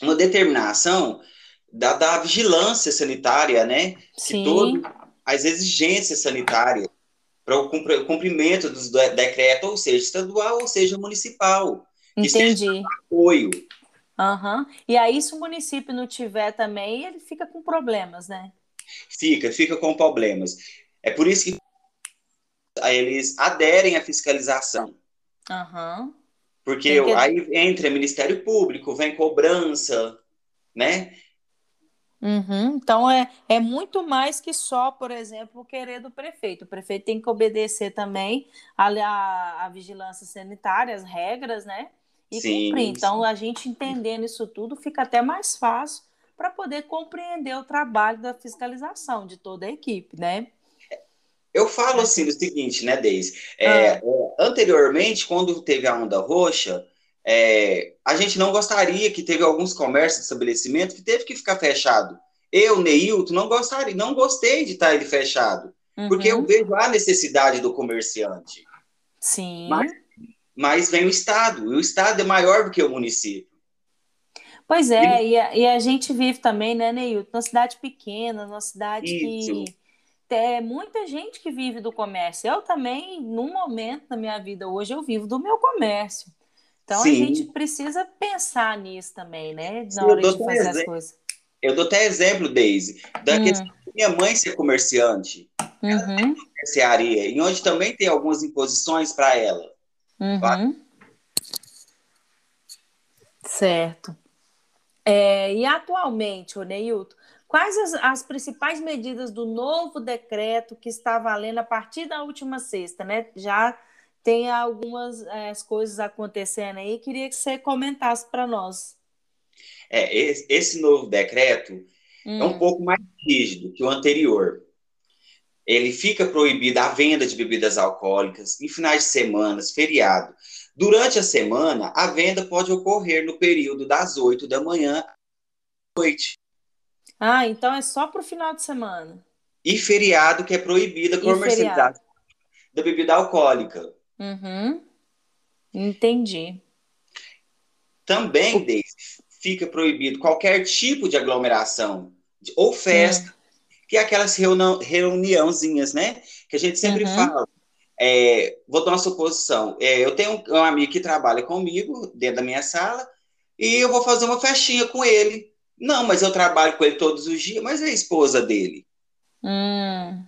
uma determinação da, da vigilância sanitária, né? Sim. Que todo, as exigências sanitárias para o cumprimento dos decretos, ou seja, estadual ou seja municipal. Entendi. apoio. Uhum. E aí, se o município não tiver também, ele fica com problemas, né? Fica, fica com problemas. É por isso que eles aderem à fiscalização. Uhum. Porque que... aí entra Ministério Público, vem cobrança, né? Uhum. Então é, é muito mais que só, por exemplo, o querer do prefeito. O prefeito tem que obedecer também a, a, a vigilância sanitária, as regras, né? e sim, cumprir. Então, a gente entendendo isso tudo, fica até mais fácil para poder compreender o trabalho da fiscalização de toda a equipe, né? Eu falo assim o seguinte, né, Deise? É, ah. Anteriormente, quando teve a onda roxa, é, a gente não gostaria que teve alguns comércios, estabelecimentos que teve que ficar fechado. Eu, Neilton, não gostaria, não gostei de estar ele fechado, uhum. porque eu uhum. vejo a necessidade do comerciante. Sim. Mas mas vem o Estado, e o Estado é maior do que o município. Pois é, e, a, e a gente vive também, né, Neilton, numa cidade pequena, numa cidade Isso. que é muita gente que vive do comércio. Eu também, num momento da minha vida hoje, eu vivo do meu comércio. Então Sim. a gente precisa pensar nisso também, né? Na Sim, hora de fazer exemplo. as coisas. Eu dou até exemplo, Daisy, da hum. questão da minha mãe ser comerciante. Uhum. Ela tem comerciaria, e onde também tem algumas imposições para ela. Uhum. Certo. É, e atualmente, Neilton, quais as, as, principais medidas do novo decreto que está valendo a partir da última sexta, né? Já tem algumas é, coisas acontecendo aí, queria que você comentasse para nós. É, esse, novo decreto hum. é um hum. pouco mais rígido que o anterior ele fica proibida a venda de bebidas alcoólicas em finais de semana, feriado. Durante a semana, a venda pode ocorrer no período das 8 da manhã à noite. Ah, então é só para o final de semana. E feriado que é proibida a comercialização da bebida alcoólica. Uhum. Entendi. Também, Deise, fica proibido qualquer tipo de aglomeração ou festa que é aquelas reuni reuniãozinhas, né? Que a gente sempre uhum. fala. É, vou dar uma suposição. É, eu tenho um, um, amigo que trabalha comigo dentro da minha sala e eu vou fazer uma festinha com ele. Não, mas eu trabalho com ele todos os dias, mas é a esposa dele. Hum.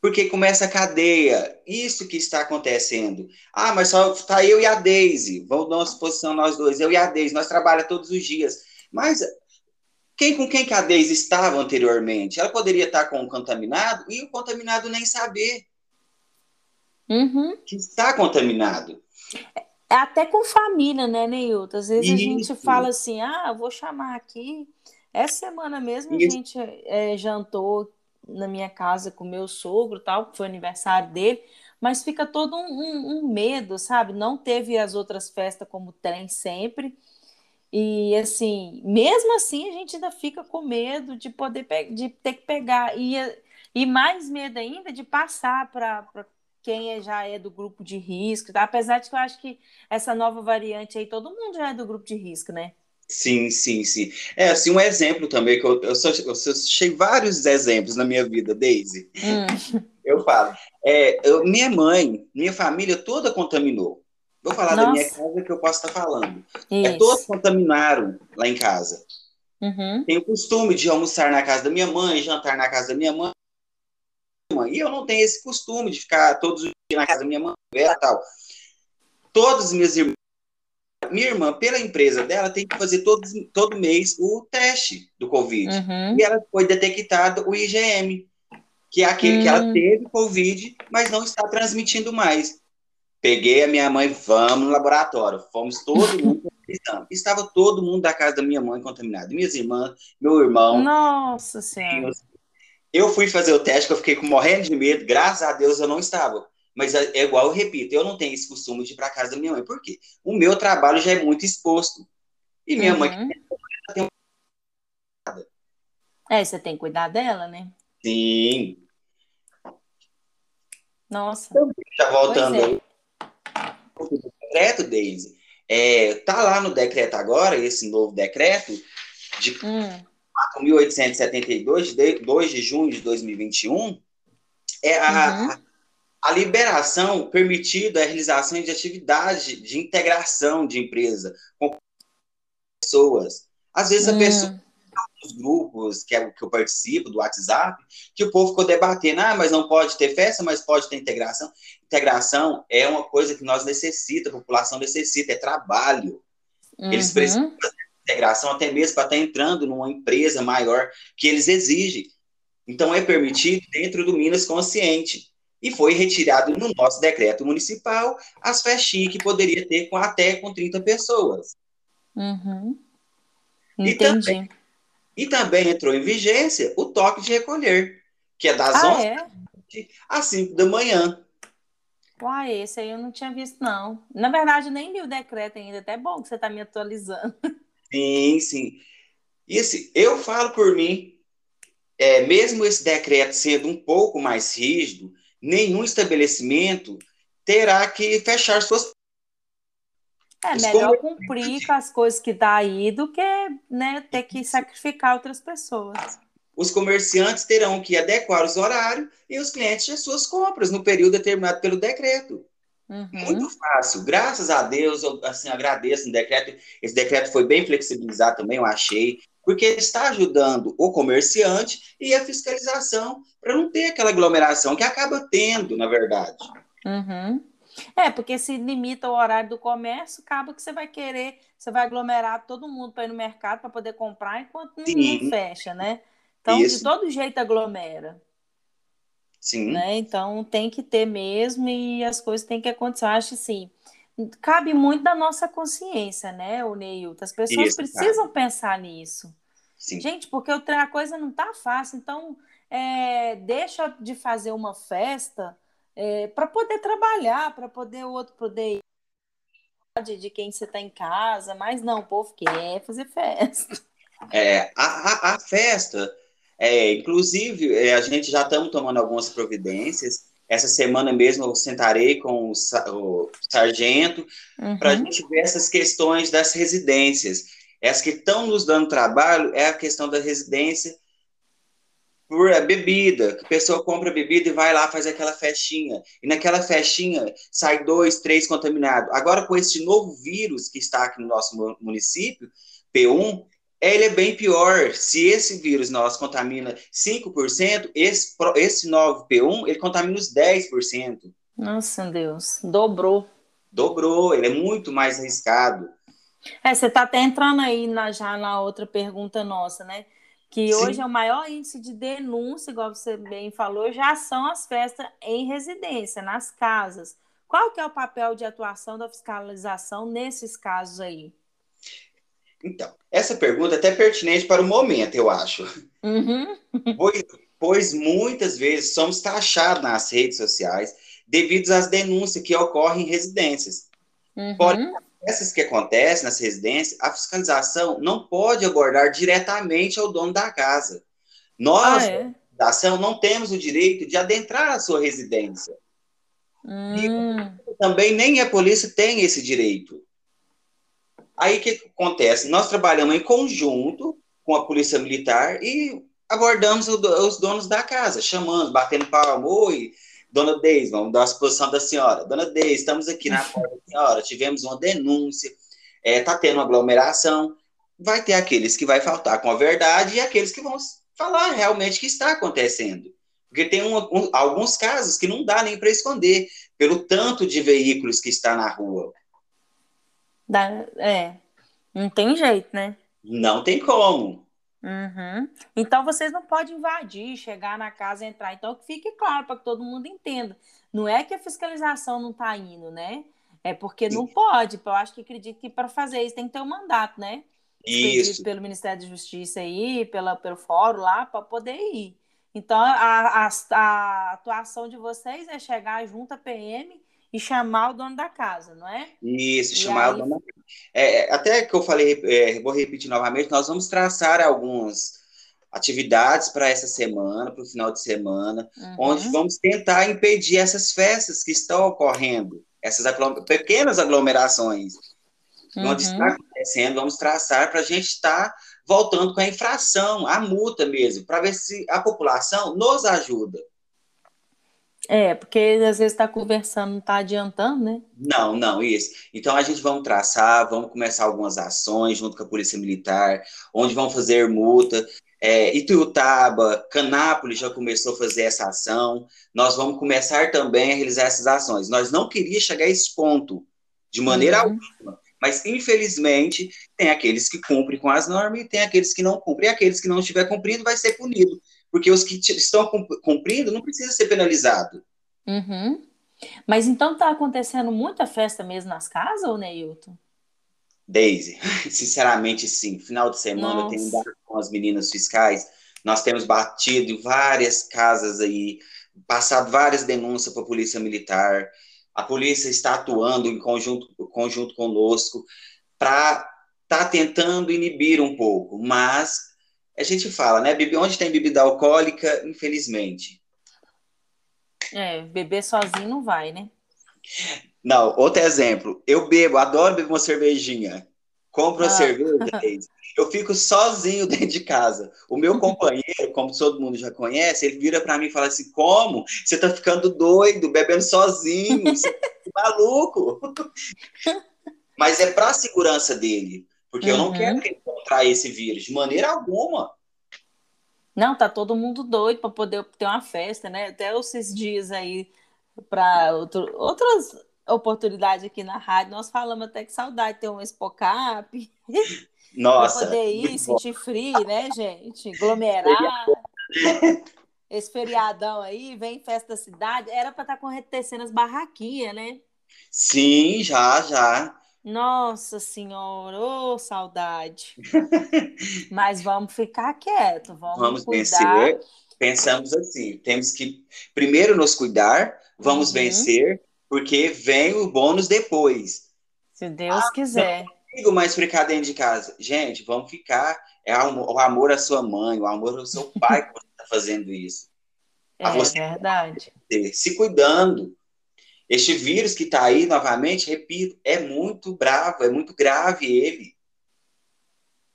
Porque começa a cadeia. Isso que está acontecendo. Ah, mas só está eu e a Daisy. Vamos dar uma exposição nós dois, eu e a Daisy. Nós trabalhamos todos os dias. Mas quem com quem que a Daisy estava anteriormente? Ela poderia estar com o contaminado e o contaminado nem saber uhum. que está contaminado. É até com família, né, Neilton? Às vezes Isso. a gente fala assim, ah, vou chamar aqui. Essa semana mesmo Isso. a gente é, jantou na minha casa com meu sogro, tal, foi aniversário dele, mas fica todo um, um, um medo, sabe? Não teve as outras festas como tem sempre. E assim, mesmo assim, a gente ainda fica com medo de poder de ter que pegar. E, e mais medo ainda de passar para quem é, já é do grupo de risco, tá? apesar de que eu acho que essa nova variante aí, todo mundo já é do grupo de risco, né? Sim, sim, sim. É, assim, um exemplo também, que eu, eu, só, eu achei vários exemplos na minha vida, Daisy. Hum. Eu falo. É, eu, minha mãe, minha família toda contaminou. Vou falar Nossa. da minha casa que eu posso estar falando. É, todos contaminaram lá em casa. Uhum. Tenho o costume de almoçar na casa da minha mãe, jantar na casa da minha mãe. E eu não tenho esse costume de ficar todos os dias na casa da minha mãe e tal. Todas as minhas irmãs minha irmã, pela empresa dela, tem que fazer todo, todo mês o teste do Covid. Uhum. E ela foi detectado o IgM, que é aquele uhum. que ela hum. teve Covid, mas não está transmitindo mais. Peguei a minha mãe, vamos no laboratório. Fomos todo mundo Estava todo mundo da casa da minha mãe contaminado. Minhas irmãs, meu irmão. Nossa Senhora. Eu fui fazer o teste, que eu fiquei morrendo de medo. Graças a Deus eu não estava. Mas é, é igual eu repito, eu não tenho esse costume de ir para casa da minha mãe. Por quê? O meu trabalho já é muito exposto. E minha uhum. mãe tem É, você tem que cuidar dela, né? Sim. Nossa. Já voltando é. aí. O decreto, Daisy, é, tá lá no decreto agora, esse novo decreto, de hum. 4.872, de 2 de junho de 2021, é a, uhum a liberação permitida é a realização de atividade de integração de empresa com pessoas. Às vezes a hum. pessoa os grupos que, é, que eu participo do WhatsApp, que o povo ficou debatendo, ah, mas não pode ter festa, mas pode ter integração. Integração é uma coisa que nós necessitamos, a população necessita, é trabalho. Uhum. Eles precisam fazer integração até mesmo para estar entrando numa empresa maior que eles exigem. Então é permitido dentro do Minas Consciente e foi retirado no nosso decreto municipal as festinhas que poderia ter com até com 30 pessoas. Uhum. Entendi. E também, e também entrou em vigência o toque de recolher, que é das ah, 11 é? às 5 da manhã. Uai, esse aí eu não tinha visto, não. Na verdade, nem li o decreto ainda, até bom que você está me atualizando. Sim, sim. E assim, eu falo por mim, é, mesmo esse decreto sendo um pouco mais rígido, nenhum estabelecimento terá que fechar suas é melhor cumprir com as coisas que dá aí do que né, ter que sacrificar outras pessoas. Os comerciantes terão que adequar os horários e os clientes as suas compras no período determinado pelo decreto. Uhum. Muito fácil. Graças a Deus, eu assim, agradeço o decreto. Esse decreto foi bem flexibilizado também, eu achei porque está ajudando o comerciante e a fiscalização para não ter aquela aglomeração que acaba tendo, na verdade. Uhum. É, porque se limita o horário do comércio, acaba que você vai querer, você vai aglomerar todo mundo para ir no mercado para poder comprar enquanto não, não, fecha, né? Então, Isso. de todo jeito aglomera. Sim. Né? Então, tem que ter mesmo e as coisas têm que acontecer. Eu acho assim, cabe muito da nossa consciência, né, o Neilton? As pessoas Isso, precisam cara. pensar nisso. Sim. Gente, porque a coisa não tá fácil, então é, deixa de fazer uma festa é, para poder trabalhar, para poder o outro poder ir de quem você está em casa, mas não, o povo quer fazer festa. É, a, a, a festa, é, inclusive, é, a gente já estamos tomando algumas providências essa semana mesmo eu sentarei com o, o sargento uhum. para a gente ver essas questões das residências. As que estão nos dando trabalho é a questão da residência por a bebida. A pessoa compra bebida e vai lá, faz aquela festinha. E naquela festinha sai dois, três contaminados. Agora, com esse novo vírus que está aqui no nosso município, P1, ele é bem pior. Se esse vírus nosso contamina 5%, esse, esse 9P1, ele contamina os 10%. Nossa, Deus, dobrou. Dobrou, ele é muito mais arriscado. É, você está até entrando aí na, já na outra pergunta nossa, né? Que Sim. hoje é o maior índice de denúncia, igual você bem falou, já são as festas em residência, nas casas. Qual que é o papel de atuação da fiscalização nesses casos aí? Então, essa pergunta é até pertinente para o momento, eu acho. Uhum. pois, pois muitas vezes somos taxados nas redes sociais devido às denúncias que ocorrem em residências. Uhum. Porém, essas que acontecem nas residências, a fiscalização não pode abordar diretamente ao dono da casa. Nós, ah, é? fiscalização, não temos o direito de adentrar a sua residência. Hum. também nem a polícia tem esse direito. Aí o que acontece? Nós trabalhamos em conjunto com a polícia militar e abordamos os donos da casa, chamando, batendo palma, oi, dona Deise, vamos dar a exposição da senhora. Dona Deise, estamos aqui na porta da senhora, tivemos uma denúncia, está é, tá tendo uma aglomeração. Vai ter aqueles que vai faltar com a verdade e aqueles que vão falar realmente o que está acontecendo. Porque tem um, um, alguns casos que não dá nem para esconder, pelo tanto de veículos que está na rua. Dá, é, não tem jeito, né? Não tem como. Uhum. Então vocês não podem invadir, chegar na casa, entrar. Então que fique claro para que todo mundo entenda. Não é que a fiscalização não está indo, né? É porque não pode. Eu acho que acredito que para fazer isso tem que ter um mandato, né? Isso. Pelo Ministério da Justiça aí, pela, pelo fórum lá, para poder ir. Então a, a, a atuação de vocês é chegar junto à PM e chamar o dono da casa, não é? Isso, e chamar aí... o dono da casa. É, até que eu falei, é, vou repetir novamente, nós vamos traçar algumas atividades para essa semana, para o final de semana, uhum. onde vamos tentar impedir essas festas que estão ocorrendo, essas aglom pequenas aglomerações. Uhum. Onde está acontecendo, vamos traçar para a gente estar tá voltando com a infração, a multa mesmo, para ver se a população nos ajuda. É, porque às vezes está conversando, não está adiantando, né? Não, não, isso. Então a gente vamos traçar, vamos começar algumas ações junto com a Polícia Militar, onde vão fazer multa. É, Ituiutaba, Canápolis já começou a fazer essa ação. Nós vamos começar também a realizar essas ações. Nós não queríamos chegar a esse ponto, de maneira uhum. alguma. Mas, infelizmente, tem aqueles que cumprem com as normas e tem aqueles que não cumprem. E aqueles que não estiver cumprindo vai ser punido porque os que estão cumprindo não precisam ser penalizados. Uhum. Mas então está acontecendo muita festa mesmo nas casas, ou Neilton? Daisy, sinceramente sim. Final de semana Nossa. eu tenho dado com as meninas fiscais. Nós temos batido em várias casas aí, passado várias denúncias para a polícia militar. A polícia está atuando em conjunto, conjunto conosco para estar tá tentando inibir um pouco, mas a gente fala, né? Onde tem bebida alcoólica, infelizmente. É, beber sozinho não vai, né? Não, outro exemplo. Eu bebo, adoro beber uma cervejinha. Compro ah. uma cerveja, eu fico sozinho dentro de casa. O meu companheiro, como todo mundo já conhece, ele vira para mim e fala assim: Como? Você tá ficando doido, bebendo sozinho, você tá maluco. Mas é para a segurança dele. Porque uhum. eu não uhum. quero contraia esse vírus, de maneira alguma. Não, tá todo mundo doido para poder ter uma festa, né? Até esses dias aí, para outras oportunidades aqui na rádio, nós falamos até que saudade de ter um Expocap. Nossa. pra poder ir, sentir frio, né, gente? Aglomerar. Esse feriadão aí, vem festa da cidade, era para estar tá acontecendo as barraquinhas, né? Sim, já, já. Nossa Senhora, ô oh, saudade. Mas vamos ficar quieto, vamos, vamos cuidar. vencer. Pensamos assim, temos que primeiro nos cuidar, vamos uhum. vencer, porque vem o bônus depois. Se Deus ah, quiser. Não consigo mais ficar dentro de casa. Gente, vamos ficar. É o amor à sua mãe, o amor ao seu pai que você está fazendo isso. É verdade. Se cuidando, este vírus que está aí, novamente, repito, é muito bravo, é muito grave ele.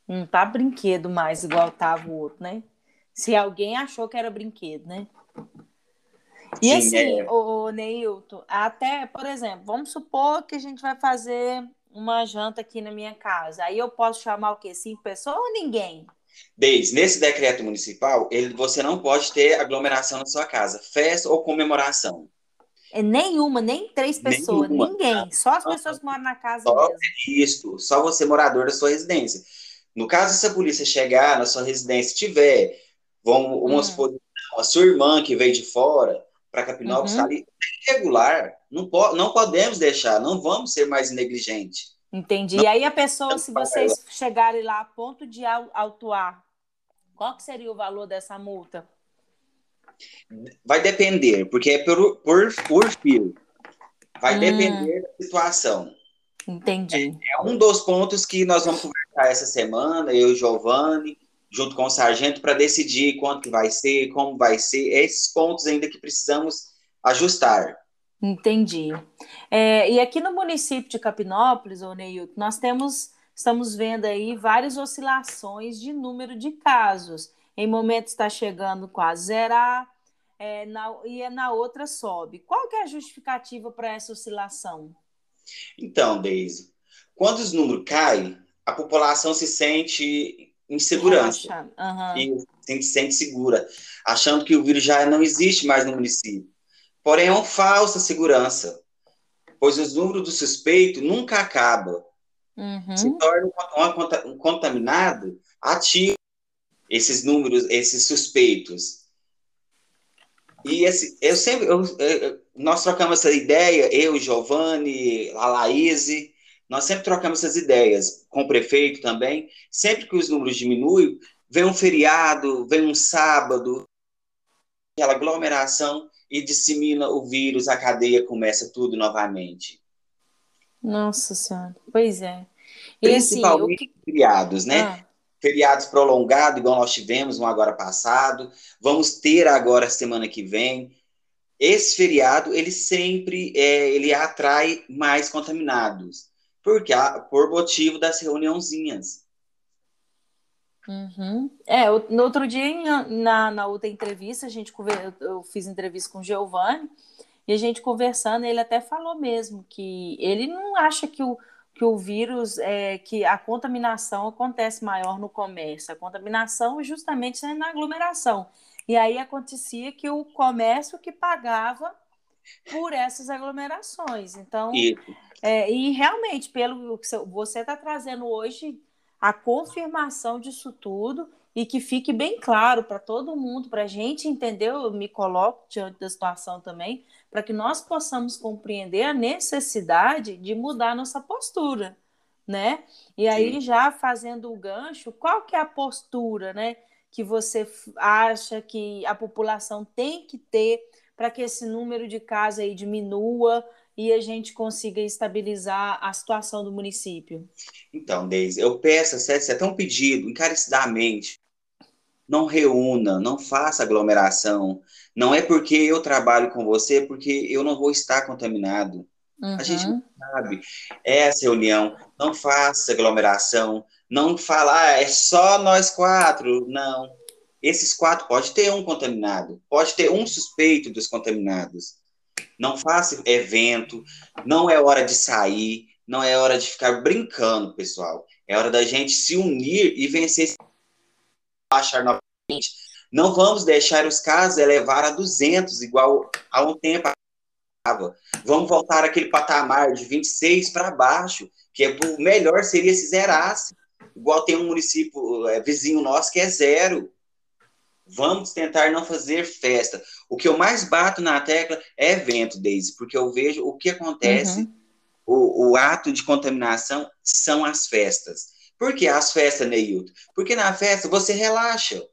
Não tá brinquedo mais igual tava o outro, né? Se alguém achou que era brinquedo, né? E Sim, assim, é... o Neilton, até, por exemplo, vamos supor que a gente vai fazer uma janta aqui na minha casa. Aí eu posso chamar o quê? Cinco pessoas ou ninguém? Desde nesse decreto municipal, ele, você não pode ter aglomeração na sua casa, festa ou comemoração. É nenhuma, nem três pessoas, nenhuma. ninguém. Só as pessoas que moram na casa só mesmo. Isso, só você morador da sua residência. No caso, se a polícia chegar na sua residência tiver, vamos, vamos hum. supor, a sua irmã que veio de fora para Capinópolis, uhum. tá ali, regular, não, po não podemos deixar, não vamos ser mais negligentes. Entendi. Não, e aí a pessoa, se vocês chegarem lá a ponto de autuar, qual que seria o valor dessa multa? Vai depender, porque é por, por, por fio. Vai hum. depender da situação. Entendi. É, é, um dos pontos que nós vamos conversar essa semana, eu e o Giovanni, junto com o sargento, para decidir quanto que vai ser, como vai ser, esses pontos ainda que precisamos ajustar. Entendi. É, e aqui no município de Capinópolis, ô Neilton, nós temos, estamos vendo aí várias oscilações de número de casos. Em momentos está chegando quase zerar, é, na, e é na outra sobe. Qual que é a justificativa para essa oscilação? Então, Deise, quando os números caem, a população se sente em segurança. Uhum. E se sente segura, achando que o vírus já não existe mais no município. Porém, é uma falsa segurança, pois os números do suspeito nunca acabam. Uhum. Se torna um, um contaminado ativo esses números, esses suspeitos. E esse, eu sempre, eu, eu, nós trocamos essa ideia, eu, Giovanni, a Laís, nós sempre trocamos essas ideias com o prefeito também. Sempre que os números diminuem, vem um feriado, vem um sábado, aquela aglomeração e dissemina o vírus, a cadeia começa tudo novamente. Nossa Senhora, pois é. E assim, Principalmente assim, que... feriados, né? Ah. Feriados prolongados, igual nós tivemos um agora passado, vamos ter agora semana que vem. Esse feriado, ele sempre é, ele atrai mais contaminados, porque por motivo das reuniãozinhas. Uhum. É, eu, no outro dia, na, na outra entrevista, a gente eu fiz entrevista com o Giovanni, e a gente conversando, ele até falou mesmo que ele não acha que o, que o vírus, é, que a contaminação acontece maior no comércio. A contaminação é justamente na aglomeração. E aí acontecia que o comércio que pagava por essas aglomerações. Então, é, e realmente, pelo que você está trazendo hoje, a confirmação disso tudo e que fique bem claro para todo mundo, para a gente entender, eu me coloco diante da situação também, para que nós possamos compreender a necessidade de mudar nossa postura, né? E aí, Sim. já fazendo o gancho, qual que é a postura, né, que você acha que a população tem que ter para que esse número de casos aí diminua, e a gente consiga estabilizar a situação do município? Então, Deise, eu peço, é até um pedido, encarecidamente, não reúna, não faça aglomeração. Não é porque eu trabalho com você, porque eu não vou estar contaminado. Uhum. A gente não sabe. Essa reunião, não faça aglomeração, não fala, ah, é só nós quatro. Não. Esses quatro pode ter um contaminado, pode ter um suspeito dos contaminados não faça evento, não é hora de sair, não é hora de ficar brincando, pessoal. É hora da gente se unir e vencer baixar novamente. Não vamos deixar os casos elevar a 200, igual a um tempo Vamos voltar aquele patamar de 26 para baixo, que é o melhor seria se zerasse. Igual tem um município é, vizinho nosso que é zero. Vamos tentar não fazer festa. O que eu mais bato na tecla é evento, Daisy, porque eu vejo o que acontece, uhum. o, o, ato de contaminação são as festas. Por que as festas, Neilton? Porque na festa você relaxa,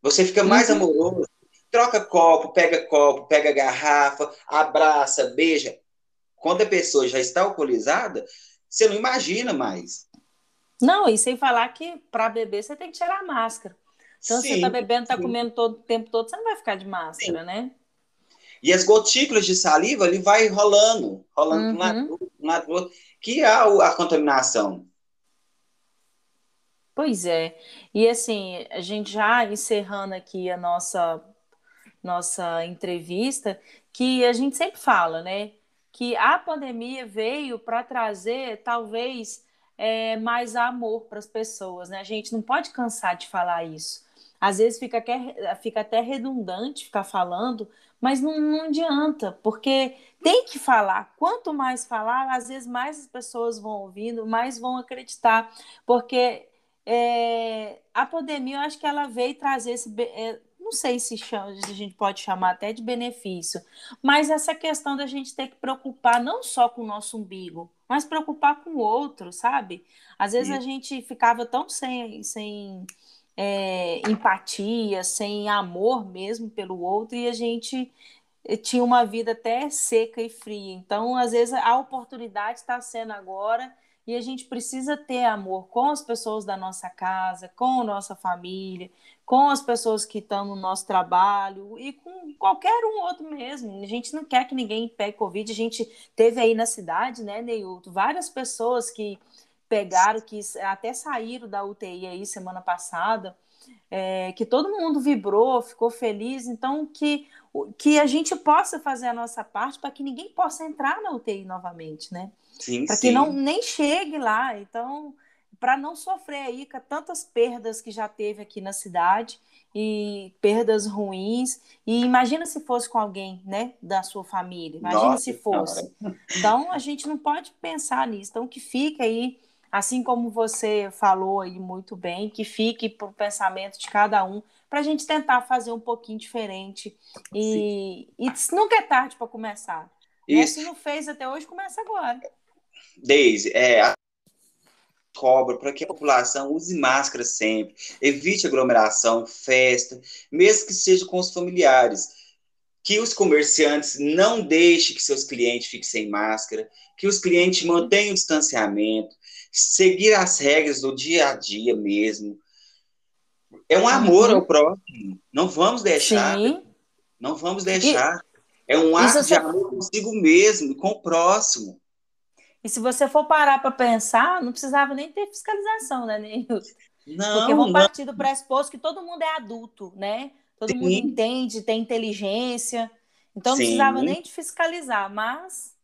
você fica mais uhum. amoroso, troca copo, pega copo, pega garrafa, abraça, beija. Quando a pessoa já está alcoolizada, você não imagina mais. Não, e sem falar que para beber você tem que tirar a máscara. Então, sim, você está bebendo, está comendo todo o tempo todo, você não vai ficar de máscara, sim. né? E as gotículas de saliva, ele vai rolando, rolando uhum. para um lado, outro, que é a, a contaminação. Pois é. E assim, a gente já encerrando aqui a nossa nossa entrevista, que a gente sempre fala, né? que a pandemia veio para trazer, talvez, é, mais amor para as pessoas, né? A gente não pode cansar de falar isso. Às vezes fica, fica até redundante ficar falando, mas não, não adianta, porque tem que falar. Quanto mais falar, às vezes mais as pessoas vão ouvindo, mais vão acreditar, porque é, a pandemia, eu acho que ela veio trazer esse. É, não sei se chama, a gente pode chamar até de benefício, mas essa questão da gente ter que preocupar não só com o nosso umbigo, mas preocupar com o outro, sabe? Às vezes a gente ficava tão sem, sem é, empatia, sem amor mesmo pelo outro, e a gente tinha uma vida até seca e fria. Então, às vezes, a oportunidade está sendo agora e a gente precisa ter amor com as pessoas da nossa casa, com a nossa família, com as pessoas que estão no nosso trabalho e com qualquer um outro mesmo. A gente não quer que ninguém pegue Covid. A gente teve aí na cidade, né, Neilton, várias pessoas que pegaram, que até saíram da UTI aí semana passada, é, que todo mundo vibrou, ficou feliz. Então, que, que a gente possa fazer a nossa parte para que ninguém possa entrar na UTI novamente, né? Para que não nem chegue lá. Então, para não sofrer aí com tantas perdas que já teve aqui na cidade e perdas ruins. E imagina se fosse com alguém, né, da sua família. Imagina Nossa, se fosse. Então, a gente não pode pensar nisso. Então, que fica aí, assim como você falou aí muito bem, que fique para o pensamento de cada um, para a gente tentar fazer um pouquinho diferente. E, e nunca é tarde para começar. Né? Se não fez até hoje, começa agora. Deise, é, cobra para que a população use máscara sempre, evite aglomeração, festa, mesmo que seja com os familiares. Que os comerciantes não deixem que seus clientes fiquem sem máscara, que os clientes mantenham o distanciamento, seguir as regras do dia a dia mesmo. É um amor uhum. ao próximo. Não vamos deixar. Sim. Não vamos deixar. E, é um ato de amor consigo mesmo com o próximo. E se você for parar para pensar, não precisava nem ter fiscalização, né, Neilton? Não, Porque vão partir do pressuposto que todo mundo é adulto, né? Todo Sim. mundo entende, tem inteligência. Então não Sim. precisava nem de fiscalizar, mas.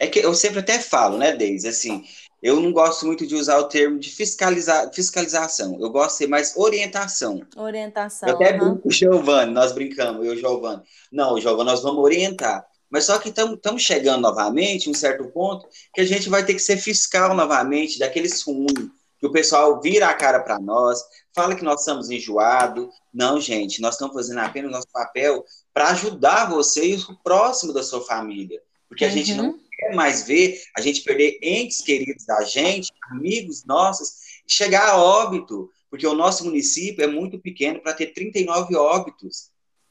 É que eu sempre até falo, né, Deise, assim, eu não gosto muito de usar o termo de fiscalizar, fiscalização. Eu gosto de ser mais orientação. Orientação. Eu até uhum. brinco com o Giovanni, nós brincamos, eu e o Giovanni. Não, Giovanni, nós vamos orientar. Mas só que estamos chegando novamente, um certo ponto, que a gente vai ter que ser fiscal novamente daqueles ruins, que o pessoal vira a cara para nós, fala que nós estamos enjoados. Não, gente, nós estamos fazendo apenas o nosso papel para ajudar você e o próximo da sua família. Porque a uhum. gente não uhum. quer mais ver a gente perder entes queridos da gente, amigos nossos, chegar a óbito, porque o nosso município é muito pequeno para ter 39 óbitos.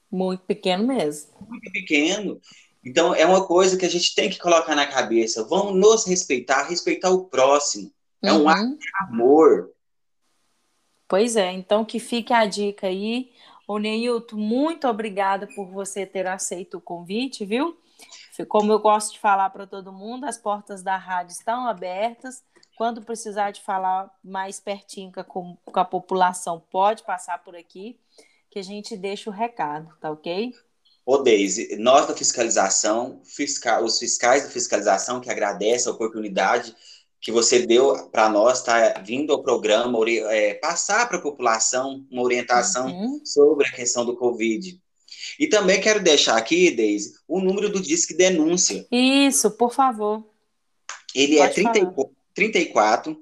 Muito pequeno mesmo. Muito pequeno. Então, é uma coisa que a gente tem que colocar na cabeça. Vamos nos respeitar, respeitar o próximo. É uhum. um ato de amor. Pois é, então que fique a dica aí. O Neilton, muito obrigada por você ter aceito o convite, viu? Como eu gosto de falar para todo mundo, as portas da rádio estão abertas. Quando precisar de falar mais pertinho com a, com a população, pode passar por aqui, que a gente deixa o recado, tá ok? Ô, Deise, nós da fiscalização, fiscal, os fiscais da fiscalização que agradecem a oportunidade que você deu para nós, tá vindo ao programa, é, passar para a população uma orientação uhum. sobre a questão do Covid. E também quero deixar aqui, Deise, o número do Disque Denúncia. Isso, por favor. Ele é Pode é 30, 34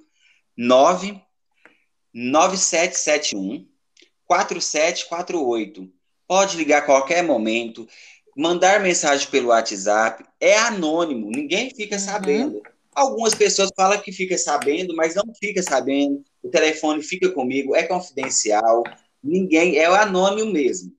9 9771 4748. Pode ligar a qualquer momento, mandar mensagem pelo WhatsApp, é anônimo, ninguém fica uhum. sabendo. Algumas pessoas falam que fica sabendo, mas não fica sabendo. O telefone fica comigo, é confidencial, ninguém, é anônimo mesmo.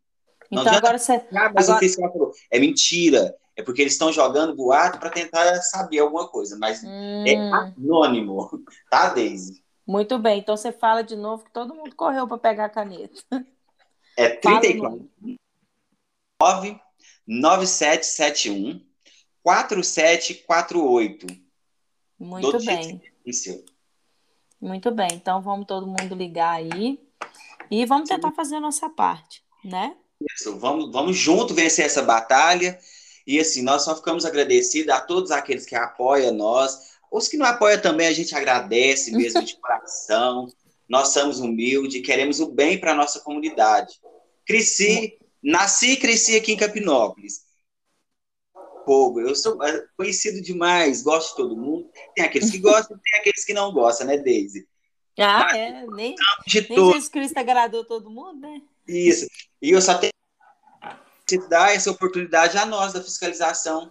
Então não agora você. Ah, mas agora... o fiscal falou, é mentira. É porque eles estão jogando boato para tentar saber alguma coisa, mas é hum. é anônimo, tá, Deise? Muito bem, então você fala de novo que todo mundo correu para pegar a caneta. É 34 9771 4748. Muito bem. Muito bem. Então vamos todo mundo ligar aí e vamos tentar fazer a nossa parte, né? Isso, vamos, vamos junto vencer essa batalha E assim, nós só ficamos agradecidos a todos aqueles que apoiam nós. Os que não apoiam também, a gente agradece mesmo de coração. Nós somos humildes, queremos o bem para a nossa comunidade. Cresci, nasci e cresci aqui em Capinópolis. Fogo, eu sou é, conhecido demais, gosto de todo mundo. Tem aqueles que gostam, tem aqueles que não gostam, né, Deise? Ah, Mas, é, nem, de nem Jesus Cristo agradou todo mundo, né? Isso, e eu só tenho que dar essa oportunidade a nós da fiscalização.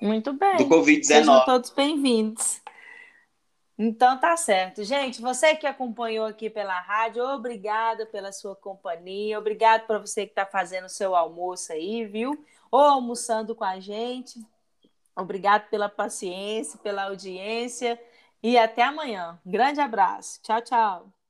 Muito bem. Do Covid-19. Sejam todos bem-vindos. Então tá certo. Gente, você que acompanhou aqui pela rádio, obrigada pela sua companhia, obrigado para você que está fazendo o seu almoço aí, viu? Ou almoçando com a gente. Obrigado pela paciência, pela audiência e até amanhã. Grande abraço. Tchau, tchau.